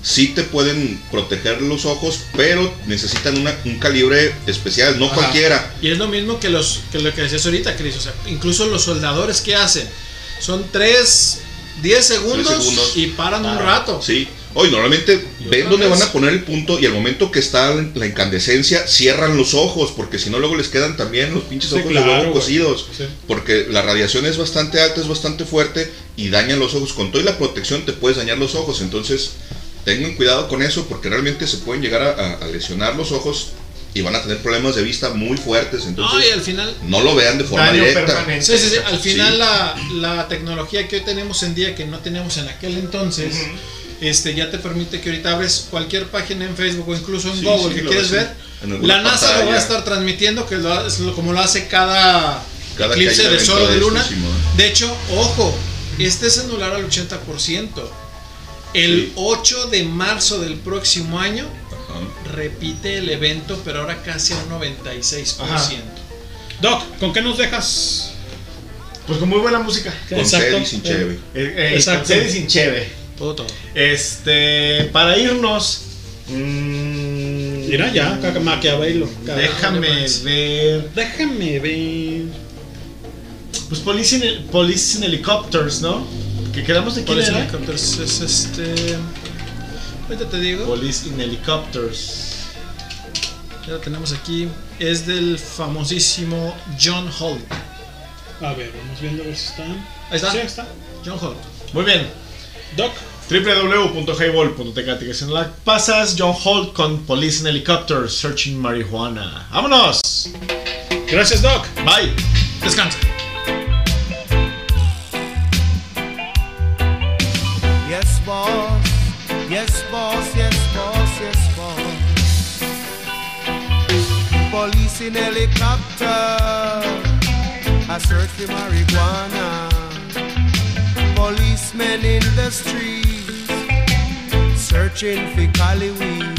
Sí te pueden proteger los ojos, pero necesitan una- un calibre especial, no Ajá. cualquiera. Y es lo mismo que, los, que lo que decías ahorita, Chris. O sea, incluso los soldadores que hacen son 3, 10 segundos, Tres segundos. y paran un rato. Sí. Hoy normalmente ven dónde van a poner el punto y al momento que está la incandescencia cierran los ojos porque si no luego les quedan también los pinches Sí, ojos claro, de huevo cocidos Sí. porque la radiación es bastante alta, es bastante fuerte y daña los ojos. Con toda la protección te puedes dañar los ojos, entonces tengan cuidado con eso porque realmente se pueden llegar a, a- a lesionar los ojos y van a tener problemas de vista muy fuertes. Entonces No, y al final. no lo vean de forma directa. Sí, sí, sí. Al Sí. final la, la tecnología que hoy tenemos en día que no teníamos en aquel entonces, este ya te permite que ahorita abres cualquier página en Facebook o incluso en Sí, Google sí, que quieres ves. ver La NASA lo va a estar transmitiendo, que lo ha- es lo- como lo hace cada, Cada eclipse de sol o de luna. De hecho, ojo, este es anular al 80%. El Sí. 8 de marzo del próximo año repite el evento, pero ahora casi a un 96%. Doc, ¿con qué nos dejas? Pues con muy buena música. Con Exacto. sin cheve. Eh, eh, Exacto. Con sin cheve. Todo, todo. Este, para irnos. mm, Mira ya, caca- Maquiavelo. Déjame ver. Déjame ver. Pues Police in, Police in Helicopters, ¿no? Que quedamos de quién Police in era? Helicopters es este. Ahorita te digo. Police in Helicopters. Ya lo tenemos aquí. Es del famosísimo John Holt. A ver, vamos viendo a ver si están. Ahí está. Sí, ahí está. John Holt. Muy bien. Doc. www.highball.tk que no la pasas, John Holt con Police in Helicopters Searching Marijuana. ¡Vámonos! Gracias, Doc. Bye. Descansa. Yes, boss. Yes, boss. Yes, boss. Yes, boss. Police in helicopter. I search for marijuana. Policemen in the streets. Searching for cali weed.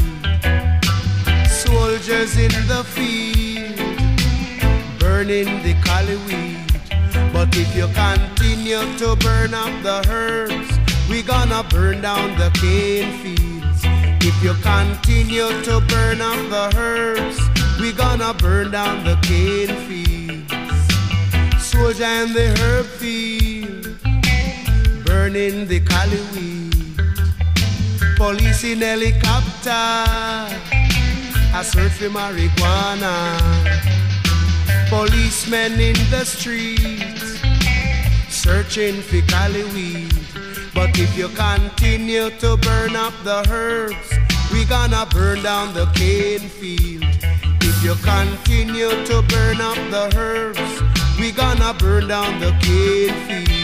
Soldiers in the field. Burning the cali weed. But if you continue to burn up the herbs, we gonna burn down the cane fields. If you continue to burn up the herbs, we gonna burn down the cane fields. Soldier in the herb field, burning the cali weed. Police in helicopter, search for marijuana. Policemen in the streets searching for cali weed. But if you continue to burn up the herbs, we gonna burn down the cane field. If you continue to burn up the herbs, we gonna burn down the cane field.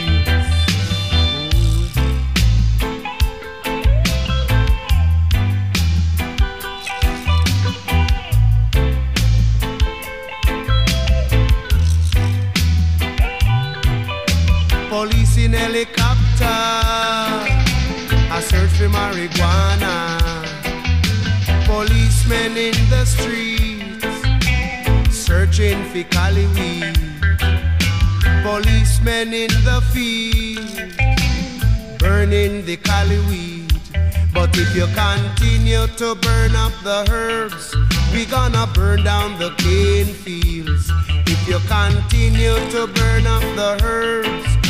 In helicopter, I search for marijuana. Policemen in the streets, searching for cali weed. Policemen in the field, burning the cali weed. But if you continue to burn up the herbs, we gonna burn down the cane fields. If you continue to burn up the herbs,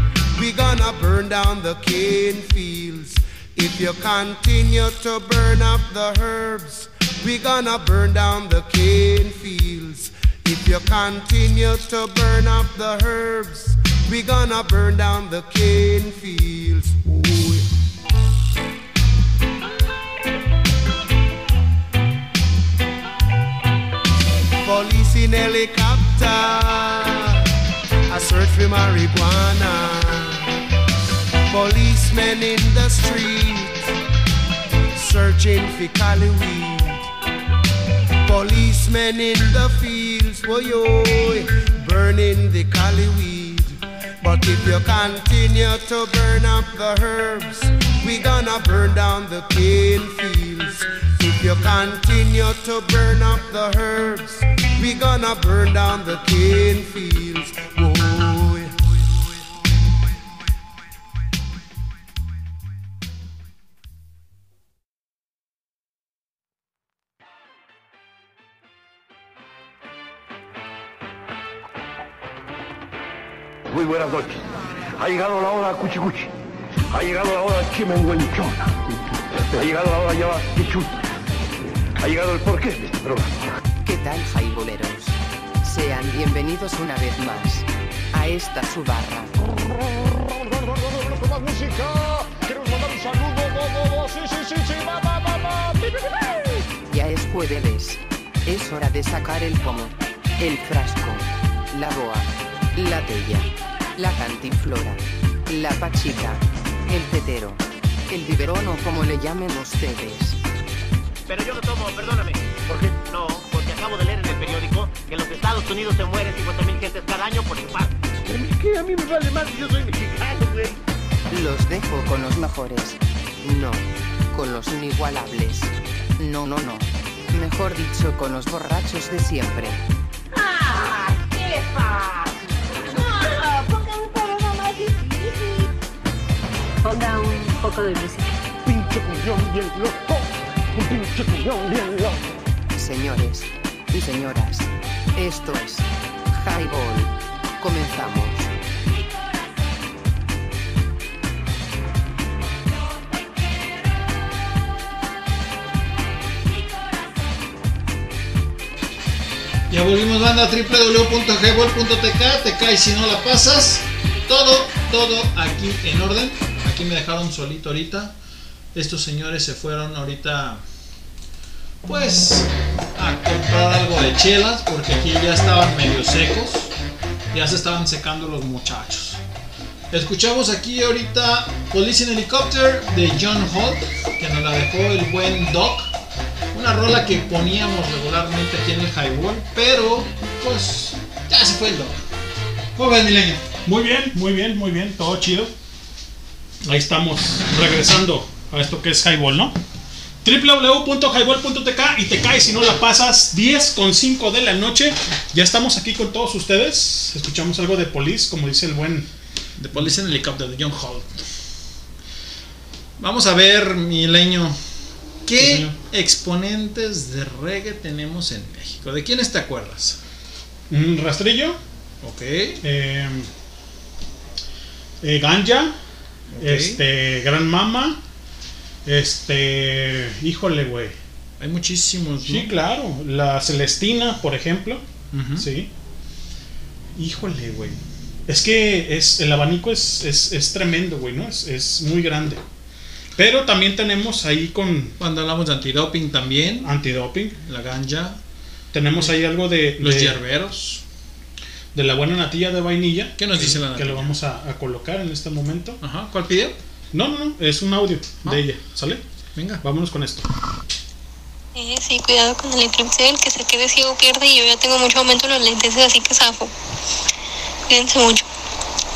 we gonna burn down the cane fields. If you continue to burn up the herbs, we gonna burn down the cane fields. If you continue to burn up the herbs, we gonna burn down the cane fields. Ooh. Police in helicopter, I search for marijuana. Policemen in the streets, searching for cali weed. Policemen in the fields, oh, burning the cali weed. But if you continue to burn up the herbs, we gonna burn down the cane fields. If you continue to burn up the herbs, we gonna burn down the cane fields. Whoa, Muy buenas noches. Ha llegado la hora cuchicuchi. Ha llegado la hora chimenguenchona. Ha llegado la hora ya quichuti. Ha llegado el porqué de este programa. ¿Qué tal, jaiboleros? Sean Bienvenidos una vez más a esta su barra. Ya es jueves. Es hora de sacar el pomo, el frasco, la boa, la tella, la cantinflora, la pachica, el tetero, el biberón o como le llamen ustedes. Pero yo no tomo, perdóname. ¿Por qué? No, porque acabo de leer en el periódico que en los Estados Unidos se mueren 50.000 gentes cada año por infarto. Es que a mí me vale más, yo soy mexicano, güey. Los dejo con los mejores. No, con los inigualables. No, no, no. Mejor dicho, con los borrachos de siempre. ¡Ah! ¡Qué Ponga un poco de música. Pinche cuñón bien loco. Un pinche cuñón bien loco. Señores y señoras, esto es Highball. Comenzamos. Ya volvimos banda www.gbol.tk, te caes si no la pasas. Todo, todo aquí en orden. Aquí me dejaron solito ahorita. Estos señores se fueron ahorita pues a comprar algo de chelas porque aquí ya estaban medio secos. Ya se estaban secando los muchachos. Escuchamos aquí ahorita Police in Helicopter de John Holt, que nos la dejó el buen Doc. Una rola que poníamos regularmente aquí en el Highball, pero pues ya se fue el Doc. ¿Cómo ves, Milenio? Muy bien, muy bien, muy bien, todo chido. Ahí estamos, regresando a esto que es Highball, ¿no? www.highball.tk y te caes si no la pasas 10 con 5 de la noche. Ya estamos aquí con todos ustedes. Escuchamos algo de Police, como dice el buen The Police in Helicopter de John Holt. Vamos a ver, Milenio, Sí, ¿qué señor. exponentes de reggae tenemos en México? ¿De quiénes te acuerdas? Un rastrillo. Ok. Eh, eh, Ganja. Este. Gran Mama. Este. Híjole, güey. Hay muchísimos. Sí, claro. La Celestina, por ejemplo. Sí. Híjole, güey. Es que es, el abanico es, es, es tremendo, güey, ¿no? Es, es muy grande. Pero también tenemos ahí con. Cuando hablamos de antidoping también. Antidoping. La ganja. Tenemos ahí algo de. Los de- hierberos. De la buena natilla de vainilla. ¿Qué nos dice la Que lo natilla? vamos a, a colocar en este momento. Ajá. ¿Cuál pidió? No, no, no. Es un audio Ah. de ella. ¿Sale? Venga. Vámonos con esto. Eh, sí, cuidado con el eclipse, el que se quede ciego pierde y yo ya tengo mucho aumento en los lentes, así que zafo. Cuídense mucho,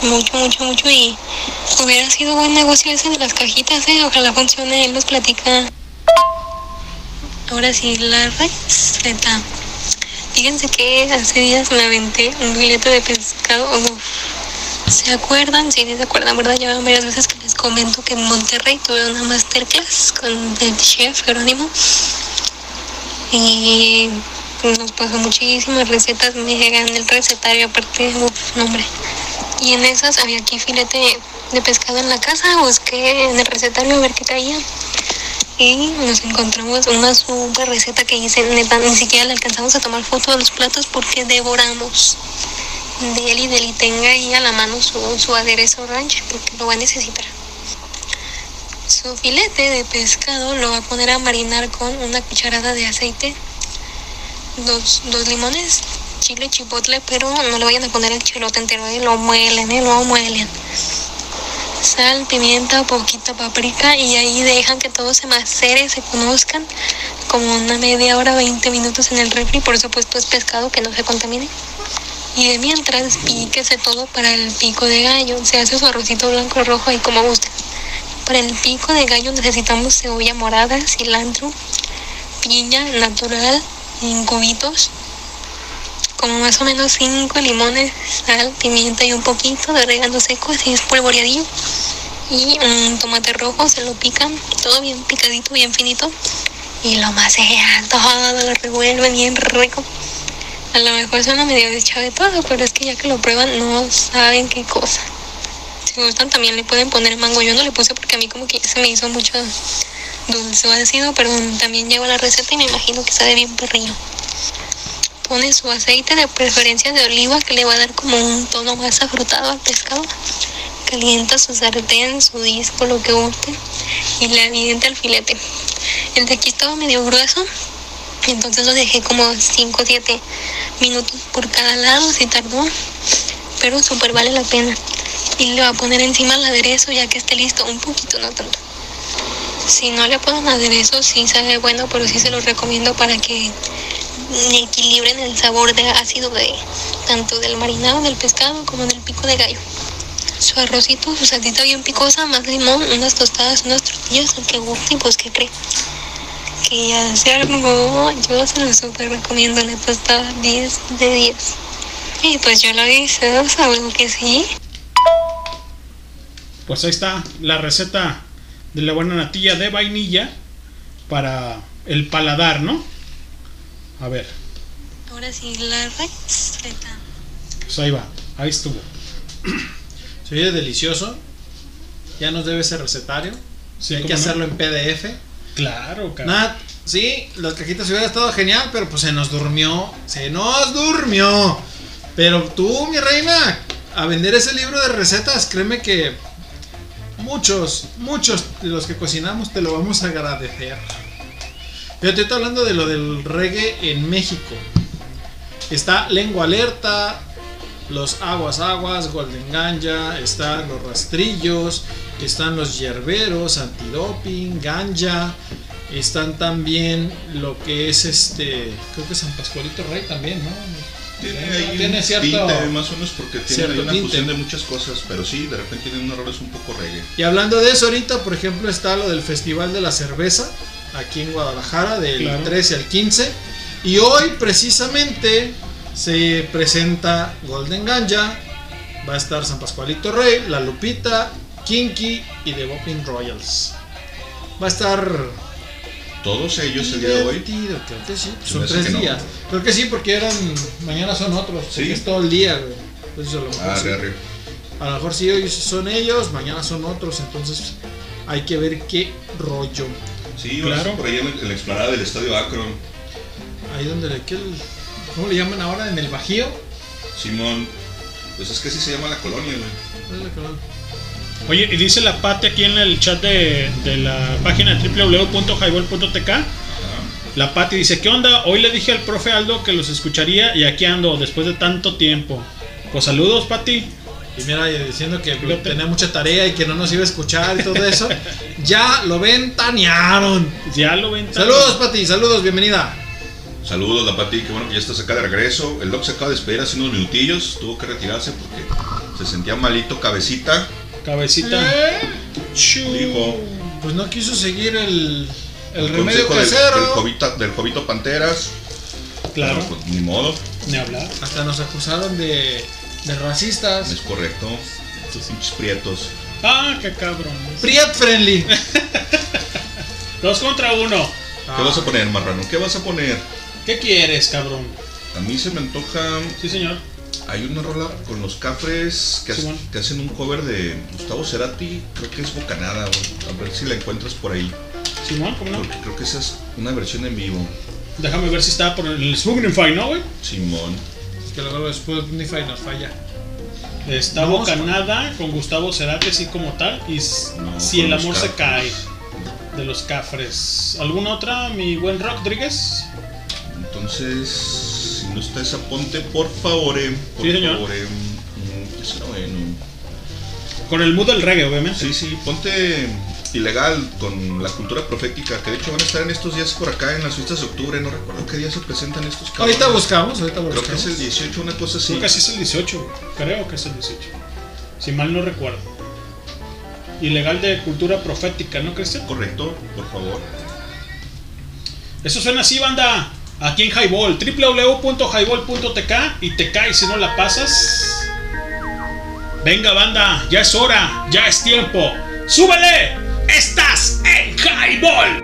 mucho, mucho, mucho y hubiera sido buen negocio ese de las cajitas, eh, ojalá funcione, él nos platica. Ahora sí, la receta. Fíjense que hace días me aventé un filete de pescado. ¿Se acuerdan? Sí, se acuerdan, ¿verdad? Ya varias veces que les comento que en Monterrey tuve una masterclass con el chef Jerónimo y nos pasó muchísimas recetas, me llegan el recetario aparte, uff, nombre. Y en esas había aquí filete de pescado en la casa, busqué en el recetario a ver qué traía. Y nos encontramos una super receta que hice, ni siquiera le alcanzamos a tomar foto de los platos porque devoramos. Deli, Deli, tenga ahí a la mano su, su aderezo ranch porque lo va a necesitar. Su filete de pescado lo va a poner a marinar con una cucharada de aceite, dos, dos limones, chile chipotle, pero no le vayan a poner el chilote entero, eh, lo muelen, eh, lo muelen. Sal, pimienta, poquita paprika y ahí dejan que todo se macere, se conozcan como una media hora, 20 minutos en el refri, por supuesto es pescado que no se contamine. Y de mientras píquese todo para el pico de gallo, se hace su arrocito blanco rojo ahí como guste. Para el pico de gallo necesitamos cebolla morada, cilantro, piña natural en cubitos, como más o menos 5 limones, sal, pimienta y un poquito de orégano seco, así es polvoreadillo. Y un tomate rojo, se lo pican, todo bien picadito, bien finito. Y lo maceran todo, lo revuelven bien rico. A lo mejor suena medio desechado de todo, pero es que ya que lo prueban no saben qué cosa. Si gustan también le pueden poner mango. Yo no le puse porque a mí como que se me hizo mucho dulce o ácido, pero también llegó la receta y me imagino que sabe bien perrillo. Pone su aceite de preferencia de oliva que le va a dar como un tono más afrutado al pescado. Calienta su sartén, su disco, lo que guste y le avienta el filete. El de aquí estaba medio grueso, entonces lo dejé como 5 o 7 minutos por cada lado, si tardó, pero súper vale la pena. Y le va a poner encima el aderezo ya que esté listo, un poquito, no tanto. Si no le ponen aderezo, sí sabe bueno, pero sí se los recomiendo para que equilibren el sabor de ácido de tanto del marinado del pescado como del pico de gallo. Su arrocito, su salsita bien picosa, más limón, unas tostadas, unas tortillas, el que guste y pues que cree. Que armó, yo se lo súper recomiendo, neta está 10 de 10. Y pues yo lo hice, saben que sí. Pues ahí está la receta de la buena natilla de vainilla para el paladar, ¿no? A ver, Ahora sí, la receta. pues ahí va, ahí estuvo. Se oye delicioso. Ya nos debe ese recetario. Sí, Hay que hacerlo en PDF. Claro, cabrón. Nat, sí, las cajitas hubiera estado genial, pero pues se nos durmió. Se nos durmió. Pero tú, mi reina, a vender ese libro de recetas, créeme que muchos, muchos de los que cocinamos te lo vamos a agradecer. Pero te estoy hablando de lo del reggae en México. Está Lengua Alerta, los Aguas Aguas, Golden Ganja, están los Rastrillos, están los Yerberos, Antidoping, Ganja, están también lo que es este, creo que San Pascualito Rey también, ¿no? Tiene, ahí tiene un cierto- tinte, más o menos porque tiene ahí una tinte. fusión de muchas cosas, pero sí, de repente tiene unos errores un poco reggae. Y hablando de eso, ahorita, por ejemplo, está lo del Festival de la Cerveza, aquí en Guadalajara, del Claro. 13 al 15. Y hoy, precisamente, se presenta Golden Ganja, va a estar San Pascualito Rey, La Lupita, Kinky y The Bopping Royals. Va a estar Todos ellos el día de hoy. creo que sí. Son me tres no. días. Creo que sí, porque eran. Mañana son otros. Sí. es todo el día, güey. Entonces, a lo mejor Ah, sí. arre. A lo mejor sí hoy son ellos, mañana son otros, entonces hay que ver qué rollo. Sí, claro. por ahí en, la explanada del Estadio Akron. Ahí donde le ¿Cómo le llaman ahora? En el Bajío. Simón, pues es que así se llama la colonia, güey. Es la que- Oye, y dice la Pati aquí en el chat de, de la página www.highball.tk. La Pati dice, ¿qué onda? Hoy le dije al profe Aldo que los escucharía y aquí ando después de tanto tiempo. Pues saludos, Pati. Y mira, diciendo que tenía mucha tarea y que no nos iba a escuchar y todo eso. ya lo ventanearon. Ya lo ven. Saludos, Pati, saludos, bienvenida. Saludos, la Pati, qué bueno que ya estás acá de regreso. El Doc se acaba de despedir hace unos minutillos, tuvo que retirarse porque se sentía malito, cabecita. Cabecita. Dijo. Pues no quiso seguir el, el el remedio del, casero. del, jovita- del Jovito Panteras. Claro. Pues, ni modo, Ni hablar. Hasta nos acusaron de, de racistas. es correcto. Estos pinches prietos. Ah, qué cabrón. Priet friendly. Dos contra uno. ¿Qué vas a poner, marrano? ¿Qué vas a poner? ¿Qué quieres, cabrón? A mí se me antoja. Sí, señor. Hay una rola con los cafres que, Simón. que hacen un cover de Gustavo Cerati. Creo que es Bocanada, güey. A ver si la encuentras por ahí. Simón, ¿cómo no? Porque creo que esa es una versión en vivo. Déjame ver si está por el Spoonify, ¿no, güey? Simón. Que luego después Spotify nos falla. Está No, Bocanada con Gustavo Cerati así como tal y No, Si el amor se cae de los Cafres. ¿Alguna otra, mi buen Rodríguez? Entonces, si no está esa, ponte por favor. Por Sí, señor. favor. Con el mood del reggae, obviamente. Sí, sí, ponte ilegal con la cultura profética, que de hecho van a estar en estos días por acá en las fiestas de octubre, no recuerdo qué día se presentan estos cabrones. Ahorita buscamos, ahorita Creo que buscamos. es el 18, una cosa así. Creo que así es el 18, güey. creo que es el 18. Si mal no recuerdo. Ilegal de cultura profética, ¿no, Cristian? Correcto, por favor. Eso suena así, banda. Aquí en Highball, www.highball.tk y te caes si no la pasas. Venga, banda, ya es hora, ya es tiempo. ¡Súbele! Estás en Highball.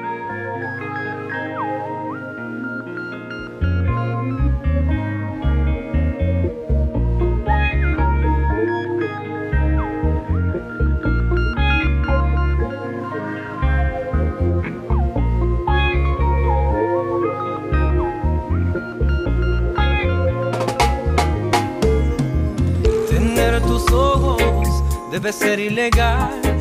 Tener tus ojos debe ser ilegal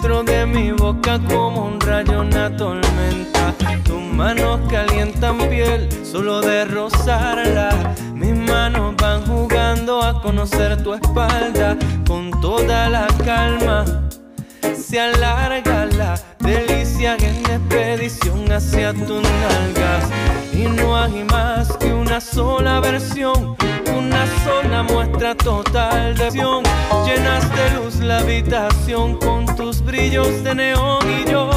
dentro de mi boca como un rayo, una tormenta. Tus manos calientan piel solo de rozarla. Mis manos van jugando a conocer tu espalda con toda la calma. Se alarga la delicia en expedición hacia tus nalgas. Y no hay más una sola versión, una sola muestra total de acción. Llenas de luz la habitación con tus brillos de neón y yo.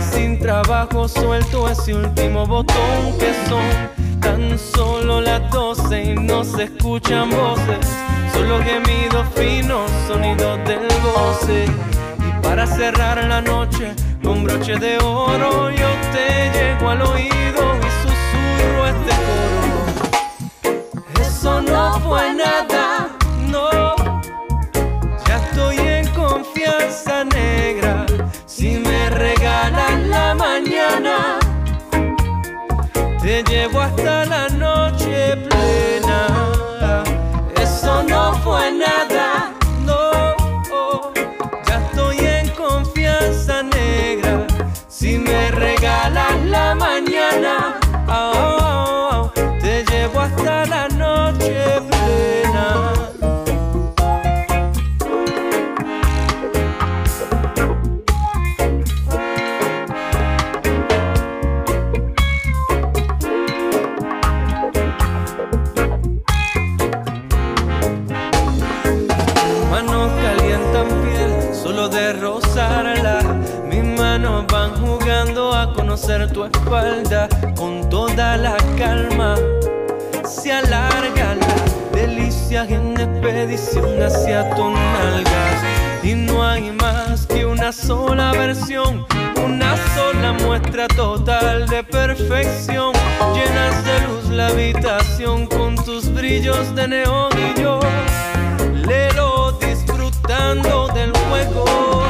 Sin trabajo suelto ese último botón que son tan solo las doce y no se escuchan voces, solo gemidos finos, sonidos del goce. Y para cerrar la noche con broche de oro yo te llego al oído y susurro este coro. Eso no fue nada, no. Ya estoy en confianza negra. Si me regalan la mañana, te llevo hasta la noche plena. Eso no fue nada, no. Ya estoy en confianza negra. Si me regalan la mañana, ah, te llevo hasta la noche conocer tu espalda con toda la calma. Se alarga la delicia en expedición hacia tus nalgas. Y no hay más que una sola versión, una sola muestra total de perfección. Llenas de luz la habitación con tus brillos de neón y yo lelo disfrutando del juego.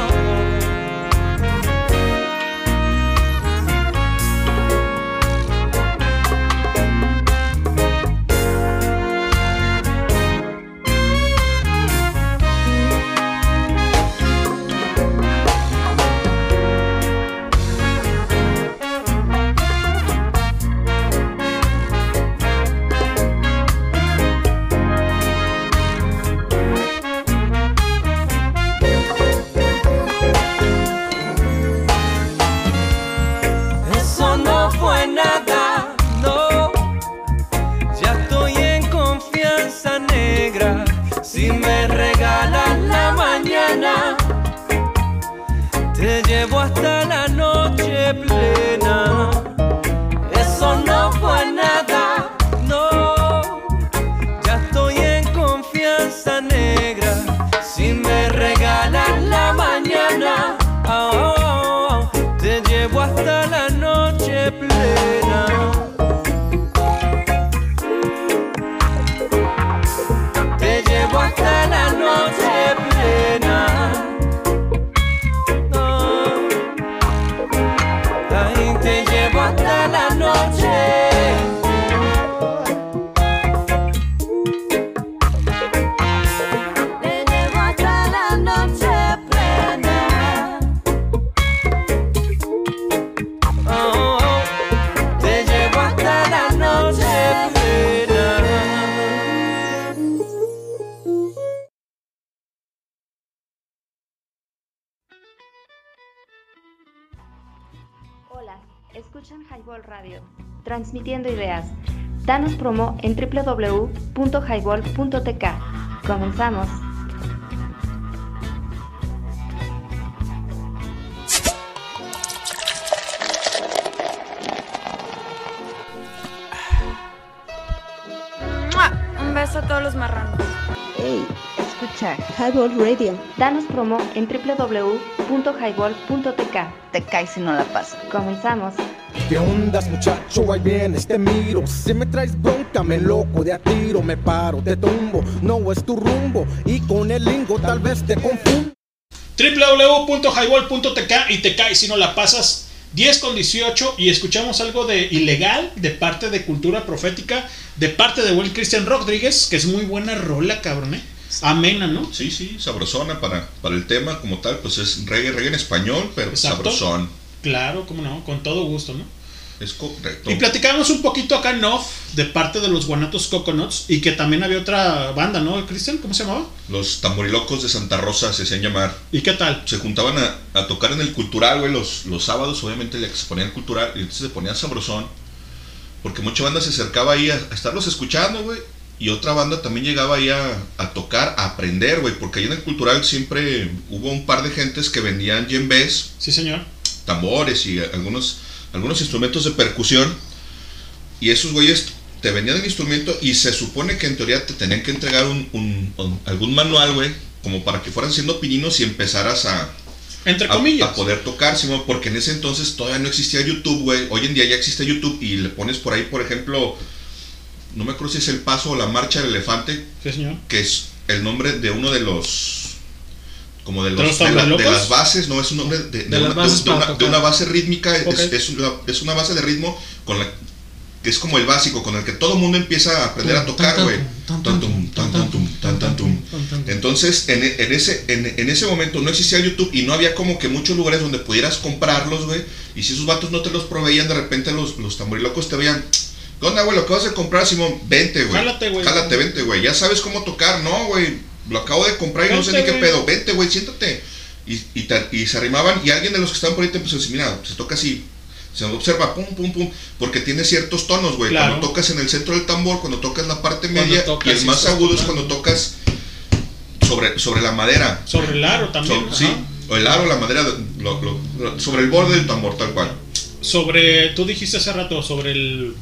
Si me regalan la mañana, te llevo hasta la noche plena. Transmitiendo ideas. Danos promo en www.highball.tk. Comenzamos. Un beso a todos los marranos. Hey, escucha Highball Radio. Danos promo en www.highball.tk. Te caes si no la pasas. Comenzamos. ¿Qué ondas muchacho? Ahí vienes, te miro Si me traes bronca, me loco de a tiro Me paro, te tumbo, no es tu rumbo Y con el lingo tal vez te confundo www.highball.tk y te cae si no la pasas 10 con 18 y escuchamos algo de ilegal de parte de Cultura Profética, de parte de Will Christian Rodríguez, que es muy buena rola, cabrón, ¿eh? Amena, ¿no? Sí, sí, sabrosona para, para el tema como tal, pues es reggae, reggae en español, pero Exacto. sabrosón. Claro, cómo no, con todo gusto, ¿no? Es correcto. Y platicamos un poquito acá en off de parte de los Guanatos Coconuts y que también había otra banda, ¿no, Cristian? ¿Cómo se llamaba? Los tamborilocos de Santa Rosa se hacían llamar. ¿Y qué tal? Se juntaban a, a tocar en el cultural, güey, los, los sábados, obviamente ya que se ponían cultural, y entonces se ponía sabrosón. Porque mucha banda se acercaba ahí a, a estarlos escuchando, güey. Y otra banda también llegaba ahí a, a tocar, a aprender, güey. Porque ahí en el cultural siempre hubo un par de gentes que vendían yembés. Sí, señor. Tambores y algunos, algunos instrumentos de percusión. Y esos güeyes te vendían el instrumento y se supone que en teoría te tenían que entregar un, un- un- algún manual, güey, como para que fueran siendo pininos y empezaras a, Entre a- a poder tocar, Simón, porque en ese entonces todavía no existía YouTube, güey. Hoy en día ya existe YouTube y le pones por ahí, por ejemplo, no me acuerdo si es el paso o la marcha del elefante, Sí, señor. que es el nombre de uno de los como de, ¿De los, de, la- de tamborlocos? las bases, no es un nombre de, una, de base rítmica, es- es, una, es una base de ritmo con la que es como el básico, con el que todo el mundo empieza a aprender a tocar, güey. Entonces, en, en ese, en, en ese momento no existía YouTube y no había como que muchos lugares donde pudieras comprarlos, güey. Y si esos vatos no te los proveían, de repente los, los tamborilocos te veían. ¿Qué onda, güey? Lo acabas de comprar, Simón. Vente, güey. Jálate, güey. Jálate, vente, güey. Ya sabes cómo tocar, no, güey. Lo acabo de comprar y no sé ni qué güey. pedo. Vente, güey, siéntate. Y, y, te- y se arrimaban y alguien de los que estaban por ahí te empezó a decir, mira, se toca así. Se observa, pum, pum, pum, porque tiene ciertos tonos, güey. Claro. Cuando tocas en el centro del tambor, cuando tocas la parte Cuando media, tocas y el y más estás agudo es tocando. cuando tocas sobre, sobre la madera. Sobre el aro también. So- ajá. sí, o el aro, la madera, lo- lo- lo- sobre el borde del tambor, tal cual. Sobre, tú dijiste hace rato sobre el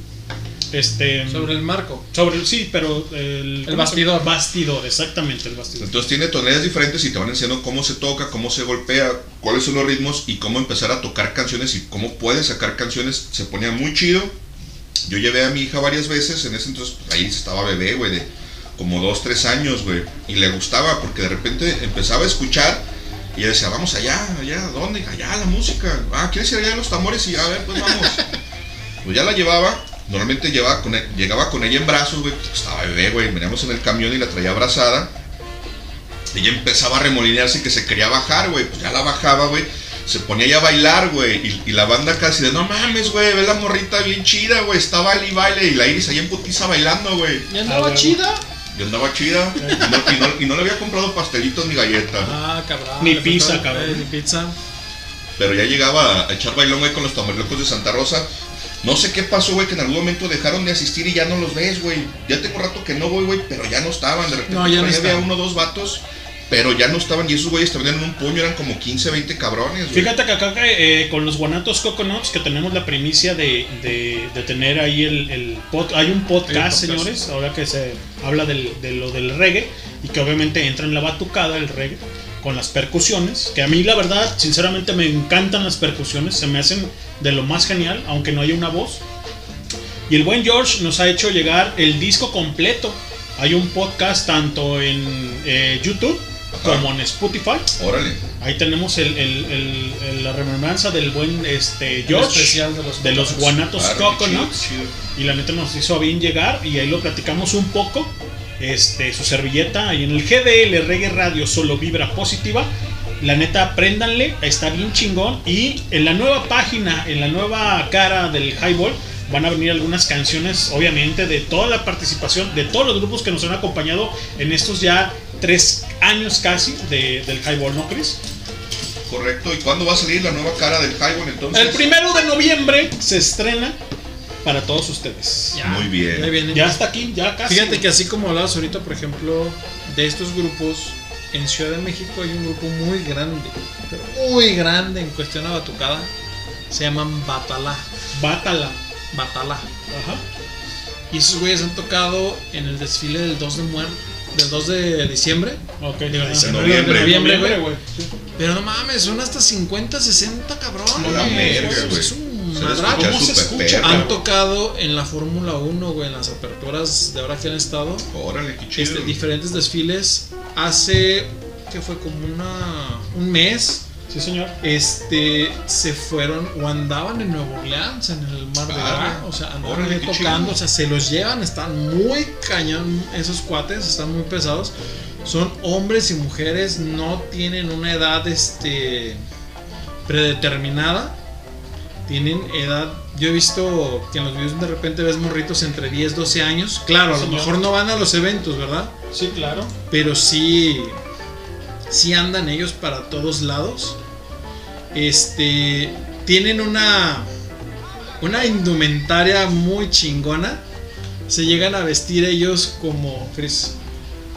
este Sobre el marco. sobre el sí, pero el, El bastidor. bastidor, exactamente el bastidor. Entonces tiene tonalidades diferentes y te van enseñando cómo se toca, cómo se golpea, cuáles son los ritmos y cómo empezar a tocar canciones y cómo puedes sacar canciones. Se ponía muy chido. Yo llevé a mi hija varias veces, en ese entonces pues, ahí estaba bebé, güey, de como dos, tres años, güey. Y le gustaba porque de repente empezaba a escuchar y ella decía, vamos allá, allá, ¿dónde? Allá la música. Ah, ¿quieres ir allá a los tambores? Y a ver, pues vamos. Pues ya la llevaba. Normalmente llevaba con e- llegaba con ella en brazos, güey. pues, Estaba bebé, güey. Veníamos en el camión y la traía abrazada. Ella empezaba a remolinearse y que se quería bajar, güey. Pues ya la bajaba, güey. Se ponía ya a bailar, güey. Y, y la banda casi de, no mames, güey. Ve la morrita bien chida, güey. Estaba baile y baile. Y la Iris ahí en putiza bailando, güey. ¿Y andaba Ah, chida? Yo andaba chida. Y no, y no- y no le había comprado pastelitos ni galletas. Ah, cabrón. Ni pizza, cabrón. Ni pizza. Pero ya llegaba a echar bailón, güey, con los tamborilocos de Santa Rosa. No sé qué pasó, güey, que en algún momento dejaron de asistir y ya no los ves, güey. Ya tengo rato que no voy, güey, pero ya no estaban. De repente No, ya no había uno o dos vatos, pero ya no estaban. Y esos güeyes también en un puño eran como 15, 20 cabrones, güey. Fíjate que acá eh, con los Guanatos Coconuts que tenemos la primicia de, de- de tener ahí el, el pod- hay un podcast, Hay un podcast. señores, ahora que se habla del- de lo del reggae y que obviamente entra en la batucada el reggae con las percusiones, que a mí la verdad, sinceramente me encantan las percusiones, se me hacen de lo más genial, aunque no haya una voz. Y el buen George nos ha hecho llegar el disco completo. Hay un podcast tanto en eh, YouTube como en Spotify. Órale. Ahí tenemos el, el- el- el- la remembranza del buen este, El George especial de los de los. Guanatos Ah, Coconuts. chido, chido. Y la neta nos hizo bien llegar y ahí lo platicamos un poco. Este, su servilleta ahí en el GDL Reggae Radio solo vibra positiva. La neta, apréndanle, está bien chingón. Y en la nueva página, en la nueva cara del Highball, van a venir algunas canciones, obviamente, de toda la participación de todos los grupos que nos han acompañado en estos ya tres años casi de- del Highball, ¿no, Chris? Correcto. ¿Y cuándo va a salir la nueva cara del Highball entonces? El primero de noviembre se estrena para todos ustedes. Ya, Muy bien. Ya. Ya está aquí, ya casi. Fíjate que así como hablabas ahorita, por ejemplo, de estos grupos, en Ciudad de México hay un grupo muy grande, pero muy grande en cuestión a batucada. Se llaman Batalá. Bátala. Batalá. Ajá. Y esos güeyes han tocado en el desfile del 2 de muerte. Del 2 de diciembre. Ok. Digo, Ah, diciembre, noviembre. de noviembre, Noviembre, güey. Pero no mames, son hasta 50, 60 cabrones. A la verga, Es- güey. Escucha ¿Cómo se escucha, perro. Han tocado en la Fórmula 1, güey, en las aperturas de ahora que han estado. Órale, qué chido. Este, diferentes desfiles. Hace, que fue como una, un mes. Sí, señor. Este, se fueron o andaban en Nueva Orleans, en el Mar de Ah, Gras. O sea, andaban órale, tocando. O sea, se los llevan, están muy cañón esos cuates, están muy pesados. Son hombres y mujeres, no tienen una edad este predeterminada. Tienen edad. Yo he visto que en los videos de repente ves morritos entre 10, 12 años. Claro, a lo mejor no van a los eventos, ¿verdad? Sí, claro. Pero sí. Sí andan ellos para todos lados. Este. Tienen una. Una indumentaria muy chingona. Se llegan a vestir ellos como. Chris.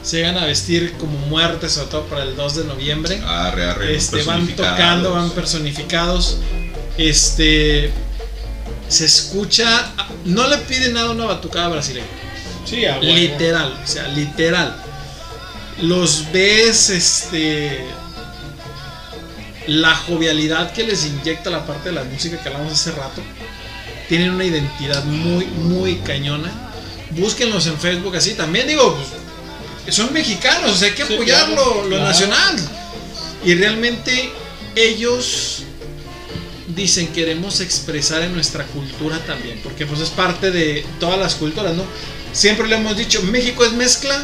Se llegan a vestir como muertes, sobre todo para el 2 de noviembre. Arre, arre, Este, van tocando, van personificados. Este. Se escucha. No le pide nada a una batucada brasileña. Sí, a huevo. Literal, o sea, literal. Los ves, este. La jovialidad que les inyecta la parte de la música que hablamos hace rato. Tienen una identidad muy, muy cañona. Búsquenlos en Facebook así. También digo, pues, son mexicanos, o sea, hay que Sí, apoyar claro, lo, lo claro. nacional. Y realmente ellos dicen queremos expresar en nuestra cultura también, porque pues es parte de todas las culturas, ¿no? Siempre le hemos dicho, México es mezcla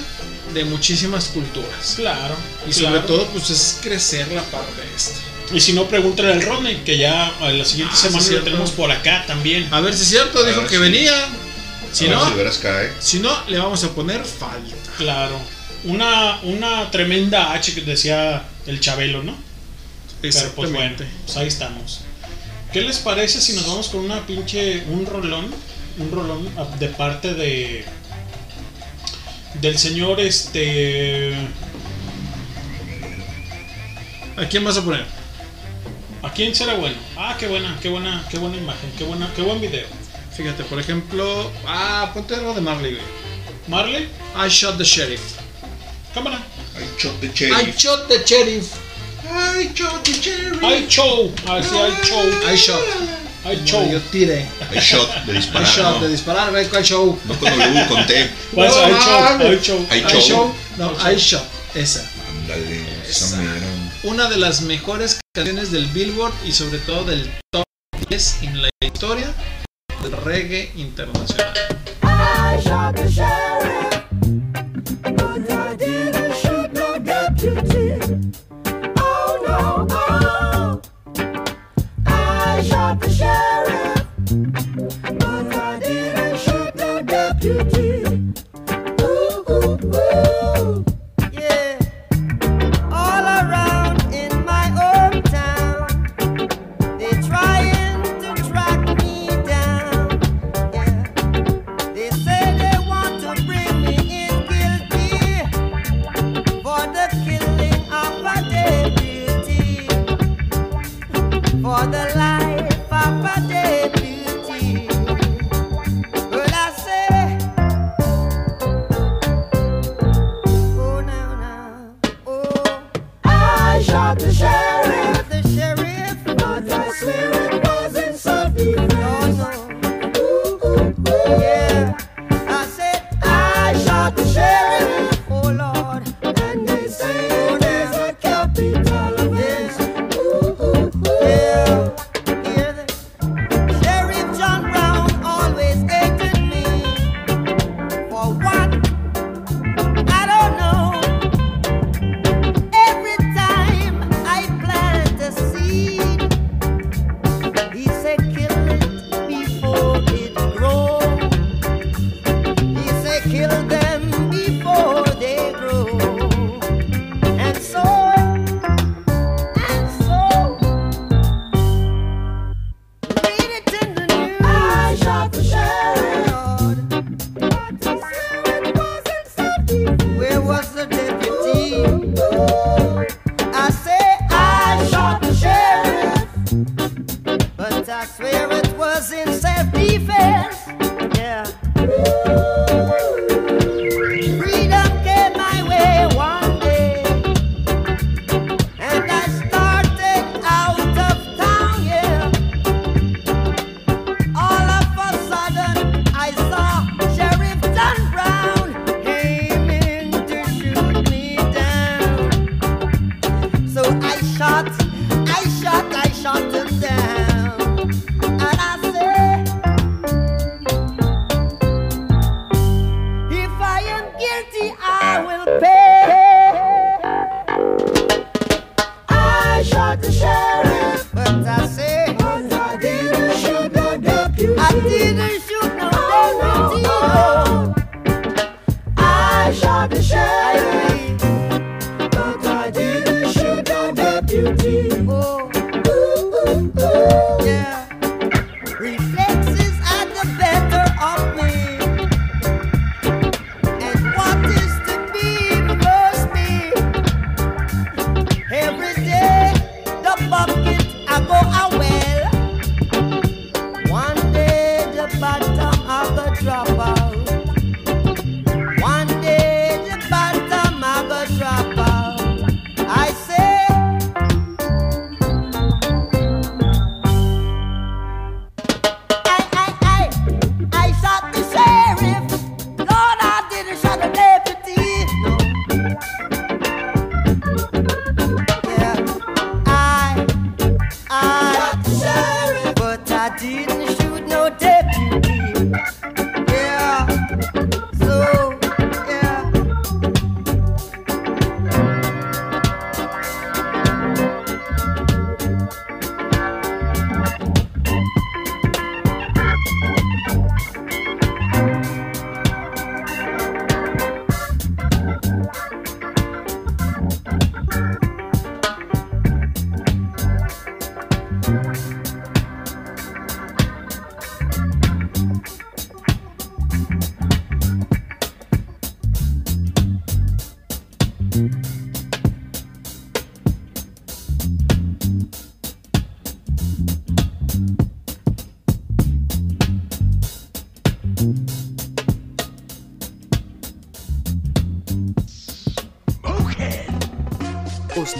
de muchísimas culturas. Claro. Y sobre claro. todo pues es crecer la parte esta. Y si no, pregúntale al Rodney, que ya a la siguiente Ah, sí, semana lo cierto. tenemos por acá también. A ver si es cierto, A dijo que si- venía. Si no, si cae. si no, le vamos a poner falta. Claro. Una, una tremenda H que decía el Chabelo, ¿no? Pero pues bueno, Exactamente. pues ahí estamos. ¿Qué les parece si nos vamos con una pinche. un rolón? Un rolón de parte de. del señor este. ¿A quién vas a poner? ¿A quién será bueno? Ah, qué buena, qué buena, qué buena imagen, qué buena, qué buen video. Fíjate, por ejemplo, ah, ponte algo de Marley, güey. Marley, I shot the sheriff. cámara. Ay, shot de I cherry. shot the sheriff. Ay, shot de cherry. Hay show, así hay show, I shot. Como show. Yo tiré. Hay shot de I disparar. shot de disparar, güey, ¿cuál show? no con W, con T. Pues, No hay show, hay show. I show. show. No, I shot. Esa. Ándale, esa. Una de las mejores canciones del Billboard y sobre todo del top 10 en la historia del reggae internacional.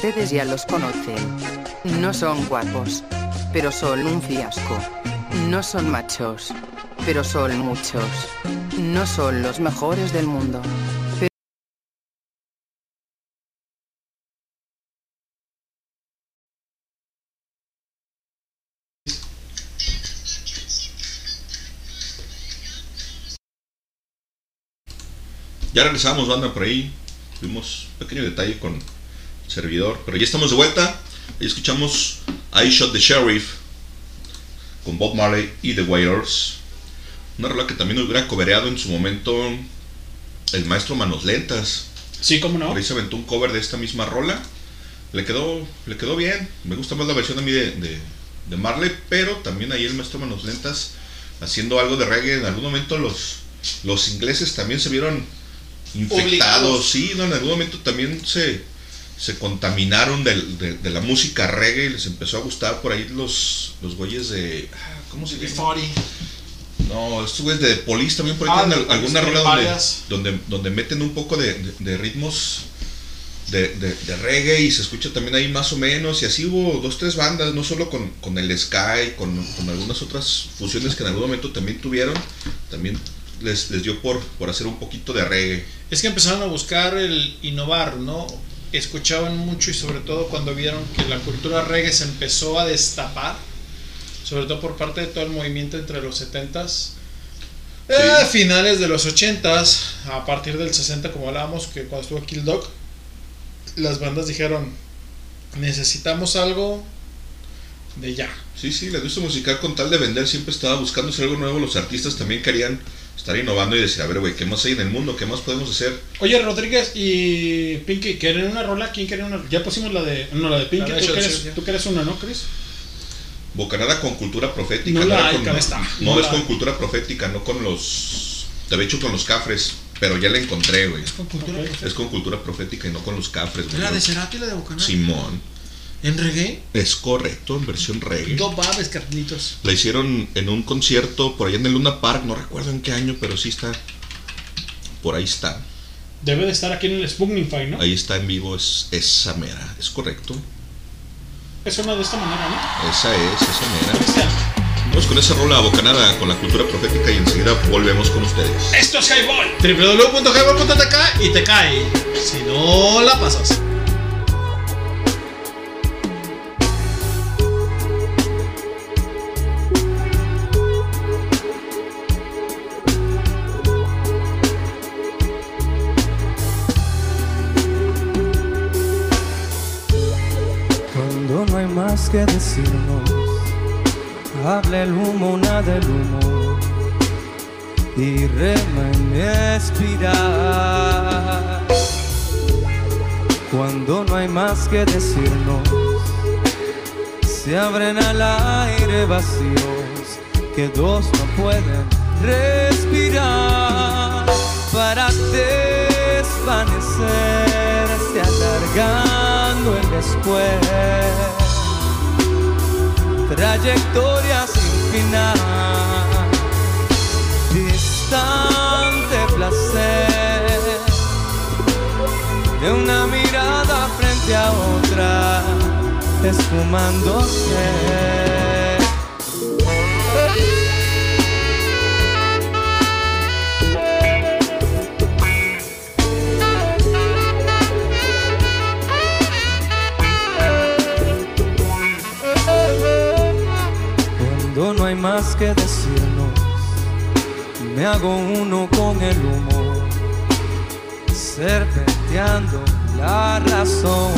Ustedes ya los conocen. No son guapos, pero son un fiasco. No son machos, pero son muchos. No son los mejores del mundo. Ya regresamos, banda, por ahí. Tuvimos un pequeño detalle con servidor, pero ya estamos de vuelta. Ahí escuchamos I Shot the Sheriff con Bob Marley y The Wailers. Una rola que también hubiera cobereado en su momento el maestro Manos Lentas. Sí, cómo no. Por ahí se aventó un cover de esta misma rola. Le quedó, le quedó bien. Me gusta más la versión a mí de, de, de Marley, pero también ahí el maestro Manos Lentas haciendo algo de reggae. En algún momento los, los ingleses también se vieron infectados. Obligados. Sí, no, en algún momento también se, se contaminaron del- de, de la música reggae y les empezó a gustar por ahí los, los güeyes de. ah, ¿Cómo se llama? No, estos güeyes de Police también por ahí Ah, tienen alguna rola donde, donde, donde meten un poco de, de- de ritmos de, de- de reggae y se escucha también ahí más o menos. Y así hubo dos, tres bandas, no solo con, con el Sky, con, con algunas otras fusiones que en algún momento también tuvieron. También les, les dio por, por hacer un poquito de reggae. Es que empezaron a buscar el innovar, ¿no? Escuchaban mucho y sobre todo cuando vieron que la cultura reggae se empezó a destapar, sobre todo por parte de todo el movimiento entre los 70s, eh, finales de los 80s, a partir del 60 como hablábamos, que cuando estuvo Kill Dog, las bandas dijeron, necesitamos algo de ya. Sí, sí, la industria musical con tal de vender siempre estaba buscando hacer algo nuevo. Los artistas también querían estar innovando y decir, a ver, güey, ¿qué más hay en el mundo? ¿Qué más podemos hacer? Oye, Rodríguez y Pinky, ¿quieren una rola? ¿Quién quiere una? Ya pusimos la de. No, la de Pinky. La de ¿Tú, quieres, tú quieres una, ¿no, Chris? Bocanada con cultura profética. No la hay, con- está. no No es con cultura profética, no con los. Te había hecho con los cafres, pero ya la encontré, güey. Con cultura profética. Es con cultura profética y no con los cafres, güey. ¿La de Cerati y la de Bocanada? Simón. ¿En reggae? Es correcto, en versión reggae. Dos babes, Carlitos. La hicieron en un concierto por allá en el Luna Park, no recuerdo en qué año, pero sí está. Por ahí está. Debe de estar aquí en el Spoonify, ¿no? Ahí está en vivo, es esa mera. Es correcto. Es una de esta manera, ¿no? Esa es, esa mera. Vamos con esa rola bocanada con la cultura profética y enseguida volvemos con ustedes. Esto es Highball. www.highball.tk y te cae. Si no la pasas. Que decirnos, habla el humo, nada el humo, y rema en espiral. Cuando no hay más que decirnos, se abren al aire vacíos que dos no pueden respirar. Para desvanecerse alargando el después trayectoria sin final. Distante placer de una mirada frente a otra esfumándose que decirnos, me hago uno con el humo, serpenteando la razón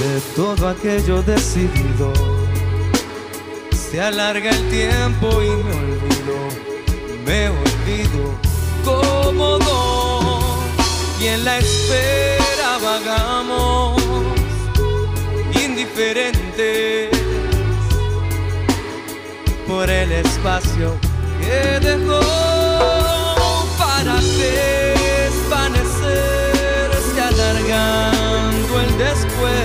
de todo aquello decidido. Se alarga el tiempo y me olvido, me olvido como dos, y en la espera vagamos indiferentes por el espacio que dejó para desvanecerse alargando el después.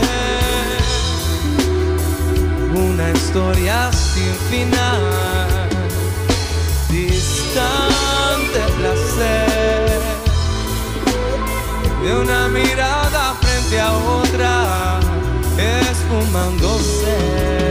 Una historia sin final distante placer. De una mirada frente a otra esfumándose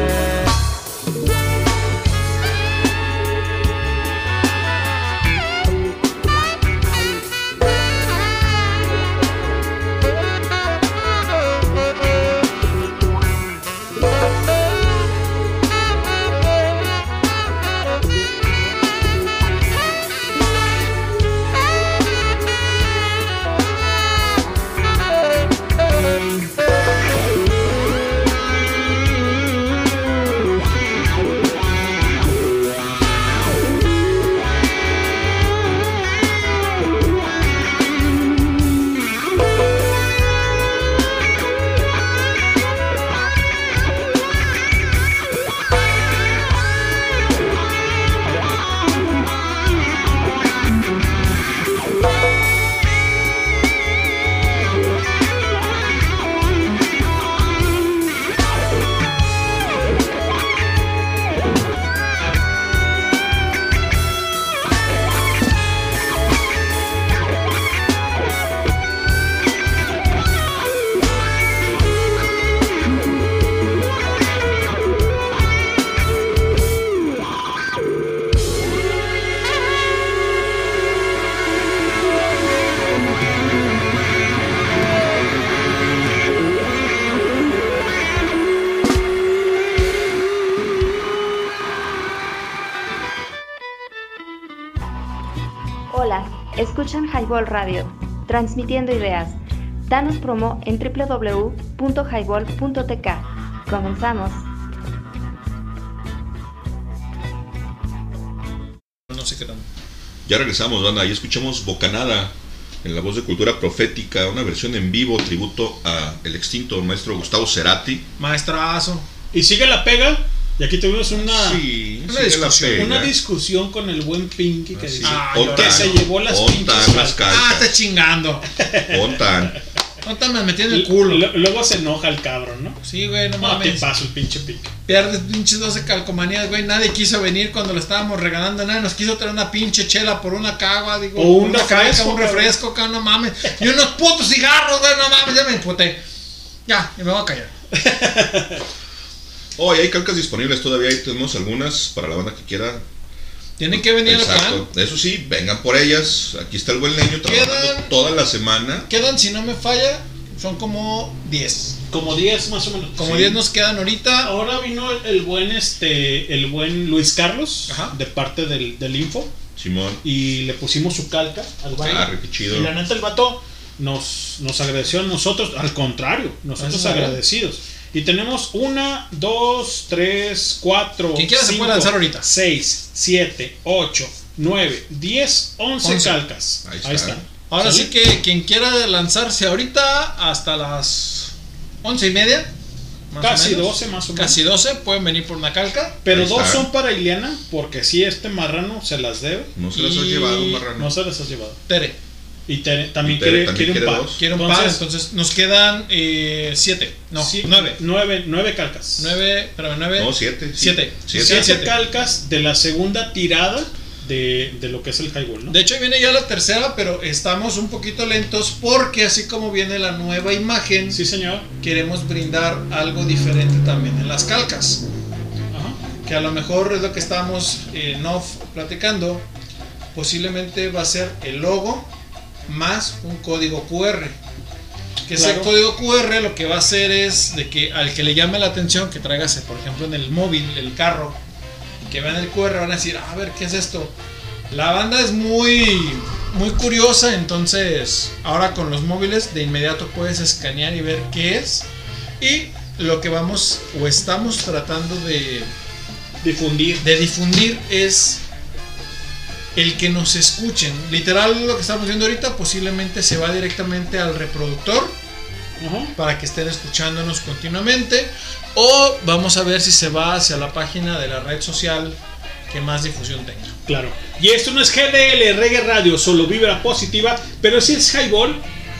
Highball Radio, transmitiendo ideas. Danos promo en www.highball.tk. Comenzamos. No sé qué tan. Ya regresamos, banda. Ahí escuchamos Bocanada en la voz de Cultura Profética, una versión en vivo, tributo a el extinto maestro Gustavo Cerati. Maestrazo. Y sigue la pega. Y aquí tuvimos una, Sí, una, discusión, una con el buen Pinky que, dice Ah, que Ontan, se llevó las Ontan, pinches las Ah, está chingando. Ontan. Te me metiendo el Y culo. lo- Luego se enoja el cabrón, ¿no? Sí, güey, no No, te mames. paso el pinche Pinky. Pierdes pinches 12 calcomanías, güey. Nadie quiso venir cuando lo estábamos regalando. Nadie nos quiso traer una pinche chela por una cagua. Digo, O un una fresca, un cabrón. refresco, cabrón, no mames. Y unos putos cigarros, güey, no mames. Ya me emputé. Ya, y me voy a callar. Oh, y hay calcas disponibles todavía. Ahí tenemos algunas para la banda que quiera. Tienen que venir Exacto. Eso sí, vengan por ellas. Aquí está el buen leño trabajando Quedan- toda la semana. Quedan, si no me falla, son como 10. Como 10 más o menos. Como Sí. 10 nos quedan ahorita. Ahora vino el, el buen este el buen Luis Carlos Ajá. de parte del, del Info Simón. y le pusimos su calca al baile. Ah, qué chido. Y la neta el vato nos, nos agradeció a nosotros, al contrario, nosotros Gracias agradecidos. Y tenemos una, dos, tres, cuatro, Quien quiera se puede lanzar ahorita. seis, siete, ocho, nueve, diez, once Once. calcas. Ahí, están. Ahora ¿Sale? sí que quien quiera lanzarse ahorita hasta las once y media. más Casi menos. 12 más o menos. Casi 12 pueden venir por una calca. Pero Ahí dos está. son para Ileana, porque si este marrano se las debe. No se las has Y llevado, marrano. No se las has llevado. Tere. Y Tere también, Y Tere quiere, también quiere quiere un par. dos. Quiero un par, entonces nos quedan eh, siete. No, Sí, nueve. Nueve, nueve calcas. Nueve, espérame, nueve. No, siete. Siete. Siete. Sí, Siete calcas de la segunda tirada de, de lo que es el highball, ¿no? De hecho, viene ya la tercera, pero estamos un poquito lentos porque así como viene la nueva imagen, sí señor, queremos brindar algo diferente también en las calcas. Que a lo mejor es lo que estábamos en off platicando. Posiblemente va a ser el logo más un código QR. Que ese código QR lo que va a hacer es de que al que le llame la atención, que tráigase, por ejemplo, en el móvil, el carro, que vean el QR, van a decir, a ver, ¿qué es esto? La banda es muy, muy curiosa, entonces ahora con los móviles de inmediato puedes escanear y ver qué es. Y lo que vamos o estamos tratando de difundir, de difundir es el que nos escuchen. Literal lo que estamos viendo ahorita posiblemente se va directamente al reproductor para que estén escuchándonos continuamente o vamos a ver si se va hacia la página de la red social que más difusión tenga. Claro. Y esto no es GDL Reggae Radio, solo vibra positiva, pero sí es highball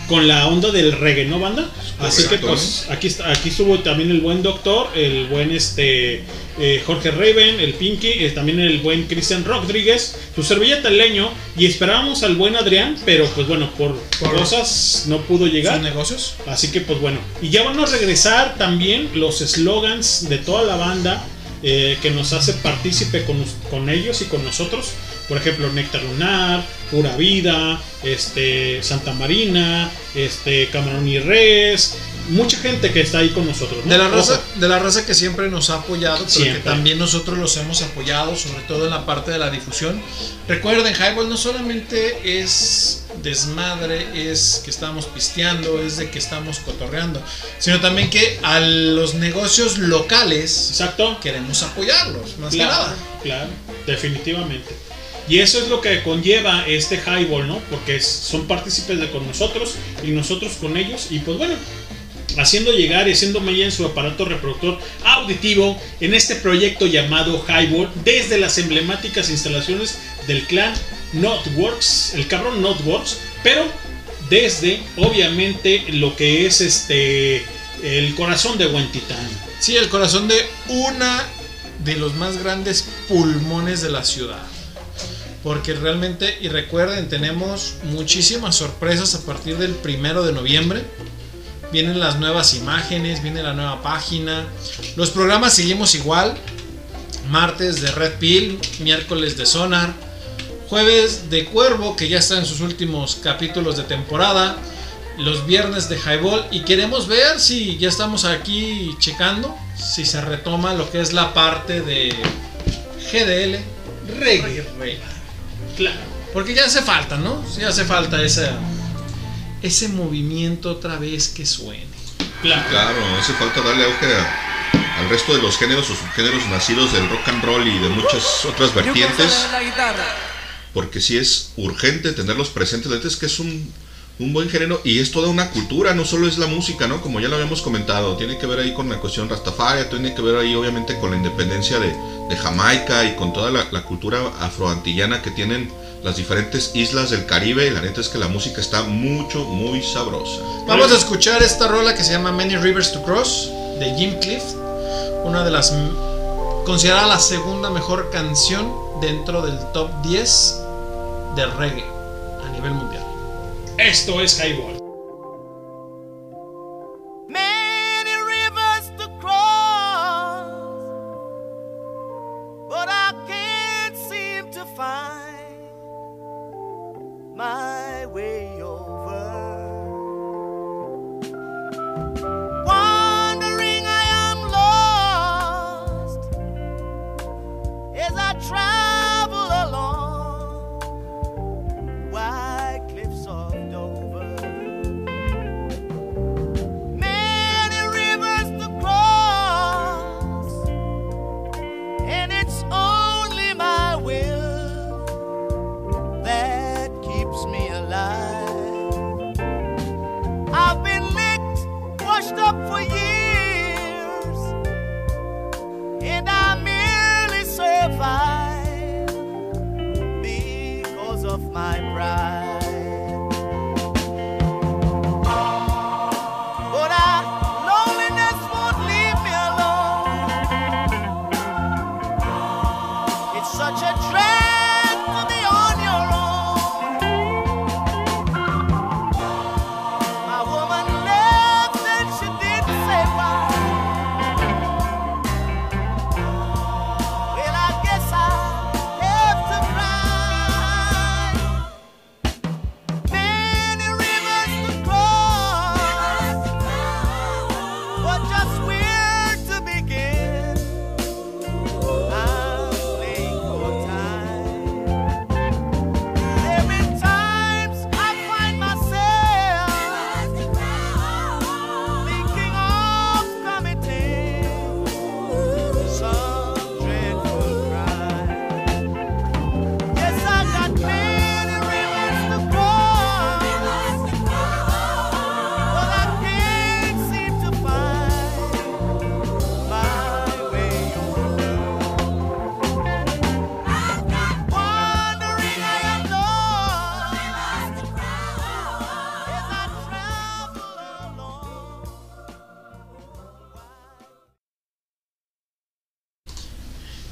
con la onda del reggae, ¿no, banda? Así que pues aquí está, aquí estuvo también el buen doctor, el buen este eh, Jorge Raven, el Pinky, eh, también el buen Cristian Rodríguez, su servilleta leño, y esperábamos al buen Adrián, pero pues bueno, por, Por cosas no pudo llegar. ¿Sus negocios? Así que pues bueno. Y ya van a regresar también los slogans de toda la banda eh, que nos hace partícipe con, con ellos y con nosotros. Por ejemplo, Néctar Lunar, Pura Vida, este, Santa Marina, este, Camarón y Res. Mucha gente que está ahí con nosotros. ¿no? De la, Ojo. raza, de la raza que siempre nos ha apoyado, pero que Siempre. también nosotros los hemos apoyado, sobre todo en la parte de la difusión. Recuerden, Highball no solamente es desmadre, es que estamos pisteando, es de que estamos cotorreando, sino también que a los negocios locales Exacto. queremos apoyarlos, más Claro, que nada. claro, definitivamente. Y eso es lo que conlleva este highball, ¿no? Porque son partícipes de con nosotros y nosotros con ellos. Y pues bueno, haciendo llegar y haciendo mella en su aparato reproductor auditivo en este proyecto llamado Highball desde las emblemáticas instalaciones del clan Notworks, el cabrón Notworks, pero desde obviamente lo que es este el corazón de Huentitán. Sí, el corazón de una de los más grandes pulmones de la ciudad. Porque realmente, y recuerden, tenemos muchísimas sorpresas a partir del primero de noviembre. Vienen las nuevas imágenes, viene la nueva página. Los programas seguimos igual. Martes de Red Pill, miércoles de Sonar, jueves de Cuervo, que ya está en sus últimos capítulos de temporada, los viernes de Highball y queremos ver si ya estamos aquí checando, si se retoma lo que es la parte de GDL, reggae. Claro. Porque ya hace falta, ¿no? Sí hace falta ese, ese movimiento otra vez que suene. Claro. Claro, hace falta darle auge a- al resto de los géneros o subgéneros nacidos del rock and roll y de muchas otras vertientes. Porque sí es urgente tenerlos presentes. La es que es un, un buen género y es toda una cultura, no solo es la música, ¿no? Como ya lo habíamos comentado, tiene que ver ahí con la cuestión Rastafari, tiene que ver ahí obviamente con la independencia de, Jamaica y con toda la, la cultura afroantillana que tienen las diferentes islas del Caribe. Y la neta es que la música está mucho, muy sabrosa. Vamos a escuchar esta rola que se llama Many Rivers to Cross de Jim Cliff, una de las considerada la segunda mejor canción dentro del top 10 de reggae a nivel mundial. Esto es Highball.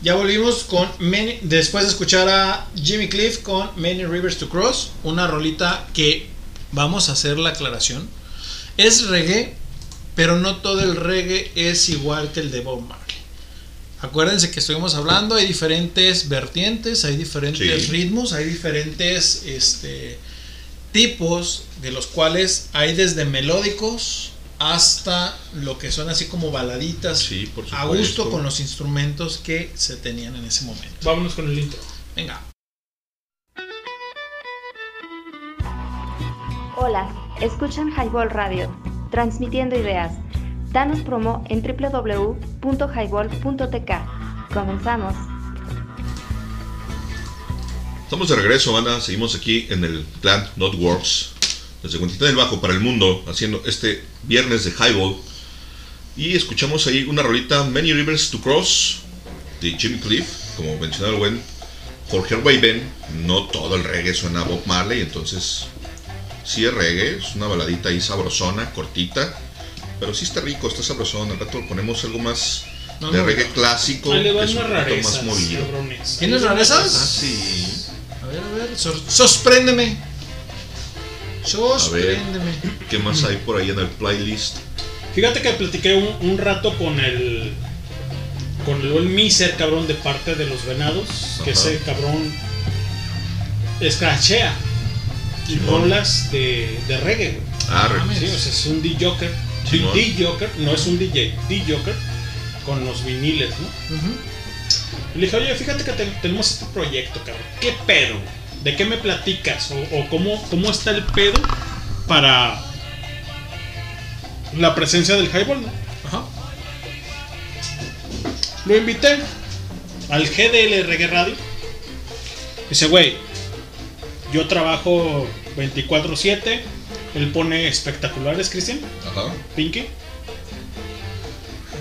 Ya volvimos con Many- después de escuchar a Jimmy Cliff con Many Rivers to Cross, una rolita que vamos a hacer la aclaración. Es reggae, pero no todo el reggae es igual que el de Bob Marley. Acuérdense que estuvimos hablando, hay diferentes vertientes, hay diferentes Sí. ritmos, hay diferentes este, tipos de los cuales hay desde melódicos hasta lo que son así como baladitas a gusto con los instrumentos que se tenían en ese momento. Vámonos con el intro. Venga. Hola, escuchan Highball Radio, transmitiendo ideas. Danos promo en www.highball.tk. Comenzamos. Estamos de regreso, banda. Seguimos aquí en el Plant Not Works. Desde Cuentita del Bajo para el mundo, haciendo este viernes de Highball. Y escuchamos ahí una rolita, Many Rivers to Cross, de Jimmy Cliff, como mencionaba el buen Jorge Weiben. No todo el reggae suena a Bob Marley, entonces sí es reggae, es una baladita ahí sabrosona, cortita. Pero sí está rico, está sabrosón. Al rato ponemos algo más No, de no, reggae no. clásico, Ahí le que es un rarezas, más movido. ¿Tienes rarezas? Ah, sí. A ver, a ver, sor- sorpréndeme. A ver, Sorpréndeme. ¿qué más hay por ahí en el playlist? Fíjate que platiqué un, un rato con el. Con el buen Miser, cabrón, de parte de los venados. Que Ajá. ese cabrón. Escrachea. Simón. rolas de, de reggae, güey. Ah, Sí, o sea, es un D-Joker. D-Joker, no es un DJ, D-Joker. Con los viniles, ¿no? Y le dije, oye, fíjate que te- tenemos este proyecto, cabrón. ¿Qué pedo? ¿De qué me platicas? ¿O, o cómo, cómo está el pedo para la presencia del highball? ¿no? Ajá. Lo invité al GDL Reggae Radio. Dice, güey, yo trabajo 24-7. Él pone espectaculares, Cristian. Ajá. Pinky.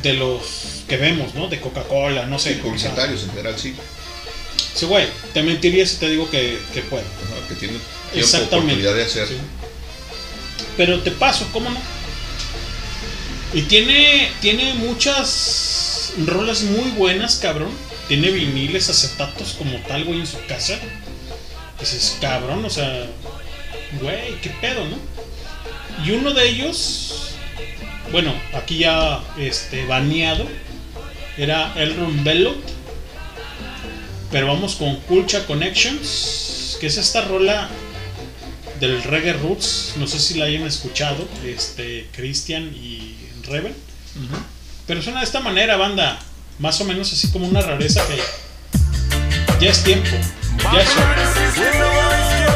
De los que vemos, ¿no? De Coca-Cola, no sé. Sí, publicitarios en general, sí. Sí, güey, te mentiría si te digo que, que puedo. Ajá, que tiene tiempo, oportunidad de hacer. Sí. Pero te paso, ¿cómo no? Y tiene, tiene muchas rolas muy buenas, cabrón. Tiene viniles, acetatos como tal, güey, en su casa. Dices, cabrón, o sea, güey, qué pedo, ¿no? Y uno de ellos, bueno, aquí ya este, baneado, era El Rumbello. Pero vamos con Culture Connections, que es esta rola del reggae roots. No sé si la hayan escuchado, este, Christian y Reven. Pero suena de esta manera, banda. Más o menos así como una rareza que ya es tiempo. Ya es hora.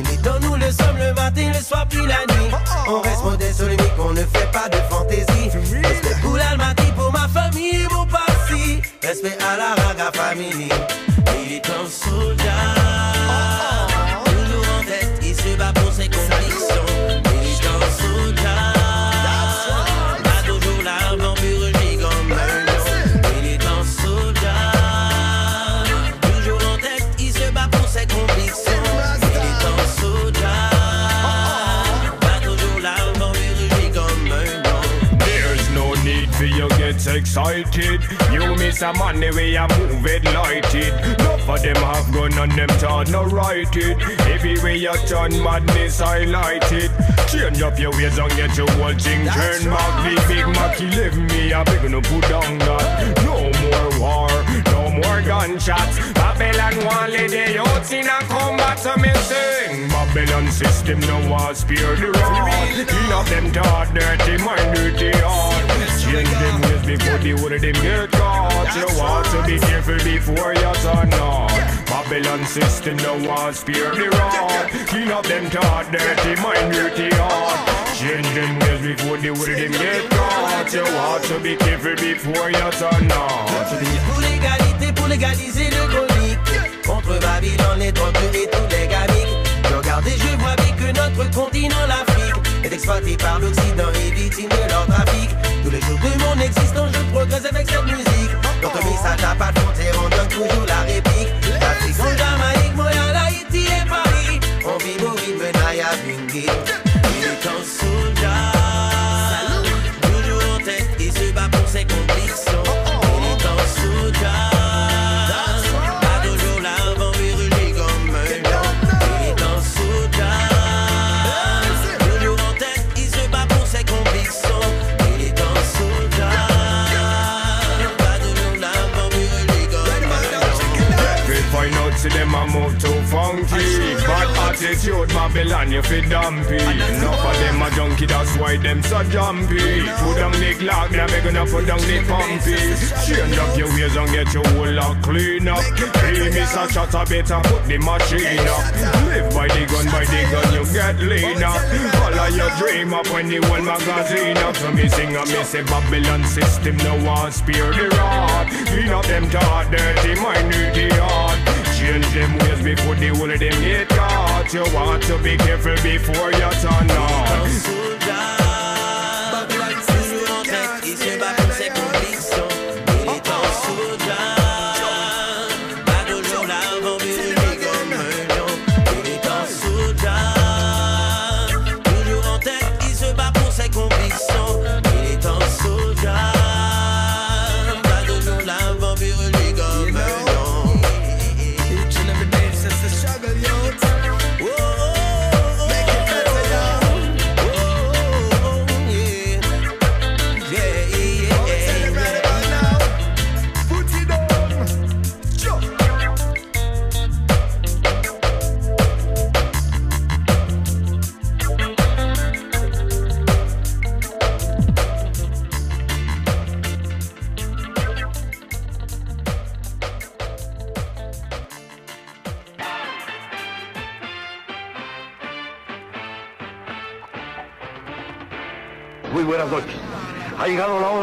Poursuit. Militants, nous le sommes le matin, le soir, puis la nuit. On reste modeste sur on ne fait pas de fantaisie. Respect pour l'Almaty, pour ma famille, mon passé. Respect à la raga famille. Miss a the way you move it lighted. Enough of them have gun and them thought no right it. Every way you turn madness highlighted. Change up your ways and get your whole thing turn back. The big Mac 11 me a big no put down that. No more war, no more gunshots. Babylon lead the youths in a combat so me sing. Babylon system no war spare the rod. Clean up them thought dirty mind dirty heart. Change them ways before the word of them get God, you want to be careful before you turn on. Babylon system no one spare the rod. Clean up them thought, dirty mind, dirty heart. Changing ways before the will them get caught. You want to be careful before you turn on. Pour l'égalité, pour légaliser le chronique Contre Babylone, les drogues et tous les gamiques Je regarde et je vois bien que notre continent, l'Afrique Est exploité par l'Occident et victime de leur trafic Tous les jours de mon existence, je progresse avec cette musique quand on met sa tape à on donne toujours la réplique. Afrique, Jamaïque, Montréal, Haïti et Paris. On vit nos rythmes, Naya, Bingui. Attitude Babylon you fit dumpy. Enough of them a junkie that's why them so jumpy. Put down the clock now we gonna put down the pumpy. Change up your ways and get your whole lot clean up Hey Mr. Chatter better put the machine up. Live by the gun by the gun you get lean up All of your dream up when the whole magazine up. So me sing and me say Babylon system no one spare the rod. Clean up them thought dirty mind dirty heart Change them ways before the whole of them get caught You want to be careful before you turn on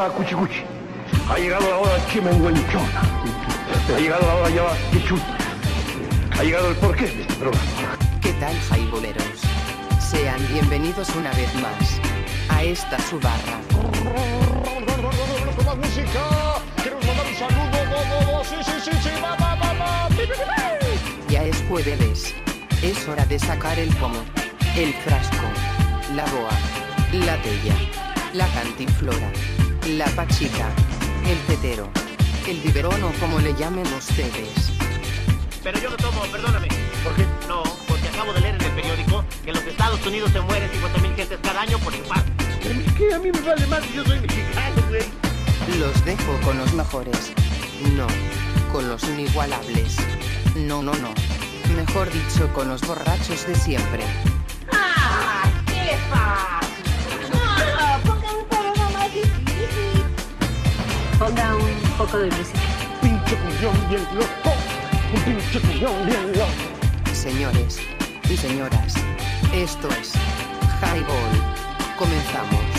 hora cuchicuchi. Ha llegado la hora chimenguenchona. Ha llegado la hora ya quichut. Ha llegado el porqué de este programa. ¿Qué tal, jaiboleros? Sean bienvenidos una vez más a esta su barra. Ya es jueves. Es hora de sacar el pomo, el frasco, la boa, la tella, la cantinflora, la pachica, el petero, el biberón o como le llamen ustedes. Pero yo no tomo, perdóname. ¿Por qué? No, porque acabo de leer en el periódico que en los Estados Unidos se mueren 50.000 gentes cada año por infarto. Es que a mí me vale más si yo soy mexicano, güey. Los dejo con los mejores. No, con los inigualables. No, no, no. Mejor dicho, con los borrachos de siempre. ¡Ah! ¡Qué Ponga un poco de música. Pinche cuñón bien loco. Un pinche cuñón bien loco. Señores y señoras, esto es Highball. Comenzamos.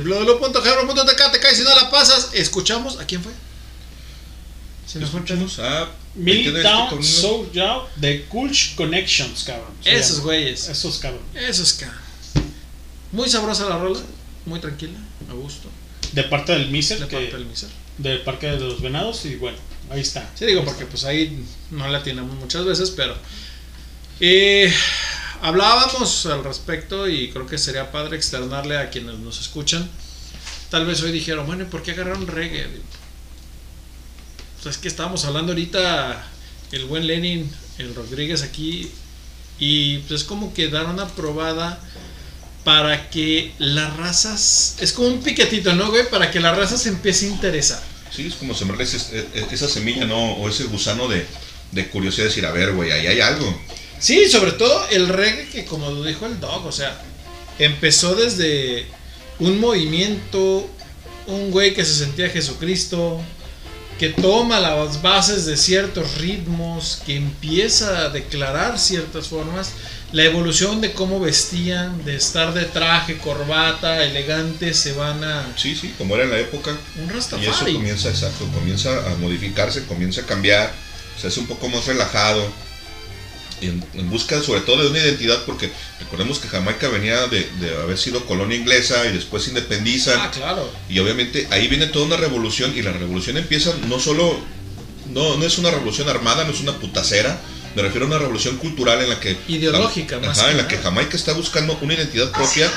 www.jabro.tk te caes si no la pasas. Escuchamos. ¿A quién fue? Se pedo. Escuchamos a Milltown Este Soul de Kulch Connections, cabrón. Esos güeyes. Esos cabrón. Eso es que. Muy sabrosa la rola. Muy tranquila. A gusto. De parte del Miser. De que- parte del Miser. Del Parque de los Venados. Y bueno, ahí está. Sí, digo, porque pues ahí no la tenemos muchas veces, pero. eh, hablábamos al respecto y creo que sería padre externarle a quienes nos escuchan. Tal vez hoy dijeron, bueno, ¿y por qué agarraron reggae? Pues es que estábamos hablando ahorita, el buen Lenin, el Rodríguez aquí, y pues es como que dar una para que las razas. Es como un piquetito, ¿no, güey? Para que la raza se empiece a interesar. Sí, es como sembrarle ese- e- esa semilla, ¿no? O ese gusano de, de curiosidad, decir, a ver, güey, ahí hay algo. Sí, sobre todo el reggae que como lo dijo el dog, o sea, empezó desde un movimiento, un güey que se sentía Jesucristo, que toma las bases de ciertos ritmos, que empieza a declarar ciertas formas, la evolución de cómo vestían, de estar de traje, corbata, elegante, se van a... Sí, sí, como era en la época. Un Y eso Rastafari. comienza, exacto, comienza a modificarse, comienza a cambiar, se hace un poco más relajado. En, en busca sobre todo de una identidad, porque recordemos que Jamaica venía de, de haber sido colonia inglesa y después se independizan. Ah, claro. Y obviamente ahí viene toda una revolución y la revolución empieza no solo, no, no es una revolución armada, no es una putacera, me refiero a una revolución cultural en la que... Ideológica, Ajá, más que en la que Jamaica está buscando una identidad propia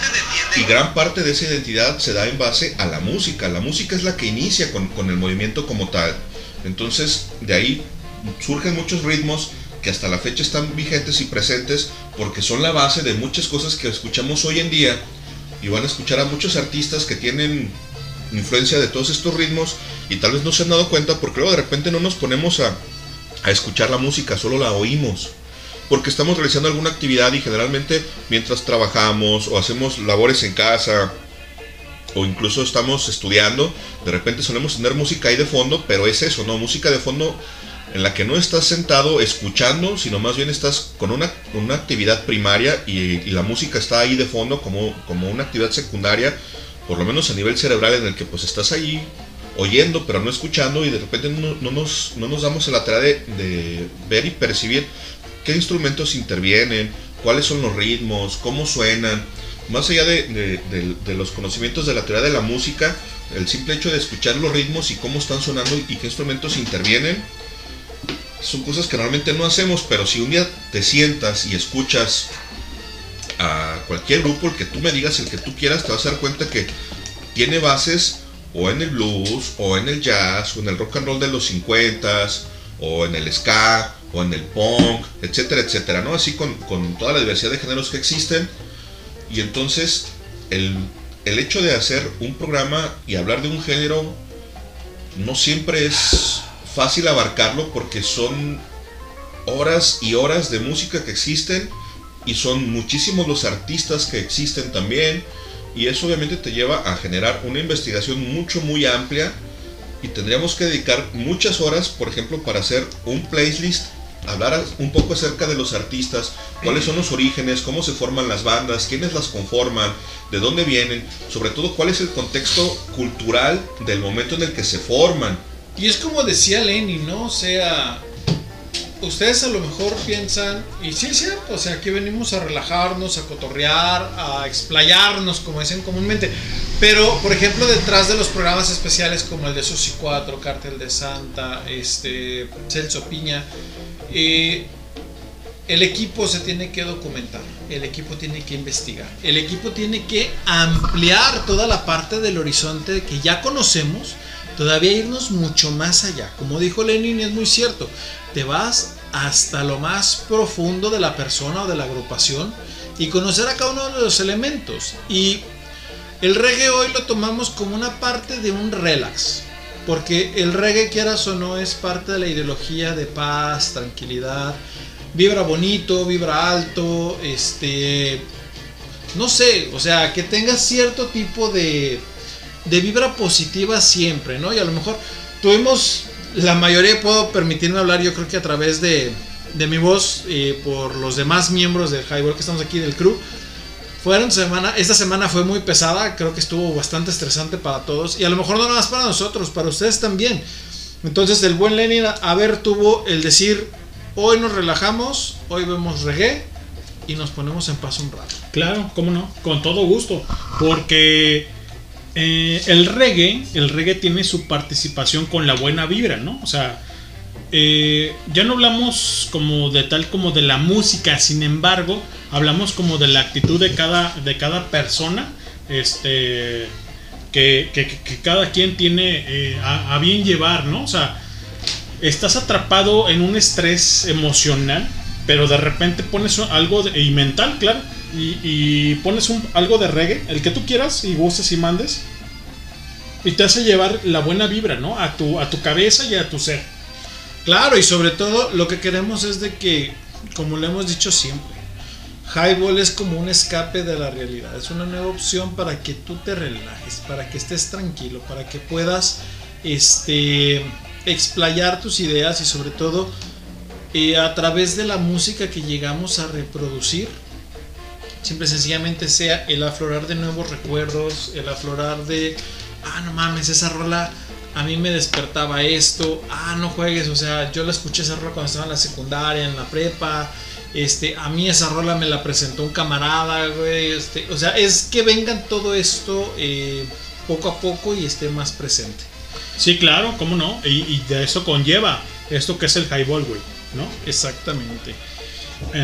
y gran parte de esa identidad se da en base a la música. La música es la que inicia con, con el movimiento como tal. Entonces de ahí surgen muchos ritmos que hasta la fecha están vigentes y presentes porque son la base de muchas cosas que escuchamos hoy en día y van a escuchar a muchos artistas que tienen influencia de todos estos ritmos y tal vez no se han dado cuenta porque luego de repente no nos ponemos a, a escuchar la música, solo la oímos. Porque estamos realizando alguna actividad y generalmente mientras trabajamos o hacemos labores en casa o incluso estamos estudiando, de repente solemos tener música ahí de fondo, pero es eso, ¿no? Música de fondo en la que no estás sentado escuchando, sino más bien estás con una, una actividad primaria y, y la música está ahí de fondo como, como una actividad secundaria, por lo menos a nivel cerebral en el que pues estás ahí oyendo pero no escuchando y de repente no, no nos, no nos damos a la tarea de, de ver y percibir qué instrumentos intervienen, cuáles son los ritmos, cómo suenan. Más allá de, de- de- de los conocimientos de la teoría de la música, el simple hecho de escuchar los ritmos y cómo están sonando y qué instrumentos intervienen, son cosas que normalmente no hacemos, pero si un día te sientas y escuchas a cualquier grupo, el que tú me digas, el que tú quieras, te vas a dar cuenta que tiene bases o en el blues, o en el jazz, o en el rock and roll de los 50s, o en el ska, o en el punk, etcétera, etcétera, ¿no? Así con, con toda la diversidad de géneros que existen. Y entonces, el, el hecho de hacer un programa y hablar de un género no siempre es fácil abarcarlo porque son horas y horas de música que existen y son muchísimos los artistas que existen también. Y eso obviamente te lleva a generar una investigación mucho muy amplia y tendríamos que dedicar muchas horas por ejemplo para hacer un playlist hablar un poco acerca de los artistas cuáles son los orígenes cómo se forman las bandas quiénes las conforman de dónde vienen sobre todo cuál es el contexto cultural del momento en el que se forman Y es como decía Lenny, ¿no? O sea, ustedes a lo mejor piensan, y sí es cierto, o sea, aquí venimos a relajarnos, a cotorrear, a explayarnos, como dicen comúnmente. Pero, por ejemplo, detrás de los programas especiales como el de Susi 4, Cártel de Santa, este, Celso Piña, eh, el equipo se tiene que documentar, el equipo tiene que investigar, el equipo tiene que ampliar toda la parte del horizonte que ya conocemos, todavía irnos mucho más allá. Como dijo Lenin, es muy cierto, te vas hasta lo más profundo de la persona o de la agrupación y conocer a cada uno de los elementos. Y el reggae hoy lo tomamos como una parte de un relax. Porque el reggae, quieras o no, es parte de la ideología de paz, tranquilidad. Vibra bonito, vibra alto, este... No sé, o sea, que tenga cierto tipo de, de vibra positiva siempre, ¿no? Y a lo mejor tuvimos, la mayoría puedo permitirme hablar, yo creo que a través de, de mi voz, por los demás miembros del Highball que estamos aquí del crew, Fueron semana, esta semana fue muy pesada, creo que estuvo bastante estresante para todos y a lo mejor no nada más para nosotros, para ustedes también. Entonces el buen Lenin a ver tuvo el decir, hoy nos relajamos, hoy vemos reggae y nos ponemos en paz un rato. Claro, cómo no, con todo gusto, porque eh, el reggae, el reggae tiene su participación con la buena vibra, ¿no? O sea, eh, ya no hablamos como de tal como de la música, sin embargo, hablamos como de la actitud de cada, de cada persona, este, que, cada quien tiene eh, a, a bien llevar, ¿no? O sea, estás atrapado en un estrés emocional, pero de repente pones algo de- y mental, claro, y, pones algo de reggae, el que tú quieras y gustes y mandes, y te hace llevar la buena vibra, ¿no? A tu, a tu cabeza y a tu ser. Claro, y sobre todo lo que queremos es de que, como lo hemos dicho siempre, Highball es como un escape de la realidad, es una nueva opción para que tú te relajes, para que estés tranquilo, para que puedas este, explayar tus ideas y sobre todo eh, a través de la música que llegamos a reproducir, simple y sencillamente sea el aflorar de nuevos recuerdos, el aflorar de, ah, no mames, esa rola a mí me despertaba esto, ah, no juegues, o sea, yo la escuché esa rola cuando estaba en la secundaria, en la prepa, este, a mí esa rola me la presentó un camarada, güey, este, o sea, es que vengan todo esto eh, poco a poco y esté más presente. Sí, claro, cómo no, y, y de eso conlleva esto que es el highball, güey, ¿no? Exactamente.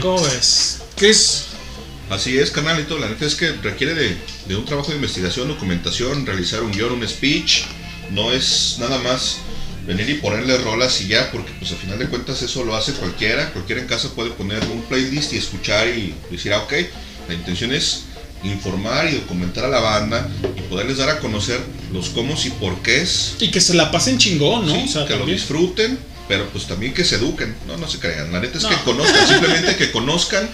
¿Cómo ves? ¿Qué es? Así es, carnalito. La neta es que requiere de, de un trabajo de investigación, documentación, realizar un guion, un speech. No es nada más venir y ponerle rolas y ya, porque pues al final de cuentas eso lo hace cualquiera. Cualquiera en casa puede poner un playlist y escuchar y decir, ah, ok, la intención es informar y documentar a la banda y poderles dar a conocer los cómo y por qué Y que se la pasen chingón, ¿no? Sí, o sea, que lo disfruten, pero pues también que se eduquen. No, no se crean. La neta es que No. conozcan, simplemente que conozcan,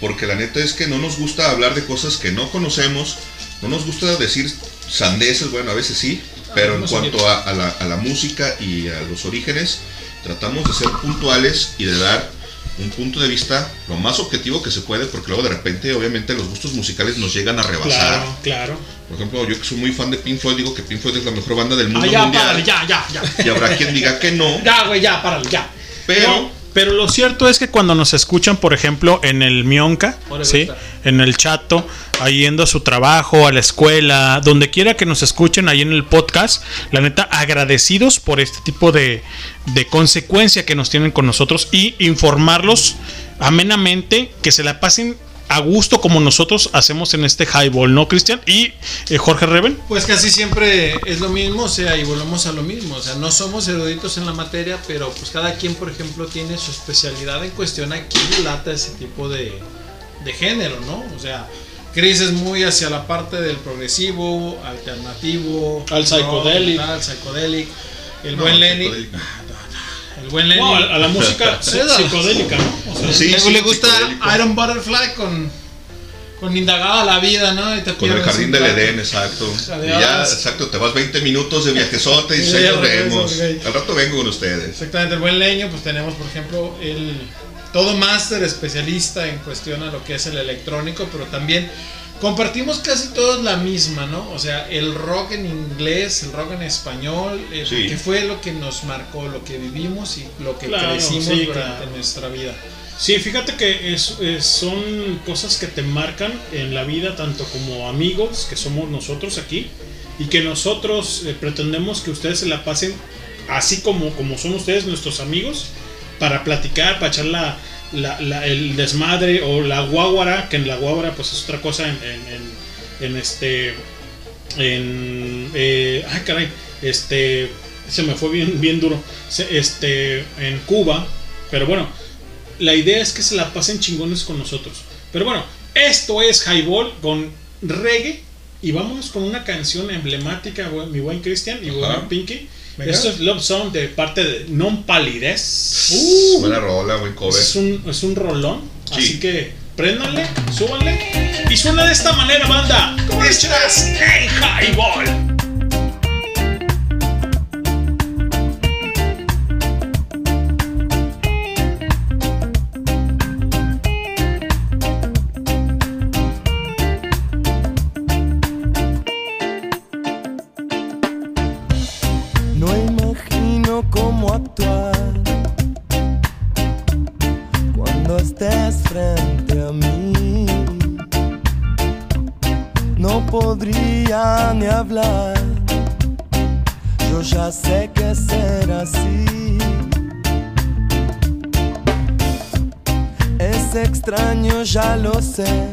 porque la neta es que no nos gusta hablar de cosas que no conocemos, no nos gusta decir sandeces, bueno, a veces sí, pero en cuanto a, a la, a la música y a los orígenes, tratamos de ser puntuales y de dar un punto de vista lo más objetivo que se puede, porque luego de repente, obviamente, los gustos musicales nos llegan a rebasar. Claro, claro. Por ejemplo, yo que soy muy fan de Pink Floyd, digo que Pink Floyd es la mejor banda del mundo Ah, ya, mundial. párale, ya, ya, ya. Y habrá quien diga que no. Ya, güey, ya, párale, ya. Pero- No, pero lo cierto es que cuando nos escuchan, por ejemplo, en el Mionca, ¿sí? en el chato, ahí yendo a su trabajo, a la escuela, donde quiera que nos escuchen, ahí en el podcast, la neta, agradecidos por este tipo de, de consecuencia que nos tienen con nosotros y informarlos amenamente, que se la pasen a gusto como nosotros hacemos en este highball, ¿no, Cristian? Y eh, Jorge Reven. Pues casi siempre es lo mismo, o sea, y volvemos a lo mismo, o sea, no somos eruditos en la materia, pero pues cada quien, por ejemplo, tiene su especialidad en cuestión a quién lata ese tipo de, de género, ¿no? O sea, Chris es muy hacia la parte del progresivo, alternativo, Al psychedelic. El No, buen Lenny, psicodélico. El buen Lenny. No, a, a la música psicodélica, ¿no? O sea, Sí, le, sí, le gusta. Iron Butterfly con, con indagada la vida, ¿no? Y te Con el jardín del. Edén, exacto. Y ya, exacto, te vas 20 minutos de viajezote y ahí ya nos vemos. Al rato vengo con ustedes. Exactamente, el buen leño, pues tenemos, por ejemplo, el todo máster especialista en cuestión a lo que es el electrónico, pero también compartimos casi todos la misma, ¿no? O sea, el rock en inglés, el rock en español, eh, Sí. que fue lo que nos marcó, lo que vivimos y lo que Claro, crecimos sí, durante claro. nuestra vida. Sí, fíjate que es, es- son cosas que te marcan en la vida, tanto como amigos, que somos nosotros aquí, y que nosotros eh, pretendemos que ustedes se la pasen así como, como son ustedes, nuestros amigos, para platicar, para echar la, la- la- el desmadre o la guaguara, que en la guaguara pues es otra cosa en, en- en- en este... En, eh, ay, caray, este... Se me fue bien, bien duro. Se- Este, en Cuba, pero bueno, la idea es que se la pasen chingones con nosotros. Pero bueno, esto es Highball con reggae. Y vámonos con una canción emblemática, mi buen Cristian y buen Ajá. Pinky. Venga. Esto es Love Song de parte de Non Palidez. Buena rola, buen cover. es, un, es un rolón. Sí. Así que préndanle, súbanle. Y suena de esta manera, banda. Estás en Highball. Ya lo sé.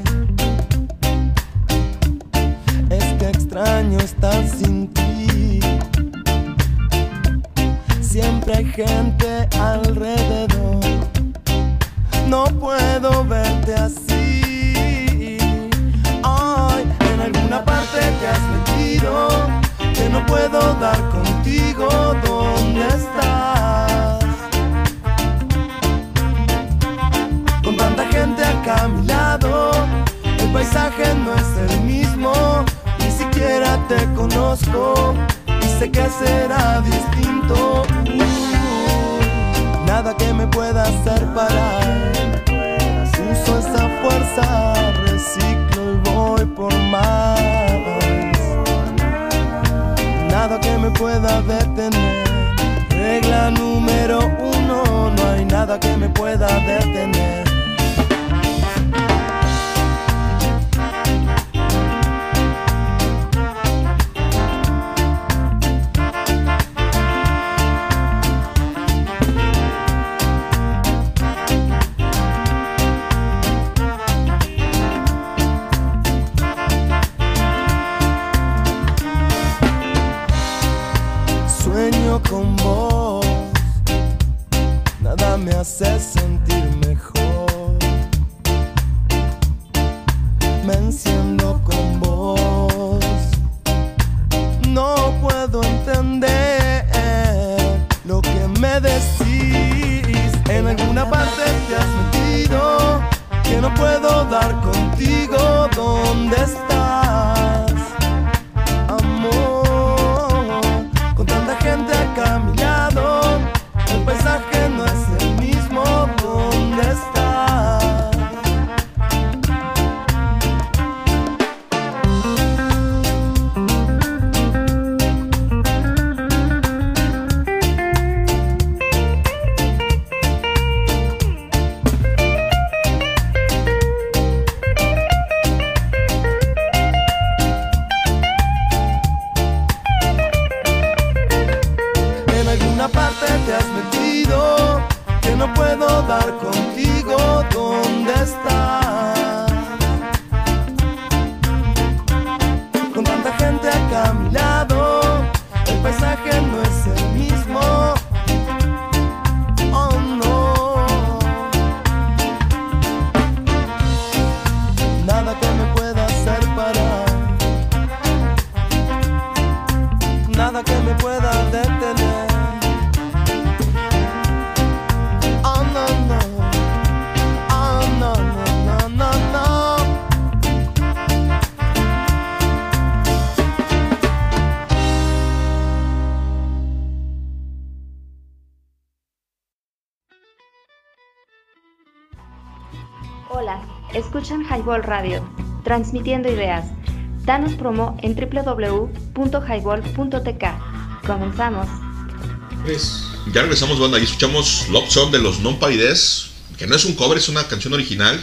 Highball Radio, transmitiendo ideas. Danos promo en www.highball.tk. Comenzamos. Ya regresamos, banda, y escuchamos Love Song de los Non Palides, que no es un cover, es una canción original.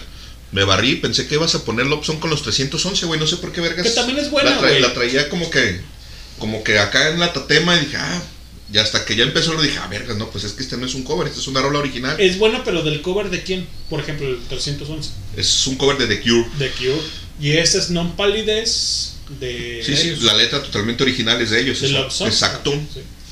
Me barrí, pensé que ibas a poner Love Song con los 311, güey, no sé por qué vergas. Que también es buena, la, tra- güey. la traía como que, como que acá en la tatema y dije, ah, y hasta que ya empezó lo dije, ah, vergas, no, pues es que este no es un cover, este es una rola original. Es buena, pero del cover de quién? Por ejemplo, el 311. Es un cover de The Cure. De Cure. Y este es Non Palides de. Sí, sí, la letra totalmente original es de ellos. De eso. Love Song. Exacto.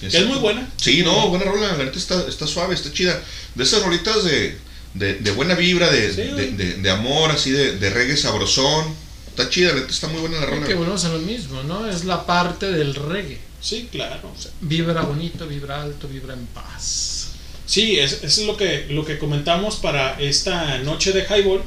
Que es muy buena. Sí, no, buena rola, la neta está, está suave, está chida. De esas rolitas de, de, de buena vibra, de, de, de- de amor, así de, de reggae sabrosón. Está chida, la neta está muy buena la rola. Que volvemos a lo mismo, ¿no? Es la parte del reggae. Sí, claro. Vibra bonito, vibra alto, vibra en paz. Sí, es, es lo que lo que comentamos para esta noche de Highball.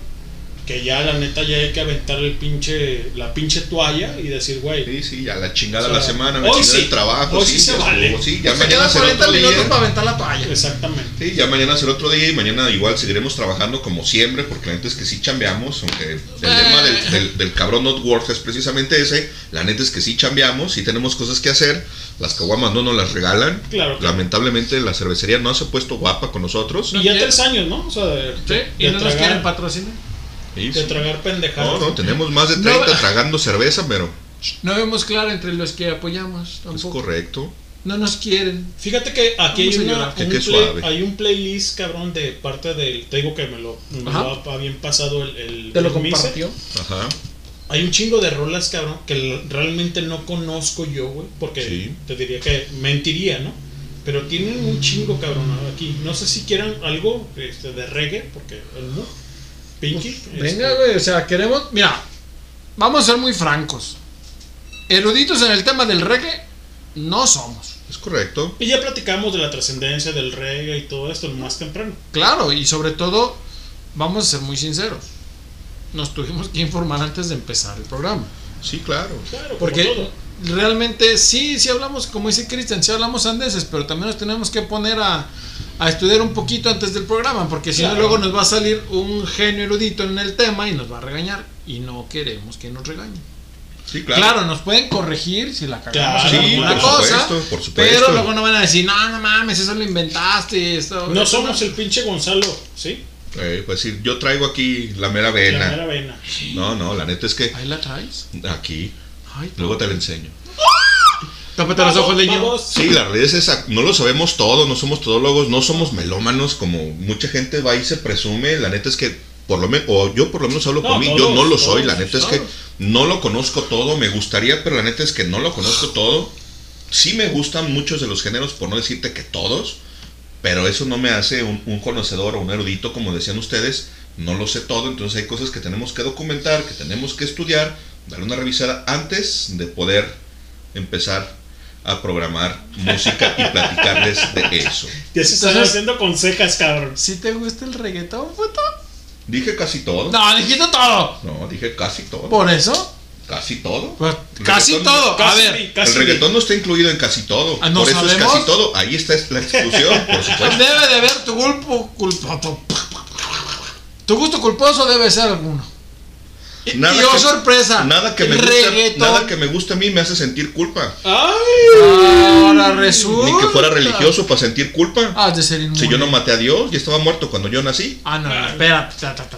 Que ya la neta ya hay que aventar el pinche, la pinche toalla y decir, güey. Sí, sí, ya la chingada O sea, la semana, hoy chingada sí, el trabajo. hoy sí, sí se ya vale. estuvo, sí, ya mañana será 40 otro minutos día. para aventar la toalla. Exactamente. Sí, ya mañana será otro día y mañana igual seguiremos trabajando como siempre, porque la neta es que sí chambeamos, aunque el lema del, del, del cabrón not work es precisamente ese, la neta es que sí chambeamos, sí tenemos cosas que hacer, las caguamas no nos las regalan, Claro. lamentablemente la cervecería no se ha puesto guapa con nosotros. Y ya tres años, ¿no? O sea, de, Y de no nos quieren patrocinar. Sí, de sí. tragar pendejadas. No, no, tenemos más de No, 30 va- tragando cerveza, pero No vemos claro entre los que apoyamos. es Tampoco. correcto. No nos quieren. Fíjate que aquí hay, una- un play- suave. hay un playlist, cabrón, de parte del. Te digo que me lo, me Ajá. lo ha bien pasado el. el Te lo el Mise. compartió. Ajá. Hay un chingo de rolas, cabrón, que realmente no conozco yo, güey. Porque Sí. te diría que mentiría, ¿no? Pero tienen un chingo, cabrón, aquí. No sé si quieran algo este, de reggae, porque el. Pinky. este, Venga, güey, o sea, queremos. Mira, vamos a ser muy francos. Eruditos en el tema del reggae, no somos. Es correcto. Y ya platicamos de la trascendencia del reggae y todo esto más temprano. Claro, y sobre todo, vamos a ser muy sinceros. Nos tuvimos que informar antes de empezar el programa. Sí, claro. Claro, como Porque todo. realmente sí, sí hablamos, como dice Cristian, sí hablamos andeses, pero también nos tenemos que poner a, a estudiar un poquito antes del programa, porque si no Claro. luego nos va a salir un genio erudito en el tema y nos va a regañar. Y no queremos que nos regañen. Sí, Claro, claro. nos pueden corregir si la cagamos Claro, en Sí, alguna por cosa, supuesto, por supuesto. pero luego no van a decir, no, no mames, eso lo inventaste. Esto, No somos el pinche Gonzalo, ¿sí? Eh, pues sí, yo traigo aquí la mera La vena. mera vena. No, no, la neta es que Ahí la traes. aquí, Ay, luego te la enseño. Tápate los ojos, leño. Vamos. Sí, la realidad es esa, no lo sabemos todo, no somos todólogos, no somos melómanos como mucha gente va y se presume, la neta es que por lo menos, o yo por lo menos hablo No, por mí, yo no lo soy, todos, la neta es que no lo conozco todo, me gustaría, pero la neta es que no lo conozco todo. Sí me gustan muchos de los géneros, por no decirte que todos, pero eso no me hace un, un conocedor o un erudito, como decían ustedes, no lo sé todo, entonces hay cosas que tenemos que documentar, que tenemos que estudiar, darle una revisada antes de poder empezar a programar música y platicarles de eso. Ya se están Entonces- haciendo con cejas, cabrón. Si te gusta el reggaetón, puto. Dije casi todo. No, dijiste todo. No, dije casi todo. Por eso, Casi todo. pues, casi todo. A casi, ver, casi. el reggaetón no está incluido en casi todo. Ah, ¿no Por eso es casi todo. Ahí está la exclusión, por supuesto. debe de haber tu culpo, culposo. Tu gusto culposo debe ser alguno. Y, Nada y oh que- sorpresa. Nada que, me gusta, nada que me gusta a mí me hace sentir culpa. Ahora resulta. Ni que fuera religioso para sentir culpa. Has de ser inmune. Si yo no maté a Dios, ya estaba muerto cuando yo nací. Ah, no, no, espera. ta, ta, ta, ta.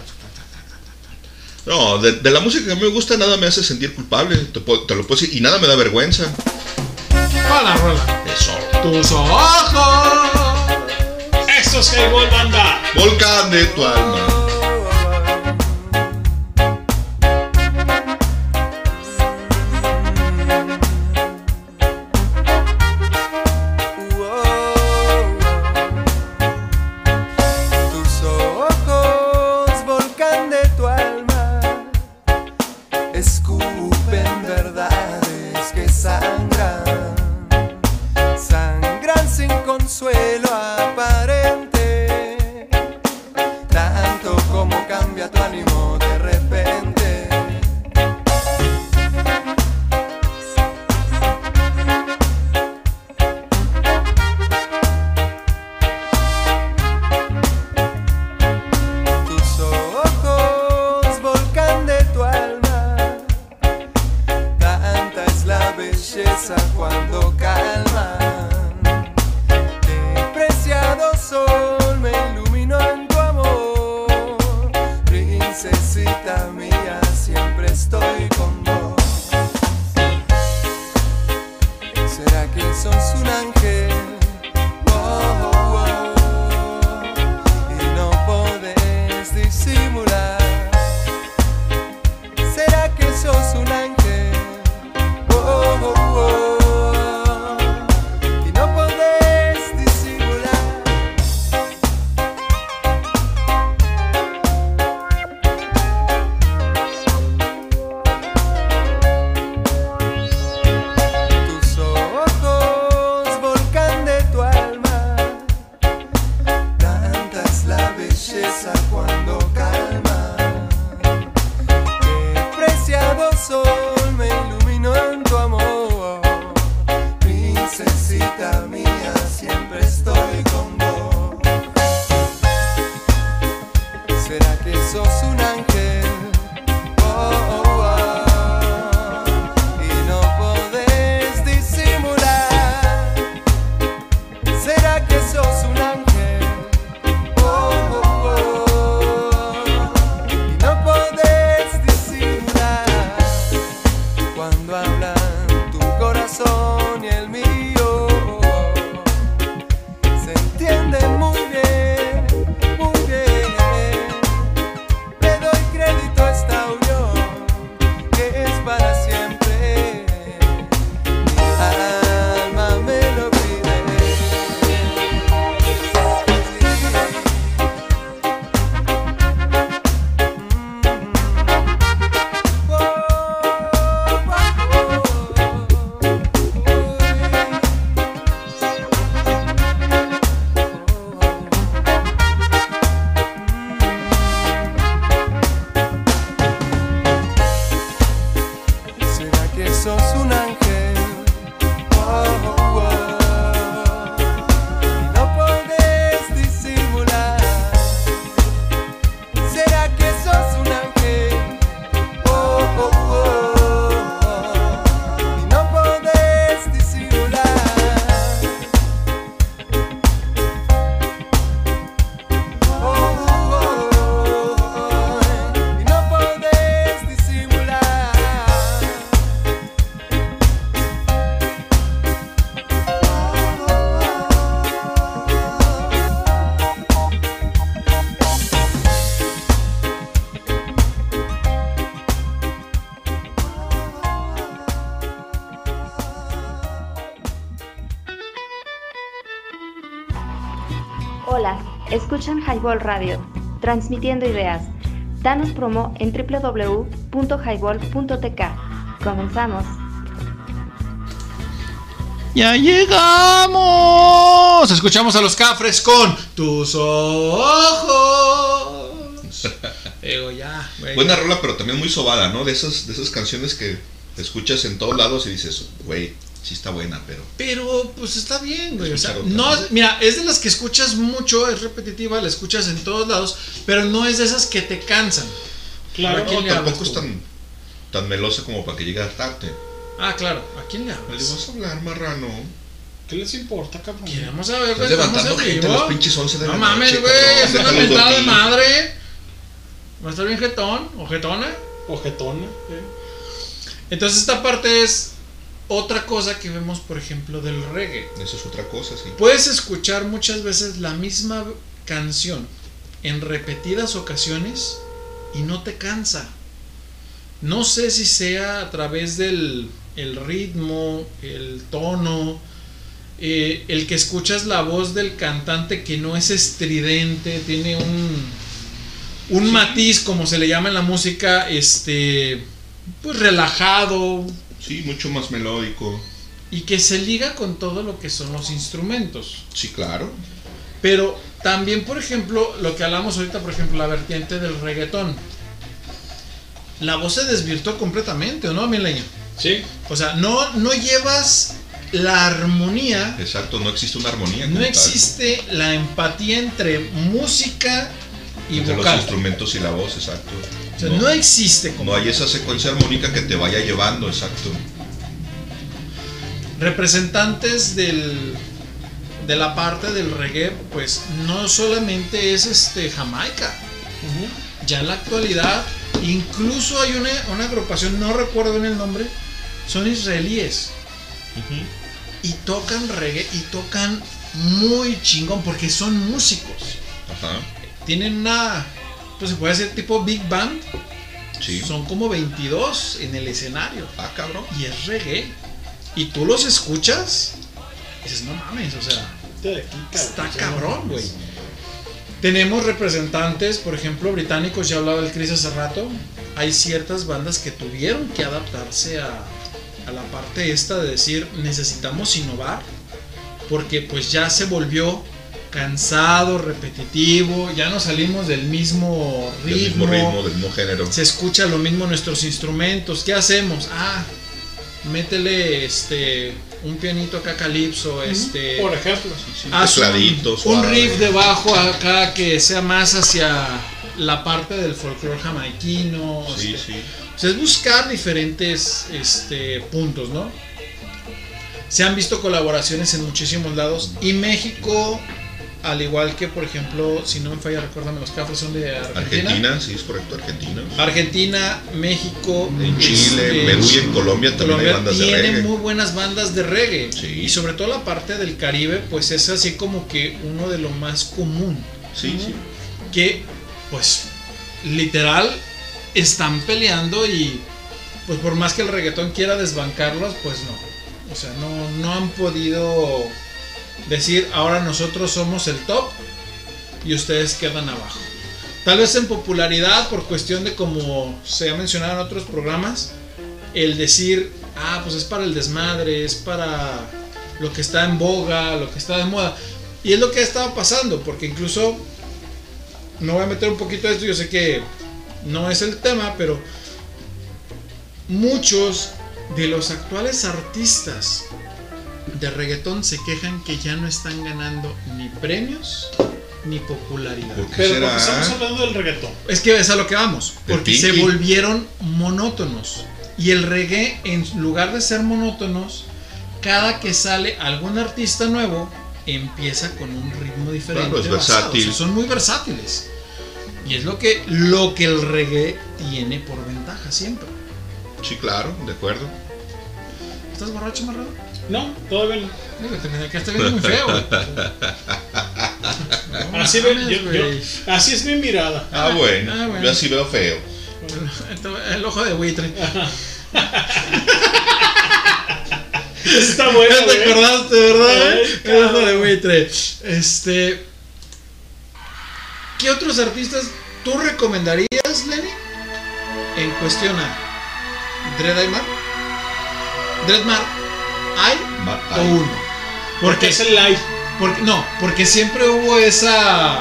No, de, de la música que a mí me gusta nada me hace sentir culpable. Te, puedo- te lo puedo decir. Y nada me da vergüenza. Va la rola. Eso. Tus ojos. Esto es Highball Banda. Volcán de tu alma. Highball Radio, transmitiendo ideas. Danos promo en www.highball.tk. Comenzamos. ¡Ya llegamos! Escuchamos a los cafres con tus ojos. Digo, ya, güey. Buena rola, pero también muy sobada, ¿no? De esas, de esas canciones que escuchas en todos lados y dices, güey, sí está buena, pues está bien, güey. O sea, no, mira, es de las que escuchas mucho, es repetitiva, la escuchas en todos lados, pero no es de esas que te cansan. Claro, ¿A quién no, le hablas tampoco es tan, tan melosa como para que llegue a hartarte. Ah, claro, ¿a quién le ¿Le hablas? vas a hablar, marrano? ¿Qué les importa, cabrón? Queremos saber, Estás güey, levantando en gente a las pinches 11 de No la mames, noche, güey, cabrón, es una mentada de madre. Va a estar bien jetón, o jetona. Ojetona. Entonces esta parte es otra cosa que vemos, por ejemplo, del reggae. Eso es otra cosa, sí. Puedes escuchar muchas veces la misma canción en repetidas ocasiones y no te cansa. No sé si sea a través del el ritmo, el tono, eh, el que escuchas la voz del cantante que no es estridente, tiene un, un matiz, como se le llama en la música, este, pues relajado, Sí, mucho más melódico. y que se liga con todo lo que son los instrumentos. Sí, claro. Pero también, por ejemplo, lo que hablamos ahorita, por ejemplo, la vertiente del reggaetón. La voz se desvirtuó completamente, ¿o no, Milenio? Sí. O sea, no, no llevas la armonía, Exacto, no existe una armonía. no tal. existe la empatía entre música y Entre los instrumentos y la voz, exacto. O sea, no, existe como No hay esa secuencia armónica que te vaya llevando, exacto. representantes del de la parte del reggae, pues no solamente es este Jamaica. Ya en la actualidad, incluso hay una, una agrupación, no recuerdo bien el nombre, son israelíes. Y tocan reggae y tocan muy chingón porque son músicos. Ajá. Tienen una, pues se puede decir tipo Big Band. Sí. Son como 22 en el escenario. Ah, cabrón. Y es reggae. Y tú los escuchas y dices, no mames, o sea, está cabrón, güey. Tenemos representantes, por ejemplo, británicos, ya hablaba del Chris hace rato. Hay ciertas bandas que tuvieron que adaptarse a, a la parte esta de decir, necesitamos innovar, porque pues ya se volvió cansado, repetitivo, ya no salimos del mismo Del mismo ritmo, ritmo, del mismo género. se escucha lo mismo en nuestros instrumentos. ¿Qué hacemos? Ah, métele este un pianito acá calipso, este Por ejemplo. haz un- riff de bajo acá que sea más hacia la parte del folclore jamaiquino. Sí, este, sí. o sea, es buscar diferentes este, puntos, ¿no? Se han visto colaboraciones en muchísimos lados y México, al igual que por ejemplo, si no me falla, recuérdame, los cafres son de Argentina. Argentina, sí, es correcto, Argentina. Argentina, México, En Chile, este, Perú y en Colombia también Colombia hay bandas de tiene reggae. muy buenas bandas de reggae. Sí. Y sobre todo la parte del Caribe, pues es así como que uno de lo más común. Sí, sí. Que, pues, literal, están peleando y, pues por más que el reggaetón quiera desbancarlos, pues no. O sea, no, no han podido decir, ahora nosotros somos el top y ustedes quedan abajo. Tal vez en popularidad, por cuestión de como se ha mencionado en otros programas, el decir, ah, pues es para el desmadre, es para lo que está en boga, lo que está de moda. Y es lo que ha estado pasando, porque incluso, no voy a meter un poquito de esto, yo sé que no es el tema, pero muchos de los actuales artistas de reggaetón se quejan que ya no están ganando ni premios ni popularidad. ¿Por qué Pero será? porque estamos hablando del reggaetón. Es que es a lo que vamos, porque se volvieron monótonos. Y el reggae, en lugar de ser monótonos, cada que sale algún artista nuevo, empieza con un ritmo diferente. Claro, es versátil. O sea, son muy versátiles. Y es lo que, lo que el reggae tiene por ventaja siempre. Sí, claro, de acuerdo. ¿Estás borracho, Marrado? No, todavía no. Mira, que está viendo muy feo, así, así es mi mirada. Ah, ah, ah, bueno. Yo así veo feo. El ojo de buitre. está bueno. ¿No te acordaste, ¿verdad? El ojo de buitre. Este. ¿Qué otros artistas tú recomendarías, Lenny? En cuestión a Dread Dreadmar hay o uno. Porque es el live. Porque, no, porque siempre hubo esa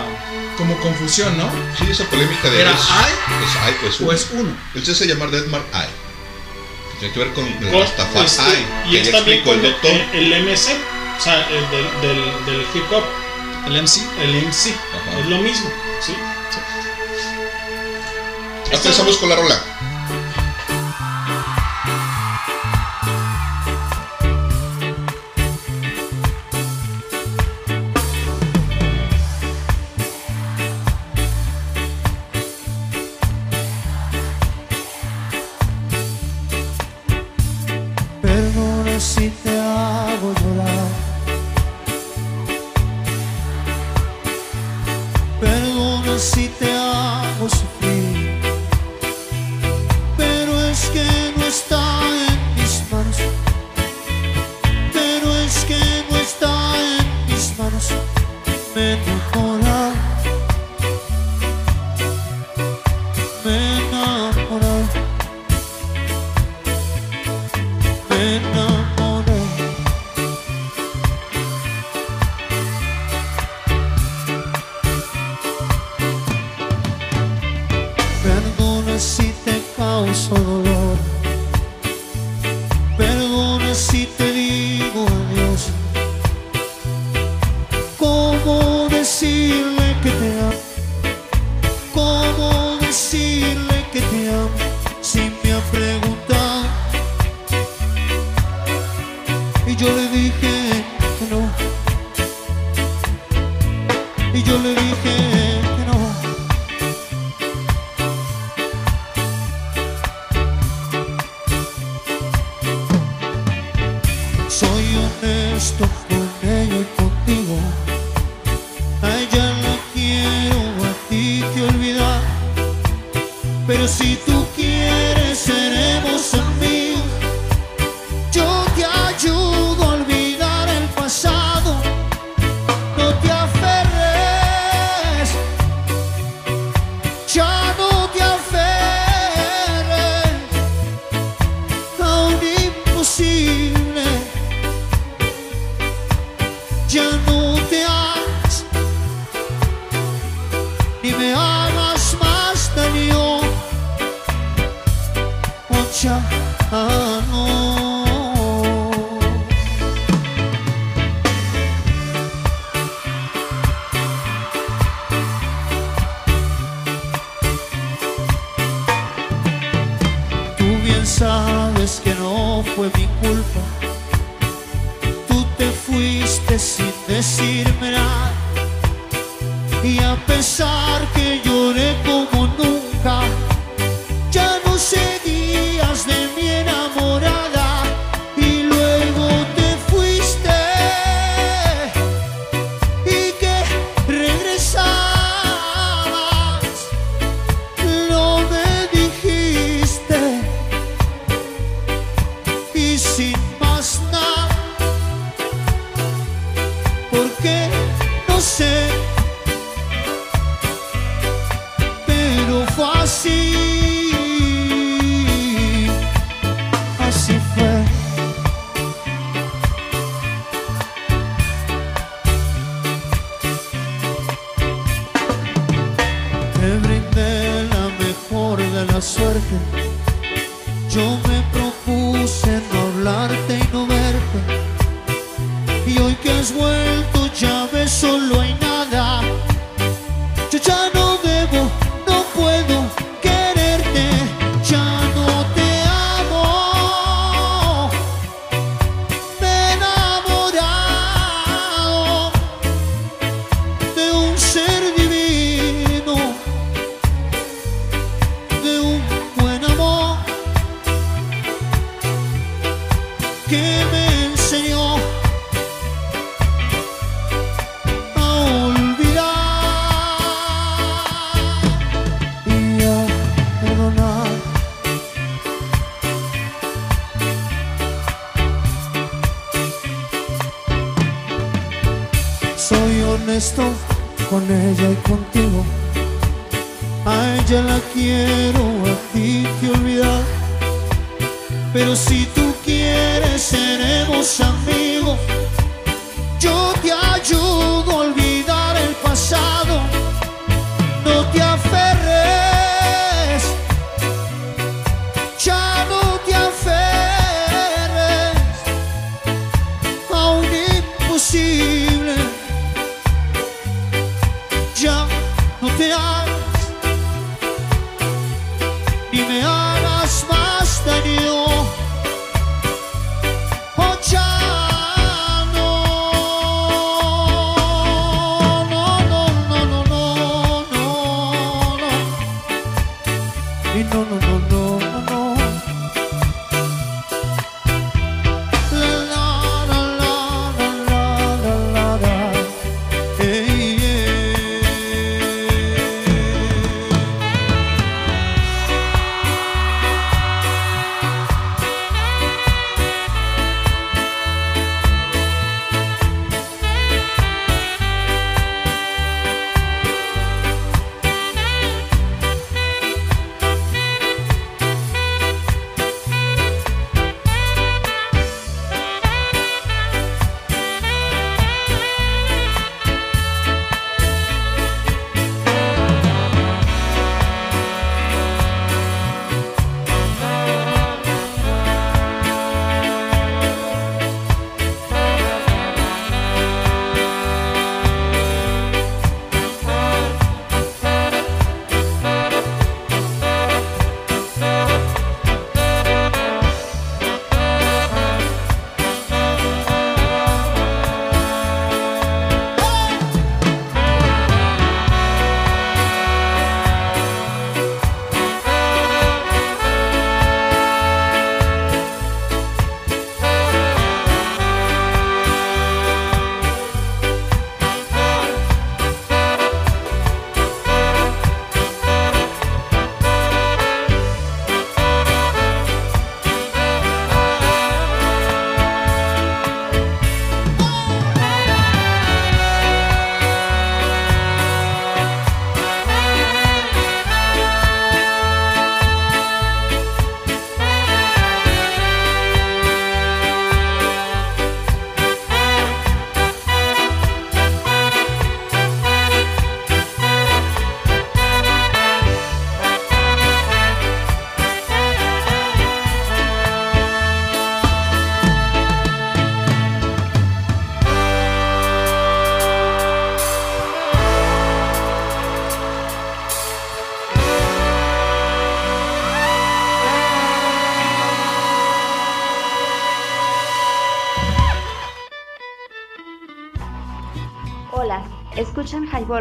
como confusión, ¿no? Sí, esa polémica de... ¿Era es, hay? Es hay pues, o es uno. uno. Él se hace llamar I. Tiene que ver con Rastafari. Pues, y que es también con el, doctor. El, el, MC, o sea, el del, del, del, hip hop. El MC. El MC. Ajá. Es lo mismo, ¿sí? sí. Empezamos con la rola.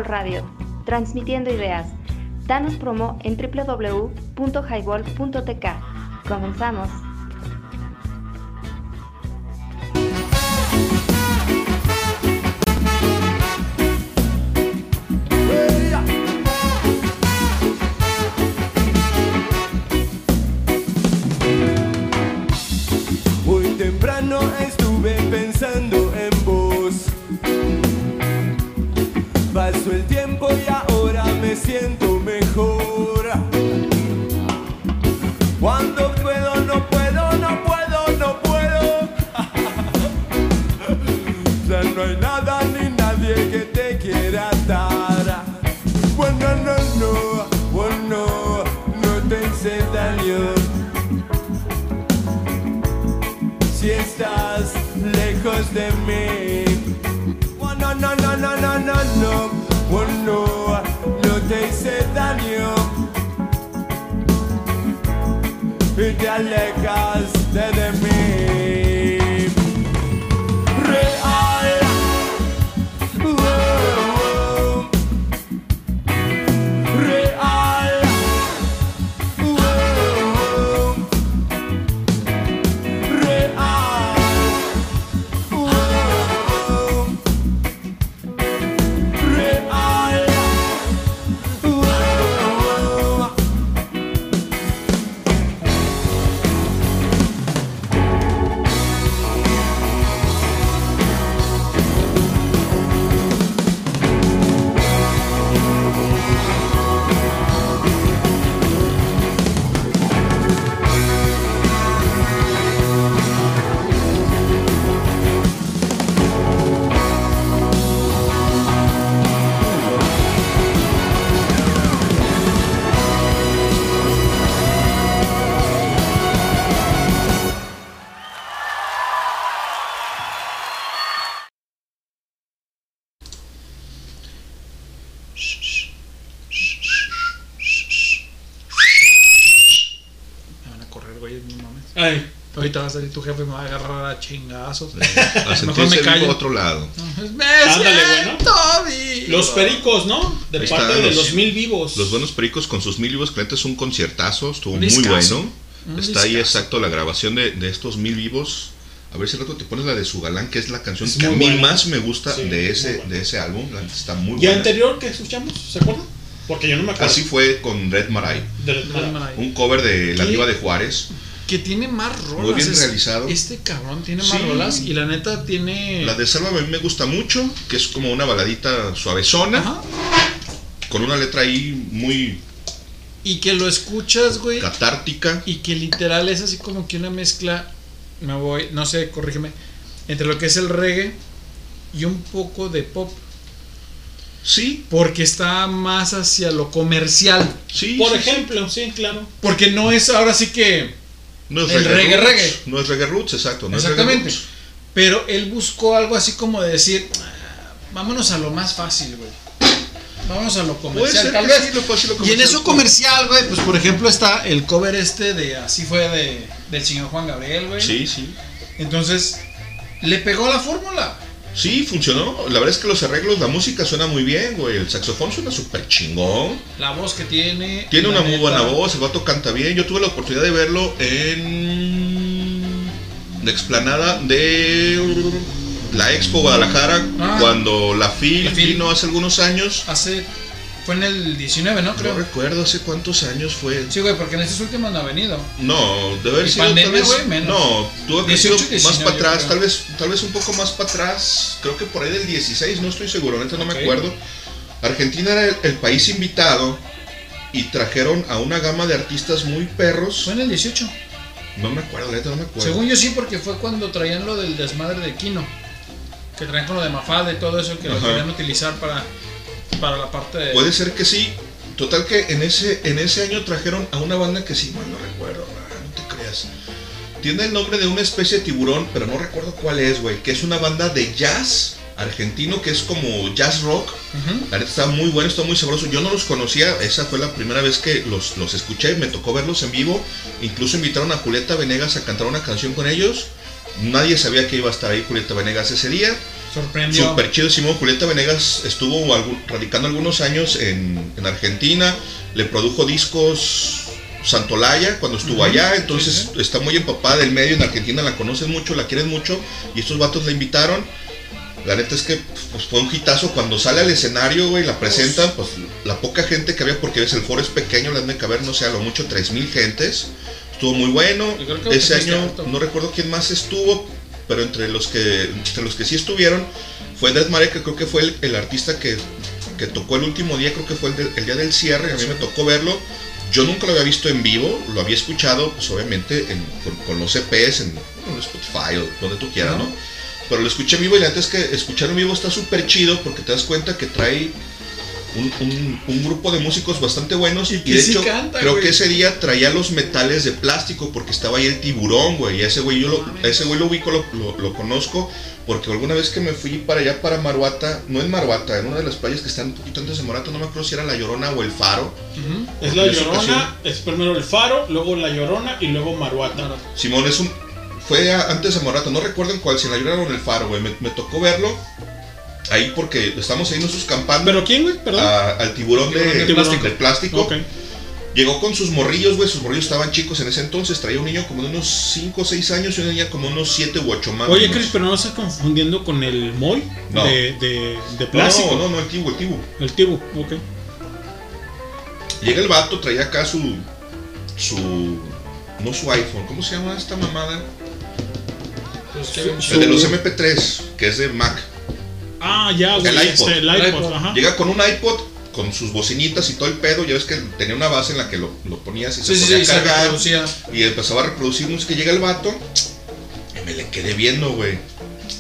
Radio, transmitiendo ideas. Danos promo en www.highball.tk. Comenzamos. Va a salir tu jefe y me va a agarrar a chingazos. A Mejor sentirse me vivo callo. a otro lado. Me Ándale, siento vivo. Los pericos, ¿no? De Ahí parte de los mil vivos. Los buenos pericos con sus mil vivos, que la neta es un conciertazo, estuvo Un muy discazo. bueno. Un Está ahí exacto la grabación de, de estos mil vivos. A ver si rato te pones la de su galán, que es la canción Es que a mí buena. más me gusta Sí, de ese, de ese álbum. Está muy ¿Y buena. anterior que escuchamos? ¿Se acuerdan? Porque yo no me acuerdo. Así fue con Red Maray. De Red Maray. Un cover de La. Diva de Juárez. Que tiene más rolas. Muy bien es- realizado. Este cabrón tiene más Sí. rolas y la neta tiene. La de Sálvame a mí me gusta mucho, que es como una baladita suavezona. Con una letra ahí muy Y que lo escuchas, güey. catártica. Y que literal es así como que una mezcla. Me voy, no sé, corrígeme. Entre lo que es el reggae y un poco de pop. Sí. Porque está más hacia lo comercial. Sí. Por ejemplo, sí, claro. Porque no es ahora sí que. No es el reggae, roots, reggae. No es reggae roots, exacto. No es reggae Exactamente. roots. Pero él buscó algo así como de decir, "Ah, vámonos a lo más fácil, güey. Vámonos a lo comercial, ser tal vez. sí, lo fácil, lo y en comercial. eso comercial, güey, pues por ejemplo está el cover este de Así fue de, del señor Juan Gabriel, güey. Sí, sí. Entonces, le pegó la fórmula. Sí, funcionó. La verdad es que los arreglos, la música suena muy bien, güey. El saxofón suena súper chingón. La voz que tiene. Tiene una muy buena voz, el vato canta bien. Yo tuve la oportunidad de verlo en la explanada de la Expo Guadalajara, Ah. cuando la FIL, La FIL. vino hace algunos años. Hace. Fue en el 19, ¿no? Creo. No recuerdo hace cuántos años fue. Sí, güey, porque en estos últimos no ha venido. No, debe haber sido tal pandemia, vez. güey, menos. No, tuvo que haber sido 18, más 19, para atrás, tal vez, tal vez un poco más para atrás. Creo que por ahí del 16, no estoy seguro, neta no me acuerdo. Argentina era el, el país invitado y trajeron a una gama de artistas muy perros. Fue en el 18. No me acuerdo, neta no me acuerdo. Según yo sí, porque fue cuando traían lo del desmadre de Kino. Que traían con lo de Mafalda y todo eso que lo querían utilizar para, para la parte de. Puede ser que sí. Total que en ese, en ese año trajeron a una banda que sí, mal no recuerdo, no te creas. Tiene el nombre de una especie de tiburón, pero no recuerdo cuál es, güey. Que es una banda de jazz argentino que es como jazz rock. La neta está muy bueno, está muy sabroso. Yo no los conocía, esa fue la primera vez que los, los escuché, me tocó verlos en vivo. Incluso invitaron a Julieta Venegas a cantar una canción con ellos. Nadie sabía que iba a estar ahí Julieta Venegas ese día. Sorprendió. Super chido, Simón Julieta Venegas estuvo radicando algunos años en, en Argentina, le produjo discos Santolaya cuando estuvo Ujú, allá, sí, entonces está muy empapada del medio, en Argentina la conocen mucho, la quieren mucho, y estos vatos la invitaron. La neta es que pues, fue un hitazo cuando sale al escenario, güey, la presentan, pues la poca gente que había, porque ves, el foro es pequeño, le han de caber, no sé, a lo mucho 3000 gentes. Estuvo muy bueno. Ese año no recuerdo quién más estuvo, pero entre los que entre los que sí estuvieron fue Dead Mare, que creo que fue el, el artista que, que tocó el último día, creo que fue el, día del cierre, a mí me tocó verlo. Yo nunca lo había visto en vivo, lo había escuchado, pues obviamente en- con, con los EPs en, en Spotify o donde tú quieras, ¿no? Pero lo escuché en vivo y la neta es que escuchar en vivo está súper chido porque te das cuenta que trae un, un- un grupo de músicos bastante buenos y, que de sí hecho canta, creo güey. que ese día traía los metales de plástico porque estaba ahí el tiburón, güey. Y ese güey yo lo, a ese güey lo ubico, lo, lo- lo conozco porque alguna vez que me fui para allá para Maruata, no en Maruata, en una de las playas que están un poquito antes de Maruata, no me acuerdo si era La Llorona o El Faro. Es la En esa Llorona, ocasión- es primero el Faro, luego la Llorona y luego Maruata. Simón es un. Fue a- antes de Maruata, no recuerdo en cuál, si en La Llorona o en El Faro, güey. Me, me tocó verlo ahí porque estamos ahí nosotros campando. ¿Pero quién, güey? Perdón. A- al tiburón de, Tiburón de plástico. Llegó con sus morrillos, güey. Sus morrillos estaban chicos en ese entonces. Traía un niño como de unos 5 o 6 años y una niña como unos 7 u 8 más. Oye. Chris, pero no estás confundiendo con el Moy No. de, de, de plástico. No, no, no, el tibu, el tibu. El tibu, ok. Llega el vato, traía acá su. su. no su iPhone, ¿cómo se llama esta mamada? El de los MP3, que es de Mac. Ah, ya, güey. El iPod. este, el iPod, ajá. Llega con un iPod con sus bocinitas y todo el pedo. Ya ves que tenía una base en la que lo, lo ponías y se Sí, ponía sí, a se cargar. Y empezaba a reproducir música. Llega el vato y me le quedé viendo, güey.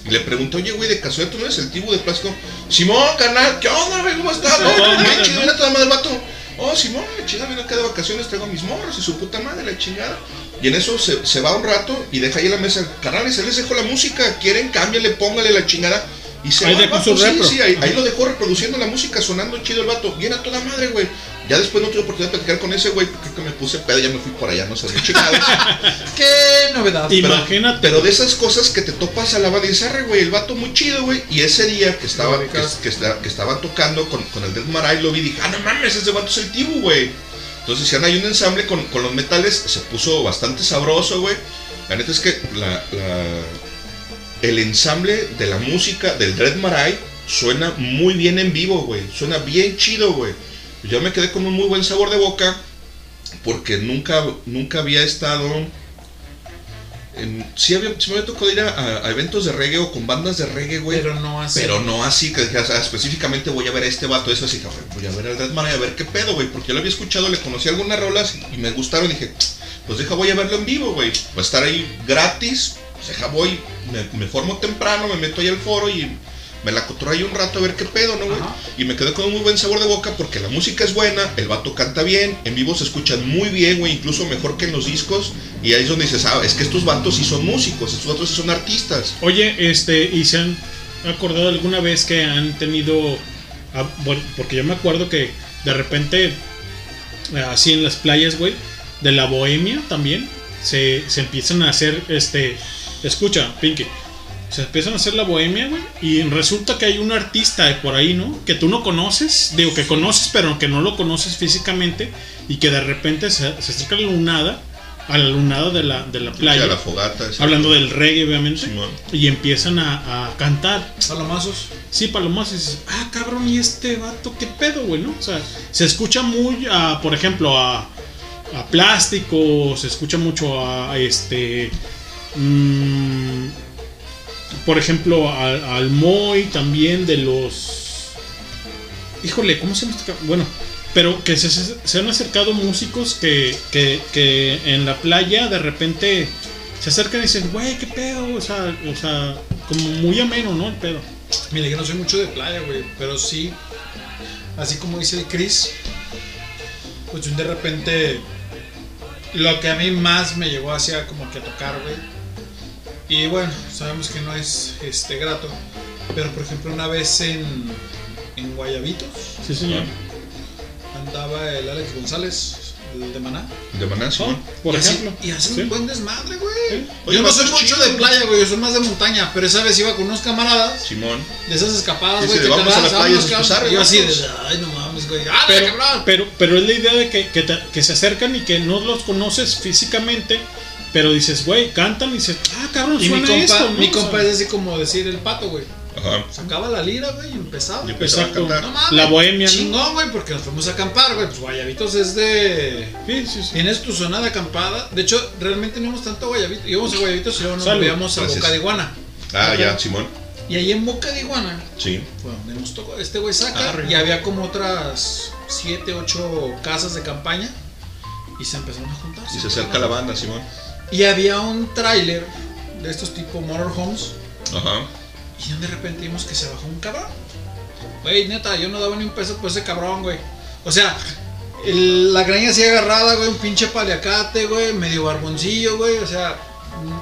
Y le pregunto, oye, güey, de casualidad tú no eres el tibu de plástico. Simón, carnal, ¿qué onda, güey? ¿Cómo estás? No, chido, mira toda madre el vato. Oh, Simón, la chingada, viene acá de vacaciones, traigo a mis morros y su puta madre, la chingada. Y en eso se, se va un rato y deja ahí la mesa. Carnales, él les dejó la música, quieren, cámbiale, póngale la chingada. Y se Ahí va el dejó vato, su sí, sí, ahí, ahí lo dejó reproduciendo la música, sonando chido el vato. Bien a toda madre, güey. Ya después no tuve oportunidad de platicar con ese güey, porque creo que me puse pedo, ya me fui por allá, no sé, chingados. ¡Qué novedad! Pero- Imagínate. Pero de esas cosas que te topas a la banda y dices, "Arre, güey, el vato muy chido, güey. Y ese día que estaba, que, que esta- que estaban tocando con, con el Death Maray, lo vi y dije, ah, no mames, ese vato es el Tibu, güey. Entonces decían, hay un ensamble con, con los metales, se puso bastante sabroso, güey. La neta es que la, la- el ensamble de la música del Dread Marai suena muy bien en vivo, güey. Suena bien chido, güey. Yo me quedé con un muy buen sabor de boca porque nunca, nunca había estado en- sí, había, sí me había tocado ir a, eventos de reggae o con bandas de reggae, güey. Pero no así. Pero no así, que dijeras, ah, específicamente voy a ver a este vato, eso así, cabrón, voy a ver al Dead Man y a ver qué pedo, güey. Porque yo lo había escuchado, le conocí algunas rolas y me gustaron y dije, pues deja, voy a verlo en vivo, güey. Va a estar ahí gratis, pues deja, voy, me, me formo temprano, me meto ahí al foro y me la cotorro ahí un rato a ver qué pedo, ¿no, güey? Y me quedé con un muy buen sabor de boca porque la música es buena, el vato canta bien, en vivo se escuchan muy bien, güey, incluso mejor que en los discos. Y ahí es donde dices, ah, es que estos vatos sí son músicos, estos vatos sí son artistas. Oye, este, ¿y se han acordado alguna vez que han tenido, ah, bueno, porque yo me acuerdo que de repente, eh, así en las playas, güey, de la bohemia también, se, se empiezan a hacer, este, escucha, Pinky, se empiezan a hacer la bohemia, güey, y resulta que hay un artista de por ahí, ¿no? Que tú no conoces, digo que conoces, pero que no lo conoces físicamente, y que de repente se, se acerca a la lunada, a la lunada de la, de la playa. a la fogata. esa- Hablando del reggae, obviamente. Y empiezan a, a cantar. ¿Palomazos? Sí, palomazos. Y dices, ah, cabrón, ¿y este vato qué pedo, güey? ¿no? O sea, se escucha muy, a, por ejemplo, a, a plástico, se escucha mucho a, a este. Mm, por ejemplo, al Moy también de los. Híjole, ¿cómo se llama este? Bueno, pero que se, han acercado músicos que, que, en la playa de repente se acercan y dicen, güey, qué pedo, o sea, o sea, como muy ameno, ¿no? El pedo. Mire, que no soy mucho de playa, güey, pero sí, así como dice el Chris, pues yo de repente, lo que a mí más me llegó hacia como que a tocar, güey, y bueno, sabemos que no es este grato, pero por ejemplo una vez en, en Guayabitos, Sí, señor. andaba el Alex González, el de Maná. De Maná, sí. por y así- ejemplo. y hace Sí. un buen desmadre, güey. Oye, Yo no soy mucho chido, de playa, güey, yo soy más de montaña, pero esa vez iba con unos camaradas Simón. de esas escapadas, güey. sí, vamos a la playa, das, a. Y yo así de, ay, no mames, güey. ¡Ah, pero, pero, pero es la idea de que, que, te- que se acercan y que no los conoces físicamente, pero dices, güey, cantan y dices, ah, cabrón, Y mi suena compa, esto, ¿no? mi compa es así como decir el pato, güey. Ajá. Sacaba la lira, güey, y empezaba. Y empezaba a Exacto. cantar. No mames, La bohemia, ¿no? Chingón, güey, porque nos fuimos a acampar, güey. Pues Guayabitos es de. Sí, sí, sí. Tienes tu zona de acampada. De hecho, realmente no íbamos tanto a Guayabitos. Íbamos a Guayabitos y luego nos volvíamos a. Boca de Iguana. Ah, ya, Simón. Y ahí en Boca de Iguana Sí. fue donde nos tocó. Este güey saca Arre. y había como otras 7, 8 casas de campaña. Y se empezaron a juntar. Y se acerca la banda, Simón. Y había un tráiler de estos tipo motorhomes. Ajá. Y de repente vimos que se bajó un cabrón. Güey, neta, yo no daba ni un peso por ese cabrón, güey. O sea, el- la greña así agarrada, güey, un pinche paliacate, güey, medio barboncillo, güey. O sea,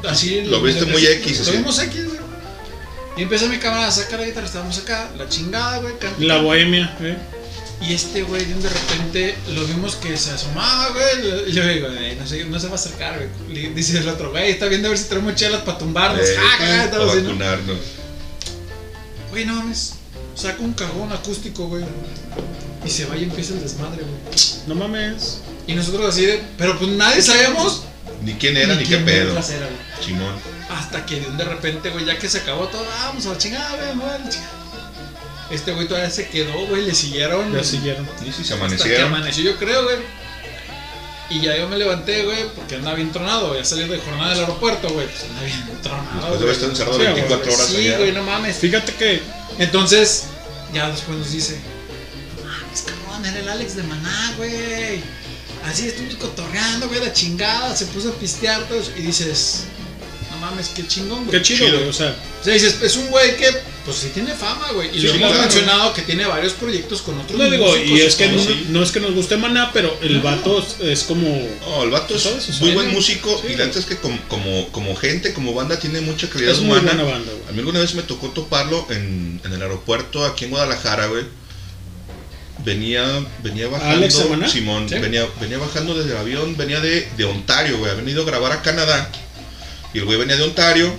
así. Lo viste muy X, Lo vimos X, güey. Y empieza mi cámara a sacar la guitarra, estábamos acá, la chingada, güey. canta, La bohemia, ¿eh? Y este güey, de repente lo vimos que se asomaba, güey. Y yo digo, "Ey, no, se, no se va a acercar, güey. Dice el otro, güey, está viendo a ver si traemos chelas para tumbarnos. Eh, Ah, para vacunarnos. Güey, no mames. Saca un cajón acústico, güey. Y se va y empieza el desmadre, güey. No mames. Y nosotros así de. Pero pues nadie sabemos. Ni quién era, ni, qué quién pedo. vergas era, güey. Simón. Hasta que de repente, güey, ya que se acabó todo, "Ah, vamos a la chingada, güey, vamos a la chingada. Este güey todavía se quedó, güey, le siguieron. Ya siguieron. Y sí, se Hasta que amanecieron. amaneció, yo creo, güey. Y ya yo me levanté, güey, porque andaba bien tronado, voy a salir de jornada del aeropuerto, güey. Pues andaba bien tronado. Después de haber güey. estado encerrado Sí, 24 güey, horas Sí, allá. güey, no mames. Fíjate que Entonces, ya después nos dice, "No mames, cabrón, era el Alex de Maná, güey. Así estuvimos cotorreando, güey, la chingada, se puso a pistear todo eso. Y dices, mames, qué chingón, güey. qué chido, güey. O sea, O sea, dices, es un güey que pues sí tiene fama, güey. Y Sí, lo hemos claro. mencionado que tiene varios proyectos con otros No digo, y es que no, sí. no es que nos guste Maná, pero el vato es, es como. No, el vato es muy buen músico sí, y la neta es que como, como, como gente, como banda, tiene mucha calidad Es muy humana. buena banda, güey. A mí alguna vez me tocó toparlo en, en el aeropuerto aquí en Guadalajara, güey. Venía, venía bajando. ¿Alex? Simón, Sí. venía, venía bajando desde el avión, venía de, de Ontario, güey. Ha venido a grabar a Canadá. Y el güey venía de Ontario.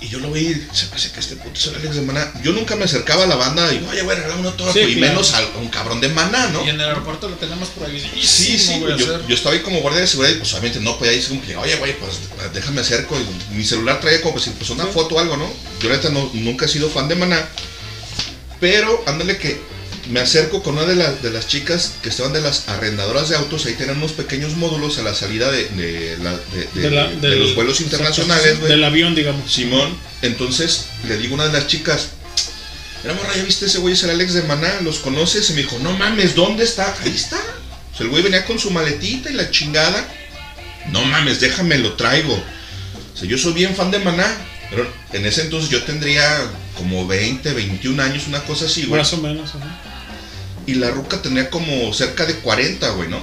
Y yo lo vi, se me hace que este puto es el Alex de Maná. Yo nunca me acercaba a la banda y digo, oye, güey, regálame un autógrafo. Sí, y claro. menos a un cabrón de Maná, ¿no? Y en el aeropuerto lo tenemos prohibidísimo, Sí, sí, güey, güey, yo, estaba ahí como guardia de seguridad y pues obviamente no podía ir como que, oye, güey, pues déjame acerco. Y mi celular traía como si pues una foto o algo, ¿no? Yo neta no, nunca he sido fan de Maná. Pero ándale que me acerco con una de, las de las chicas que estaban de las arrendadoras de autos. Ahí tenían unos pequeños módulos a la salida de, de la- la- del- los vuelos internacionales, güey. Del avión, digamos. Simón, entonces le digo a una de las chicas, Mira, morra, ¿ya viste ese güey? Es el Alex de Maná, ¿los conoces? Y me dijo, no mames, ¿dónde está? Ahí está. O sea, el güey venía con su maletita y la chingada. No mames, déjame, lo traigo. O sea, yo soy bien fan de Maná. Pero en ese entonces yo tendría como 20, 21 años, una cosa así, güey. Más o menos. ajá. Y la ruca tenía como cerca de 40, güey, ¿no?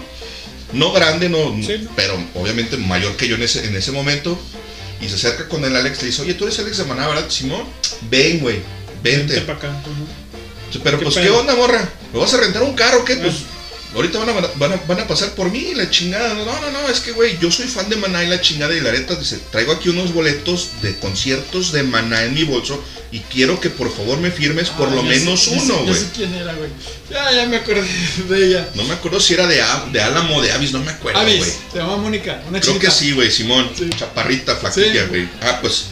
No grande, no, pero obviamente mayor que yo en ese, en ese momento. Y se acerca con el Alex, le dice, oye, tú eres Alex de Maná, ¿verdad, Simón? Ven, güey, vente. para acá. Pero ¿Qué pues, pedo? ¿qué onda, morra? ¿Me vas a rentar un carro qué? Pues, ahorita van a, van a, van a pasar por mí, la chingada. No, no, no, es que, güey, yo soy fan de Maná y la chingada y la neta, dice, traigo aquí unos boletos de conciertos de Maná en mi bolso y quiero que por favor me firmes por Ah, lo menos sé, uno, güey. sé quién era, güey. Ya, ya me acordé de ella. No me acuerdo si era de, de Álamo o de Avis, no me acuerdo, güey. Se llama Mónica, una Creo chiquita. que sí, güey, Simón. Chaparrita, flaquilla, Sí. güey. Ah, pues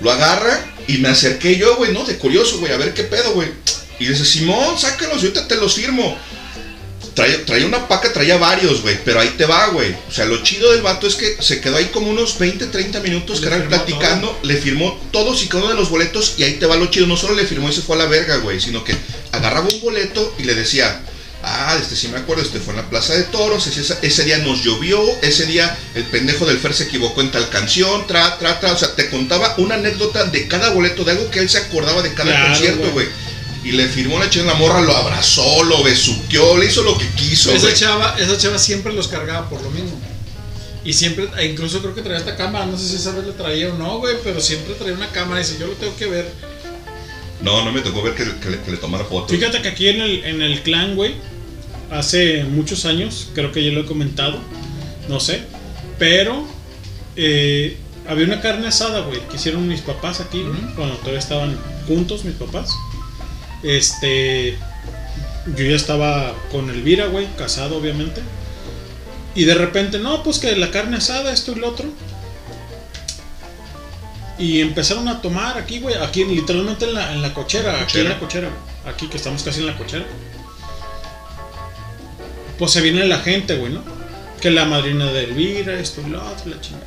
lo agarra y me acerqué yo, güey, ¿no? De curioso, güey, a ver qué pedo, güey. Y dice, Simón, sácalos, yo ahorita te los firmo. Traía, traía una paca, traía varios, güey, pero ahí te va, güey. O sea, lo chido del vato es que se quedó ahí como unos 20, 30 minutos, Le que eran platicando, le firmó todos y cada uno de los boletos y ahí te va lo chido. No solo le firmó y se fue a la verga, güey, sino que agarraba un boleto y le decía, ah, este sí me acuerdo, este fue en la Plaza de Toros, ese, ese día nos llovió, ese día el pendejo del Fer se equivocó en tal canción, tra, tra, tra. O sea, te contaba una anécdota de cada boleto, de algo que él se acordaba de cada Claro, concierto, güey. Y le firmó la chingada, la morra lo abrazó, lo besuqueó, le hizo lo que quiso, esa güey. chava, esa chava siempre los cargaba por lo mismo. Y siempre, e incluso creo que traía esta cámara, no sé si esa vez le traía o no, güey, pero siempre traía una cámara y dice, yo lo tengo que ver. No, no me tocó ver que, que le, que le tomara fotos. Fíjate que aquí en el, en el clan, güey, hace muchos años, creo que ya lo he comentado, no sé, pero eh, había una carne asada, güey, que hicieron mis papás aquí, güey, cuando todavía estaban juntos mis papás. Este, yo ya estaba con Elvira, güey, casado obviamente. Y de repente, no, pues que la carne asada, esto y lo otro. Y empezaron a tomar aquí, güey, aquí literalmente en la, en la cochera, aquí en Cochera. la cochera, aquí que estamos casi en la cochera. Pues se viene la gente, güey, ¿no? Que la madrina de Elvira, esto y lo otro, la chingada.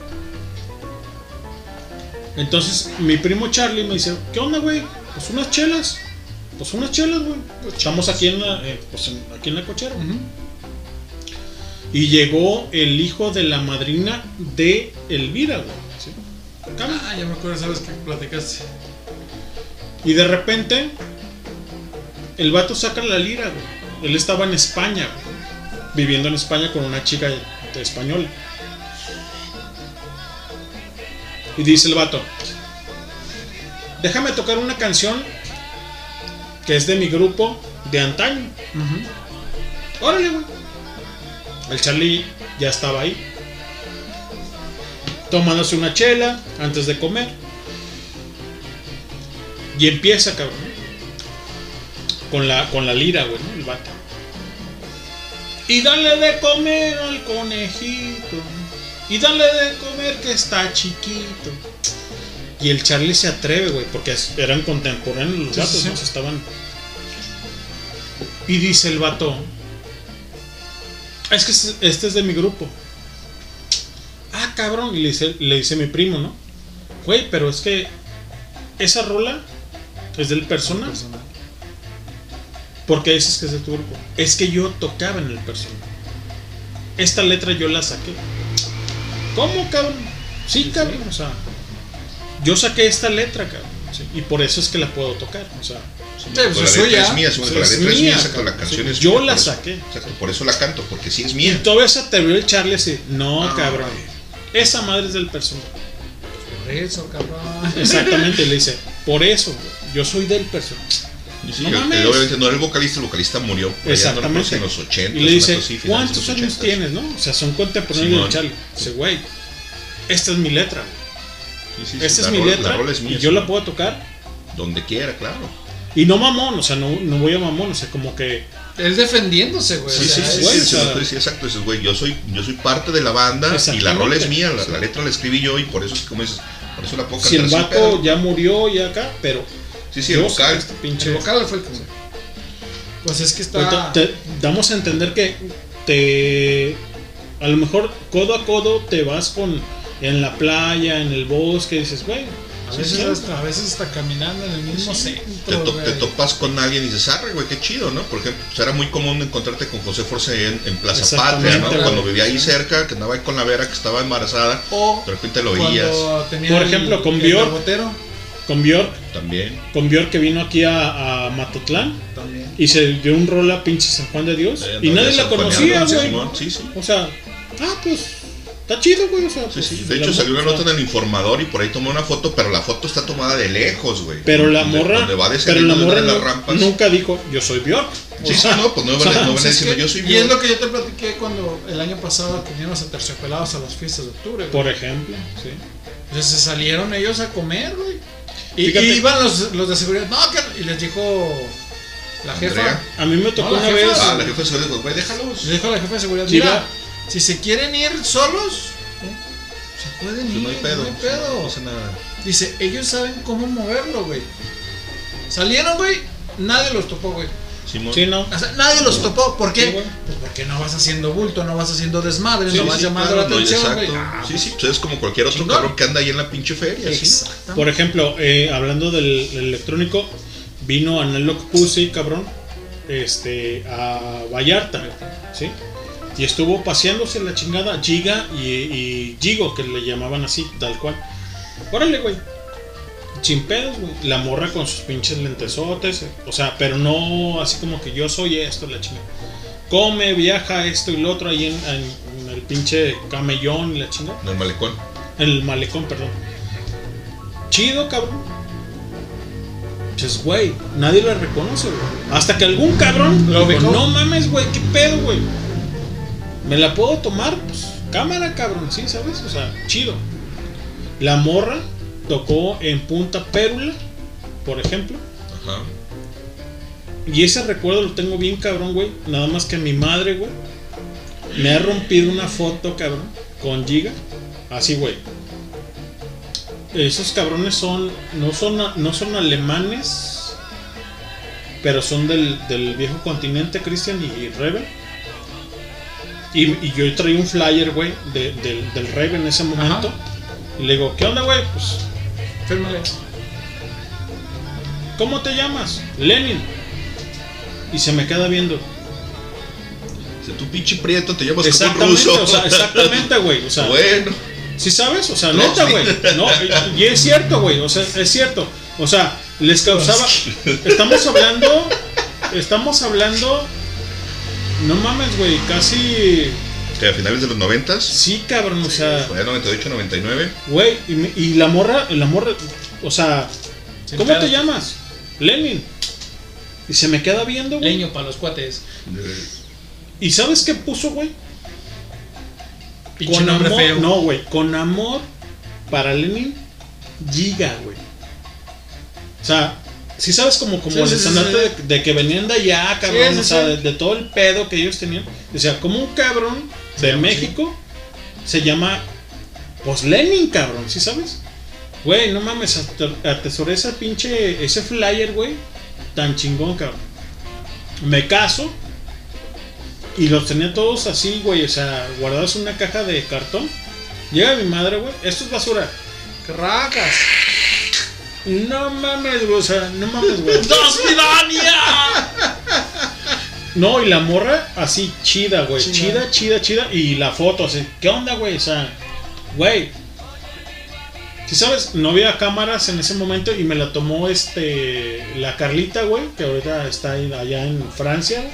Entonces mi primo Charlie me dice, ¿qué onda, güey? Pues unas chelas. Pues unas chelas, güey. Estamos aquí en la, eh, pues en- aquí en la cochera. Y llegó el hijo de la madrina de Elvira, güey. ¿sí? Ah, ya me acuerdo, sabes que platicaste. Y de repente, el vato saca la lira, güey. Él estaba en España, güey, viviendo en España con una chica española. Y dice el vato, déjame tocar una canción que es de mi grupo de antaño. Órale, güey. El Charlie ya estaba ahí. Tomándose una chela antes de comer. Y empieza, cabrón. Con la, con la lira, güey, ¿no? El vato. Y dale de comer al conejito. Y dale de comer que está chiquito. Y el Charlie se atreve, güey, porque eran contemporáneos los gatos, sí, sí. ¿no? Se estaban. Y dice el vato. Es que este- este es de mi grupo. Ah, cabrón. Y le dice, le dice mi primo, ¿no? Güey, pero es que esa rola es del personal. ¿Por qué dices que es de tu grupo? Es que yo tocaba en el personal. Esta letra yo la saqué. ¿Cómo, cabrón? Sí, cabrón. O sea, yo saqué esta letra, cabrón. Sí, Y por eso es que la puedo tocar. O sea, Pero la letra es mía, según Sí, la letra es mía, la canción es Yo mía, la por eso- saqué. exacto, por eso la canto, porque sí es Y mía. todavía se atrevió el Charlie así. No, Ah, cabrón. Esa madre es del personaje. Por eso, cabrón. Exactamente, y le dice, por eso, güey, yo soy del personaje. Y sí, no él obviamente no era el vocalista, el vocalista murió Exactamente. en los 80. y le dice, así, ¿cuántos años 80s? tienes, no? O sea, son contemporáneos de Charlie. Dice, güey, esta es mi letra, güey. Sí, sí, esta la es mi rola- letra la rola es mía, y yo sí. la puedo tocar. Donde quiera, claro. Y no mamón, o sea, no, no voy a mamón, o sea, como que... Él defendiéndose, güey. Sí, o sí, sea, sí, sí, o sí, sea- sí, sí, exacto. Dices, güey, yo soy, yo soy parte de la banda y la rola es mía, la, la letra la escribí yo y por eso, es como dices, por eso la puedo Si el cantar sin vato ya murió y acá, pero... Sí, sí, el vocal. Este pinche El vocal fue el que. Pues es que está. Te damos a entender que te a lo mejor codo a codo te vas con en la playa, en el bosque, dices, güey, A veces, hasta, a veces hasta caminando en el mismo Te, centro. to- te topas con alguien y dices, arre, güey, qué chido, ¿no? Por ejemplo, pues era muy común encontrarte con José Force en, en Plaza Patria, ¿no? güey. Cuando vivía ahí cerca, que andaba ahí con la Vera, que estaba embarazada, O de repente lo veías. Por el- ejemplo, con el Bjork. botero, con Bjork, También. con Bjork que vino aquí a, a Matotlán También. y se dio un rol a pinche San Juan de Dios y nadie la conocía, güey. Sí, sí. O sea, ah, pues está chido, güey, o sea, Sí, pues, sí. De hecho, salió una nota en el informador y por ahí tomó una foto, pero la foto está tomada de lejos, güey. Pero la Donde- morra, donde va pero descendiendo la morra de las no- rampas. nunca dijo, yo soy Bjork. Sí, sí, sea, no, pues no o van a- sea, no van a es decir, yo soy y Bjork. es lo que yo te platiqué cuando el año pasado teníamos a terciopelados a las fiestas de octubre. güey. Por ejemplo, sí. Entonces se salieron ellos a comer, güey. Y, Fíjate. y iban los, los de seguridad, no, que- y les dijo la jefa. Andrea. A mí me tocó No, una jefa- vez. Ah, la jefa de seguridad, güey, déjalos. Le dijo la jefa de seguridad, mira. Si se quieren ir solos, ¿eh? se pueden Pues ir, no hay pedo. no hay pedo. No pasa nada. Dice, ellos saben cómo moverlo, güey. Salieron, güey, nadie los topó, güey. Simón. Sí, no. O sea, nadie los topó. ¿Por qué? Sí, pues porque no vas haciendo bulto, no vas haciendo desmadre, Sí, no vas sí, llamando claro, la no, atención, exacto. güey. Ah, sí, sí, pues es como cualquier otro Chingón. cabrón que anda ahí en la pinche feria, sí. Exacto. Por ejemplo, eh, hablando del, del electrónico, vino Analog Pussy, cabrón, este, a Vallarta, ¿sí? Y estuvo paseándose la chingada Giga y, y Gigo, que le llamaban así, tal cual. Órale, güey. Sin pedos, güey. La morra con sus pinches lentesotes. O sea, pero no así como que yo soy esto, la chingada. Come, viaja, esto y lo otro ahí en, en- en el pinche camellón y la chingada. En el malecón. En el malecón, perdón. Chido, cabrón. Pues, güey, nadie la reconoce, güey. Hasta que algún cabrón Lo dijo, no mames, güey, qué pedo, güey. ¿Me la puedo tomar? Pues, cámara, cabrón, sí, ¿sabes? O sea, chido. La morra tocó en Punta Pérula, por ejemplo. Ajá. Y ese recuerdo lo tengo bien cabrón, güey. Nada más que mi madre, güey. Me ha rompido una foto, cabrón. Con Giga. Así, güey. Esos cabrones son. No son, no son alemanes. Pero son del, del viejo continente, Christian y Reven. Y, y yo traía un flyer, güey, de- del, del Reven en ese momento. Y le digo, ¿qué onda, güey? Pues Fírmale. ¿Cómo te llamas? Lenin. Y se me queda viendo. Si tú pinche prieto te llamas como un Exactamente, ruso. o sea, exactamente, güey. O sea, bueno. ¿sí sabes? O sea, No, neta, sí. güey. No, y, y es cierto, güey. O sea, es cierto. O sea, les causaba. Estamos hablando. Estamos hablando. No mames, güey. Casi. Que a finales de los noventas. Sí, cabrón. O sea, Fue 98, 99. güey. Y, me- y la morra. La morra. O sea, ¿cómo te llamas? Lenin. Y se me queda viendo, güey. Leño para los cuates. ¿Y sabes qué puso, güey? Con nombre amor, feo. no, güey, con amor para Lenin, Giga, güey. O sea, si sabes como, como Sí, el sí, sí, estandarte sí. De, de que venían de allá, cabrón, Sí, sí, o sea, sí. de, de todo el pedo que ellos tenían. O sea, como un cabrón de. México se llama, pues Lenin, cabrón, ¿sí sabes? Güey, no mames, ate- atesoré ese pinche, ese flyer, güey, tan chingón, cabrón. Me caso y los tenía todos así, güey, o sea, guardados en una caja de cartón. Llega mi madre, güey, esto es basura. ¡Qué racas! No mames, güey, o sea, no mames, güey. ¡Dos Vidania! No, y la morra así chida, güey. Chida. Chida, chida, chida. Y la foto así. ¿Qué onda, güey? O sea, güey. Si sabes, no había cámaras en ese momento y me la tomó este la Carlita, güey, que ahorita está ahí- allá en Francia. güey.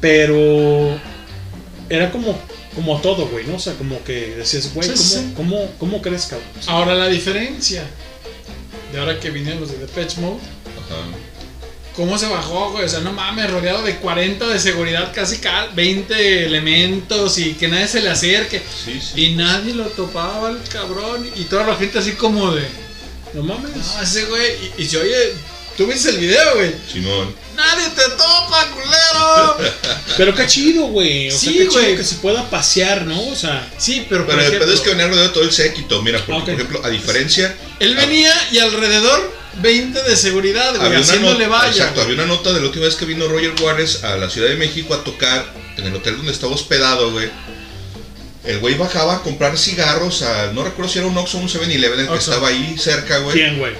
Pero era como como todo, güey, ¿no? O sea, como que decías, güey, Sí, ¿cómo, sí. cómo, cómo crees, cabrón? Ahora la diferencia de ahora que vinieron los de Depeche Mode, ¿cómo se bajó, güey? O sea, no mames, rodeado de 40 de seguridad, casi cada 20 elementos y que nadie se le acerque. Y nadie lo topaba al cabrón y toda la gente así como de, no mames. No, ese güey, y, y se oye, tú viste el video, güey. Simón. Nadie te topa, culero. Pero qué chido, güey. O sea, Sí, qué chido güey. que se pueda pasear, ¿no? O sea, sí, pero Pero el pedo es que venía rodeado de todo el séquito. Mira, porque, por ejemplo, a diferencia. Él venía y alrededor 20 de seguridad, güey, haciéndole vaya. exacto, güey. había una nota de la última vez que vino Roger Juárez a la Ciudad de México a tocar en el hotel donde estaba hospedado, güey. El güey bajaba a comprar cigarros a, no recuerdo si era un Oxxo o un 7-Eleven el que Oxxo. estaba ahí cerca, güey. ¿Quién, güey?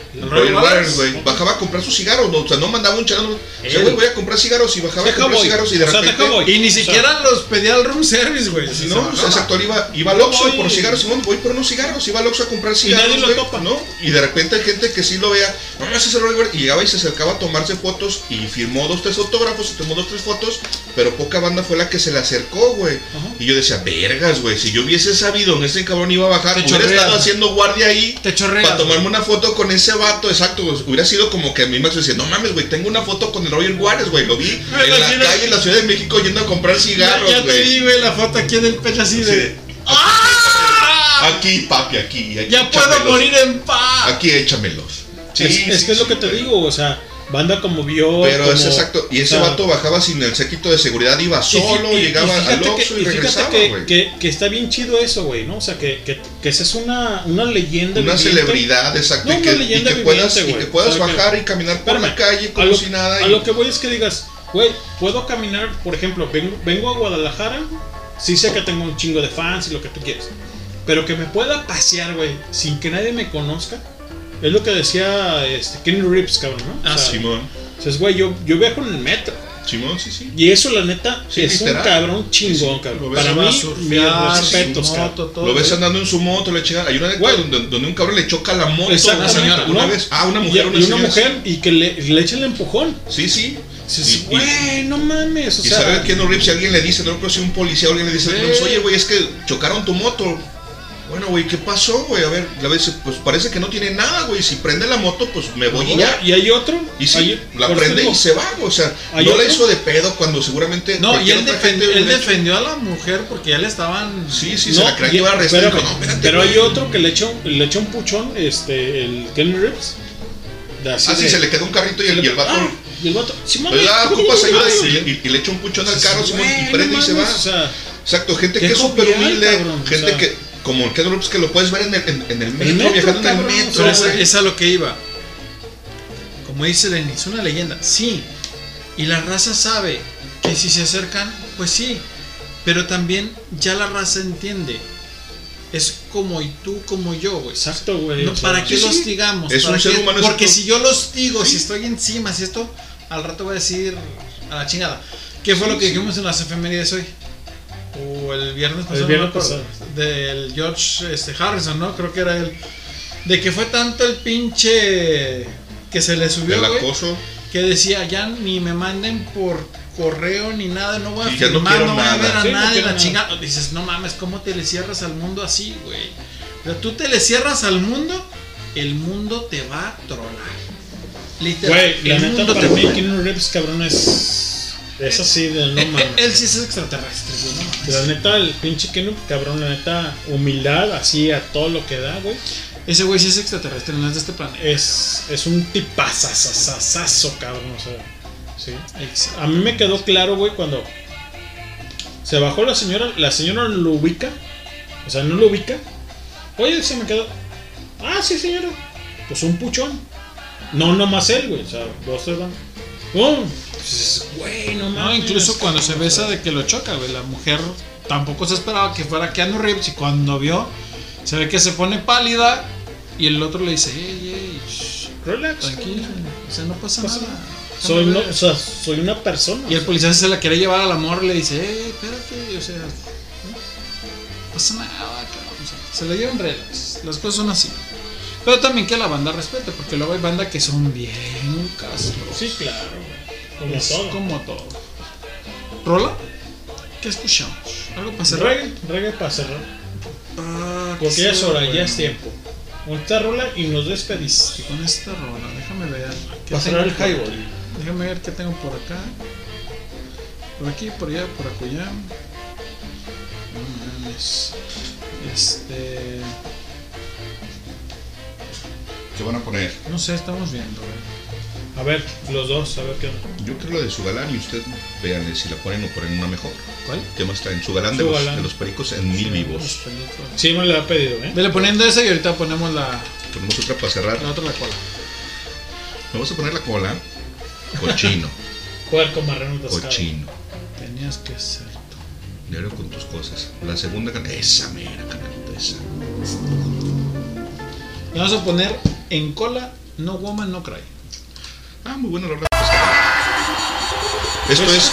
Waters. güey. Bajaba a comprar sus cigarros, no, o sea, no mandaba un chano. O sea, güey, voy a comprar cigarros y bajaba a comprar cigarros y de O sea, repente. Y ni siquiera los pedía al room service, güey. No, o sea, exacto, iba, iba al Oxxo por cigarros, Simón, voy por unos cigarros, iba al Oxxo a comprar cigarros, nadie lo güey, topa. ¿no? Y de repente hay gente que sí lo vea, no, ese es el Roger Waters", y llegaba y se acercaba a tomarse fotos y firmó dos, tres autógrafos y tomó dos, tres fotos, pero poca banda fue la que se le acercó, güey. Y yo decía, vergas, güey, si yo hubiese sabido que ese cabrón iba a bajar, Te hubiera chorreas. estado haciendo guardia ahí Te chorreas, para tomarme una foto con ese vato, exacto, güey. hubiera sido como que a mí me decía, no mames, güey, tengo una foto con el Roger Juárez, güey, lo vi en la calle en la Ciudad de México yendo a comprar cigarros, ya, ya te güey. vi, güey, la foto aquí en el pecho así de. Aquí, papi, aquí. aquí Ya puedo morir en paz. Aquí échamelos. Sí, es, es sí, que es lo que te güey. digo, o sea, banda como vio. Pero es como- exacto. Y ese o sea, vato bajaba sin el séquito de seguridad, iba y solo, y- y llegaba fíjate al que- Oxxo y, fíjate regresaba, que, güey. que, que está bien chido eso, güey, ¿no? O sea, que, que, que esa es una, una leyenda. Una viviente. celebridad, exacto. No, y una que, y leyenda que puedas, viviente, y güey. que puedas O sea, que- bajar y caminar por la Espérame, calle como lo, si nada. A y- lo que voy es que digas, güey, puedo caminar, por ejemplo, vengo, vengo a Guadalajara, sí sé que tengo un chingo de fans y lo que tú quieras, pero que me pueda pasear, güey, sin que nadie me conozca, es lo que decía este, Kenny Rips, cabrón, ¿no? Ah, Simón. Entonces, güey, yo, yo viajo en el metro. Simón, sí, sí. Y eso, la neta, Sí, es literal. un cabrón chingón, cabrón. Para mí, surfear, respetos, su cabrón. Lo ves andando en su moto, le chingada. Hay una neta donde, donde un cabrón le choca la moto a una señora. Una ¿no? vez. Ah, una Y- mujer, y, una, una señora, mujer y que le, le echa el empujón. Sí, sí. Dices, Y- y- güey, no mames. O y sea, sabe que no Rips, si alguien le dice, no creo si un policía o alguien le dice, pues, oye, güey, es que chocaron tu moto. Bueno, güey, ¿qué pasó, güey? A ver, la vez, pues parece que no tiene nada, güey. Si prende la moto, pues me voy y ya. Y hay otro. Y sí, hay- la prende y se va, güey. O sea, ¿Hay no la otro? hizo de pedo cuando seguramente. No, y él, gente él hecho- defendió a la mujer porque ya le estaban. Sí, sí, No, se la creía que iba a arrestar. dijo, no, espérate, pero hay otro que le echa, un- le echa un puchón, este, el Kenny Rips. así Ah, sí, de- se le quedó un carrito y el, y el vato. Ah, y el vato, sí, mames. ya ocupas ayuda Ah, y, sí. y- y le echa un puchón al carro, sí, Simón, y prende y se va. Exacto, gente que es súper humilde, gente que, como el Ken que lo puedes ver en el, en, en el metro, metro, viajando cabrón, en el metro, Pero esa, güey. es a lo que iba. Como dice Lenny, es una leyenda. Sí. Y la raza sabe que si se acercan, pues sí. Pero también ya la raza entiende. Es como y tú, como yo, güey. Exacto, güey. No, ¿Para qué sí, sí. los digamos? Es ¿Para un ser humano, Porque si yo los digo, si estoy encima, si esto, al rato voy a decir a la chingada. ¿Qué fue Sí, lo que sí. dijimos en las efemérides hoy? O el viernes pasado. El viernes no. Del George este, Harrison, ¿no? Creo que era él. De que fue tanto el pinche que se le subió, El acoso. que decía, ya ni me manden por correo ni nada, no voy a no firmar, no, voy a ver a Sí, no nadie, quiero la chingada. Dices, no mames, ¿cómo te le cierras al mundo así, güey? O sea, tú te le cierras al mundo, el mundo te va a tronar. Literal, Güey, la neta, para mí, cabrón, es. Es así de no Eh, mames. eh, Él sí es extraterrestre, güey, no mames. La neta, el pinche Kenny, cabrón, la neta, humildad, así a todo lo que da, güey. Ese güey sí es extraterrestre, no es de este planeta. Es, es un tipazazazazo, cabrón, o sea. Sí. A mí me quedó claro, güey, cuando se bajó la señora, la señora lo ubica, o sea, no lo ubica. Oye, se me quedó. Ah, sí, señora. Pues un puchón. No, nomás él, güey, o sea, dos tres van. ¡Pum! Pues, güey, no No, mames. incluso cuando se besa de que lo choca, güey. La mujer tampoco se esperaba que fuera Keanu Reeves y cuando vio, se ve que se pone pálida y el otro le dice, ey, ey, shh, Relax. tranquilo, o sea, no pasa, Pasa nada. Soy, no, ver". o sea, soy una persona. Y el policía se la quiere llevar al amor y le dice, ey, espérate, o sea, no pasa nada, cabrón. o sea, se lo llevan relax. Las cosas son así. Pero también que la banda respete, porque luego hay banda que son bien casos. Sí, claro. Como es todo. como todo. ¿Rola? ¿Qué escuchamos? ¿Algo para cerrar? Reggae, reggae para cerrar. Ah, Porque ya es hora, bueno. ya es tiempo. Con esta rola y nos despedís. Con esta rola, déjame ver. ¿qué Para cerrar el highball. Déjame ver qué tengo por acá. Por aquí, por allá, por acullá. No mames. Este. ¿Qué van a poner? No sé, estamos viendo. eh. A ver, los dos, a ver qué onda. Yo creo la de su galán y usted vean si la ponen o ponen una mejor. ¿Cuál? ¿Qué más traen? Su galán de, Su los, galán. de los pericos en mil vivos. Sí, me lo ha pedido, ¿eh? Vele poniendo esa y ahorita ponemos la, Ponemos otra para cerrar. la otra, la cola. Vamos a poner la cola. Cochino. Puerco marrano atascado. Cochino. Tenías que ser. Diario con tus cosas. La segunda can- Esa mera canalita, esa. Le vamos a poner en cola, no woman, no cry. Ah, muy buena rola. Esto es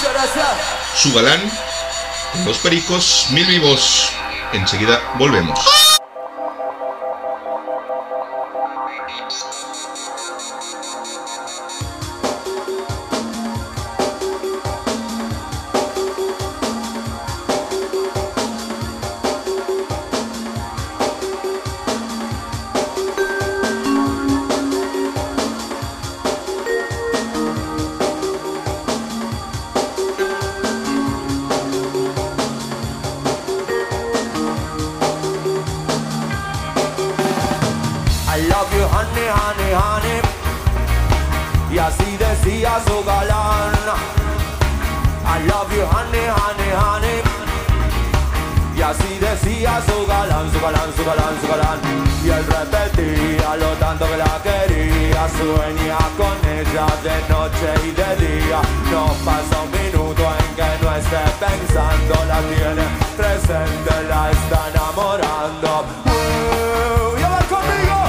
su galán. Los pericos, mil vivos. Enseguida volvemos. Así decía su galán. I love you, honey, honey, honey. Y así decía su galán, su galán, su galán, su galán. Y él repetía lo tanto que la quería. Sueña con ella de noche y de día. No pasa un minuto en que no esté pensando. La tiene presente, la está enamorando. Uh, ¡Ya va conmigo!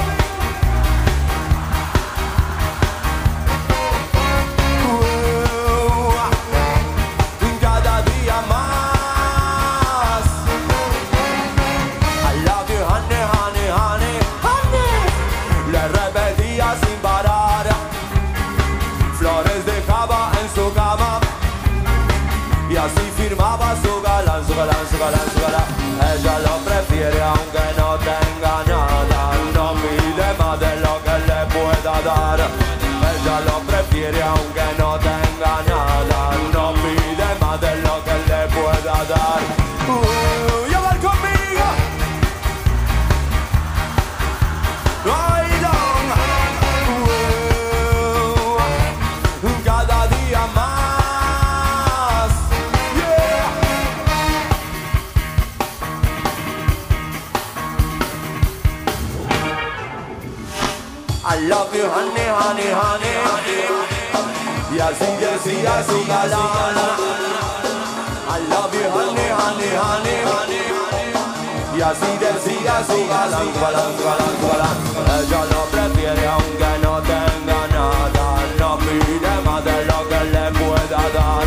Ella lo prefiere aunque no tenga nada. No pide más de lo que le pueda dar.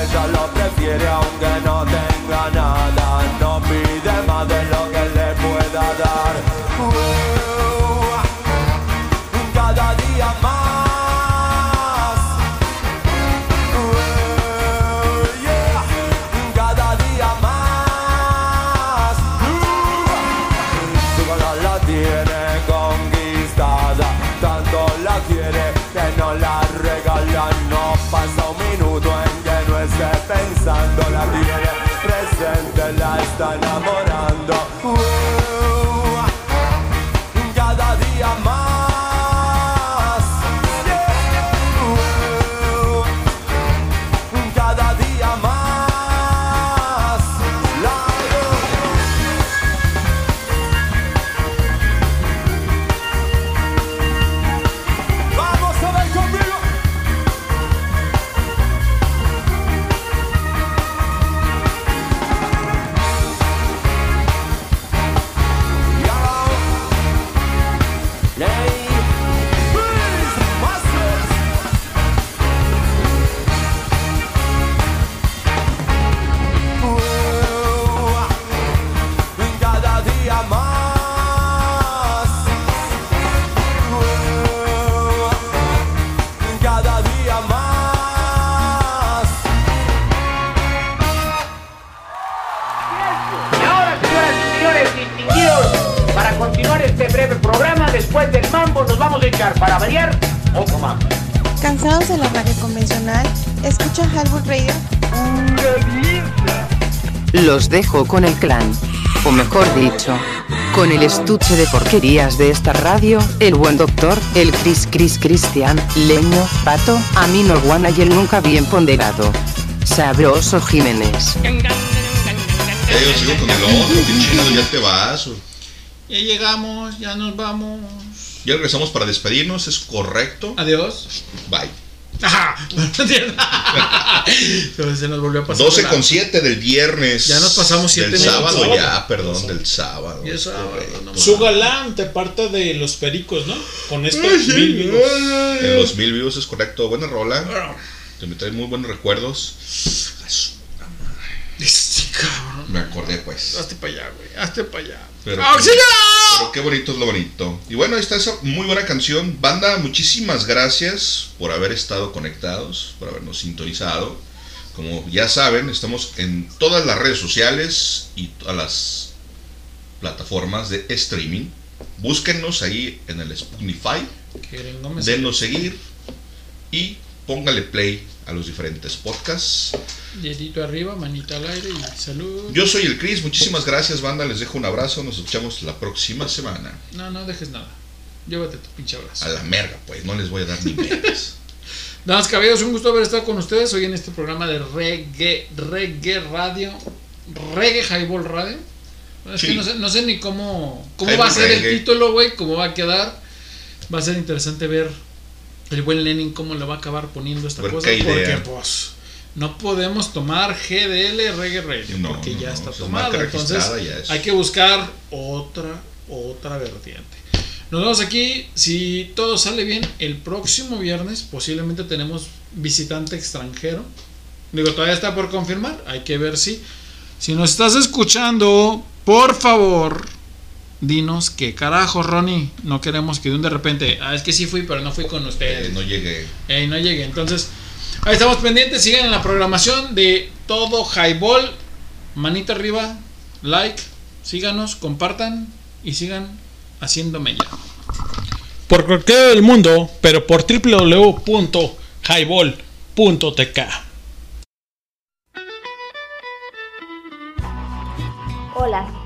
Ella lo prefiere aunque no tenga nada. Presente, Los dejo con el clan. O mejor dicho, con el estuche de porquerías de esta radio, el buen doctor, el Chris Chris Cristian, Leño, Pato, Amino Guana y el nunca bien ponderado. Sabroso Jiménez. Ya yo sigo con el otro, qué chido, ya te vas. Ya llegamos, ya nos vamos. Ya regresamos para despedirnos, es correcto. Adiós. Bye. Ajá. Se nos volvió a pasar. 12 la- con 7 del viernes. Ya nos pasamos siete Del minutos. sábado Sábado. ya, perdón, del sábado. No Su galán de parte de los pericos, ¿no? Con estos Ay, mil vivos. En los mil vivos es correcto. Buena rola. Te me trae muy buenos recuerdos. Me acordé, pues. Hazte para allá, güey. Hazte para allá. Pero, ¡Auxilio! pero qué bonito es lo bonito. Y bueno, ahí está esa muy buena canción. Banda, muchísimas gracias por haber estado conectados, por habernos sintonizado. Como ya saben, estamos en todas las redes sociales y todas las plataformas de streaming. Búsquennos ahí en el Spotify. Denos seguir y póngale play a los diferentes podcasts. Dedito arriba, manita al aire y salud. Yo soy el Chris, muchísimas gracias banda, les dejo un abrazo, nos escuchamos la próxima semana. No, no dejes nada. Llévate tu pinche abrazo. A la merga, pues, no les voy a dar ni mergas. Damas, caballeros, un gusto haber estado con ustedes hoy en este programa de Reggae, Reggae Radio, Reggae Highball Radio. Es Sí. que no sé, no sé ni cómo, cómo Highball va a ser Reggae. el título, güey, cómo va a quedar. Va a ser interesante ver el buen Lenin cómo le va a acabar poniendo esta cosa. Porque, pues, no podemos tomar GDL Reggae Radio No, porque no, ya está marca Entonces, es. hay que buscar otra, otra vertiente. Nos vemos aquí, si todo sale bien, el próximo viernes posiblemente tenemos visitante extranjero. Digo, todavía está por confirmar, hay que ver si. Si nos estás escuchando, por favor, dinos qué carajo, Ronnie. No queremos que de un de repente, ah, es que sí fui, pero no fui con ustedes. Eh, no llegué. Ey, no llegué. Entonces, ahí estamos pendientes. Sigan en la programación de todo Highball. Manita arriba, like, síganos, compartan y sigan haciéndome ya. Por cualquier del mundo, pero por www.highball.tk. Hola,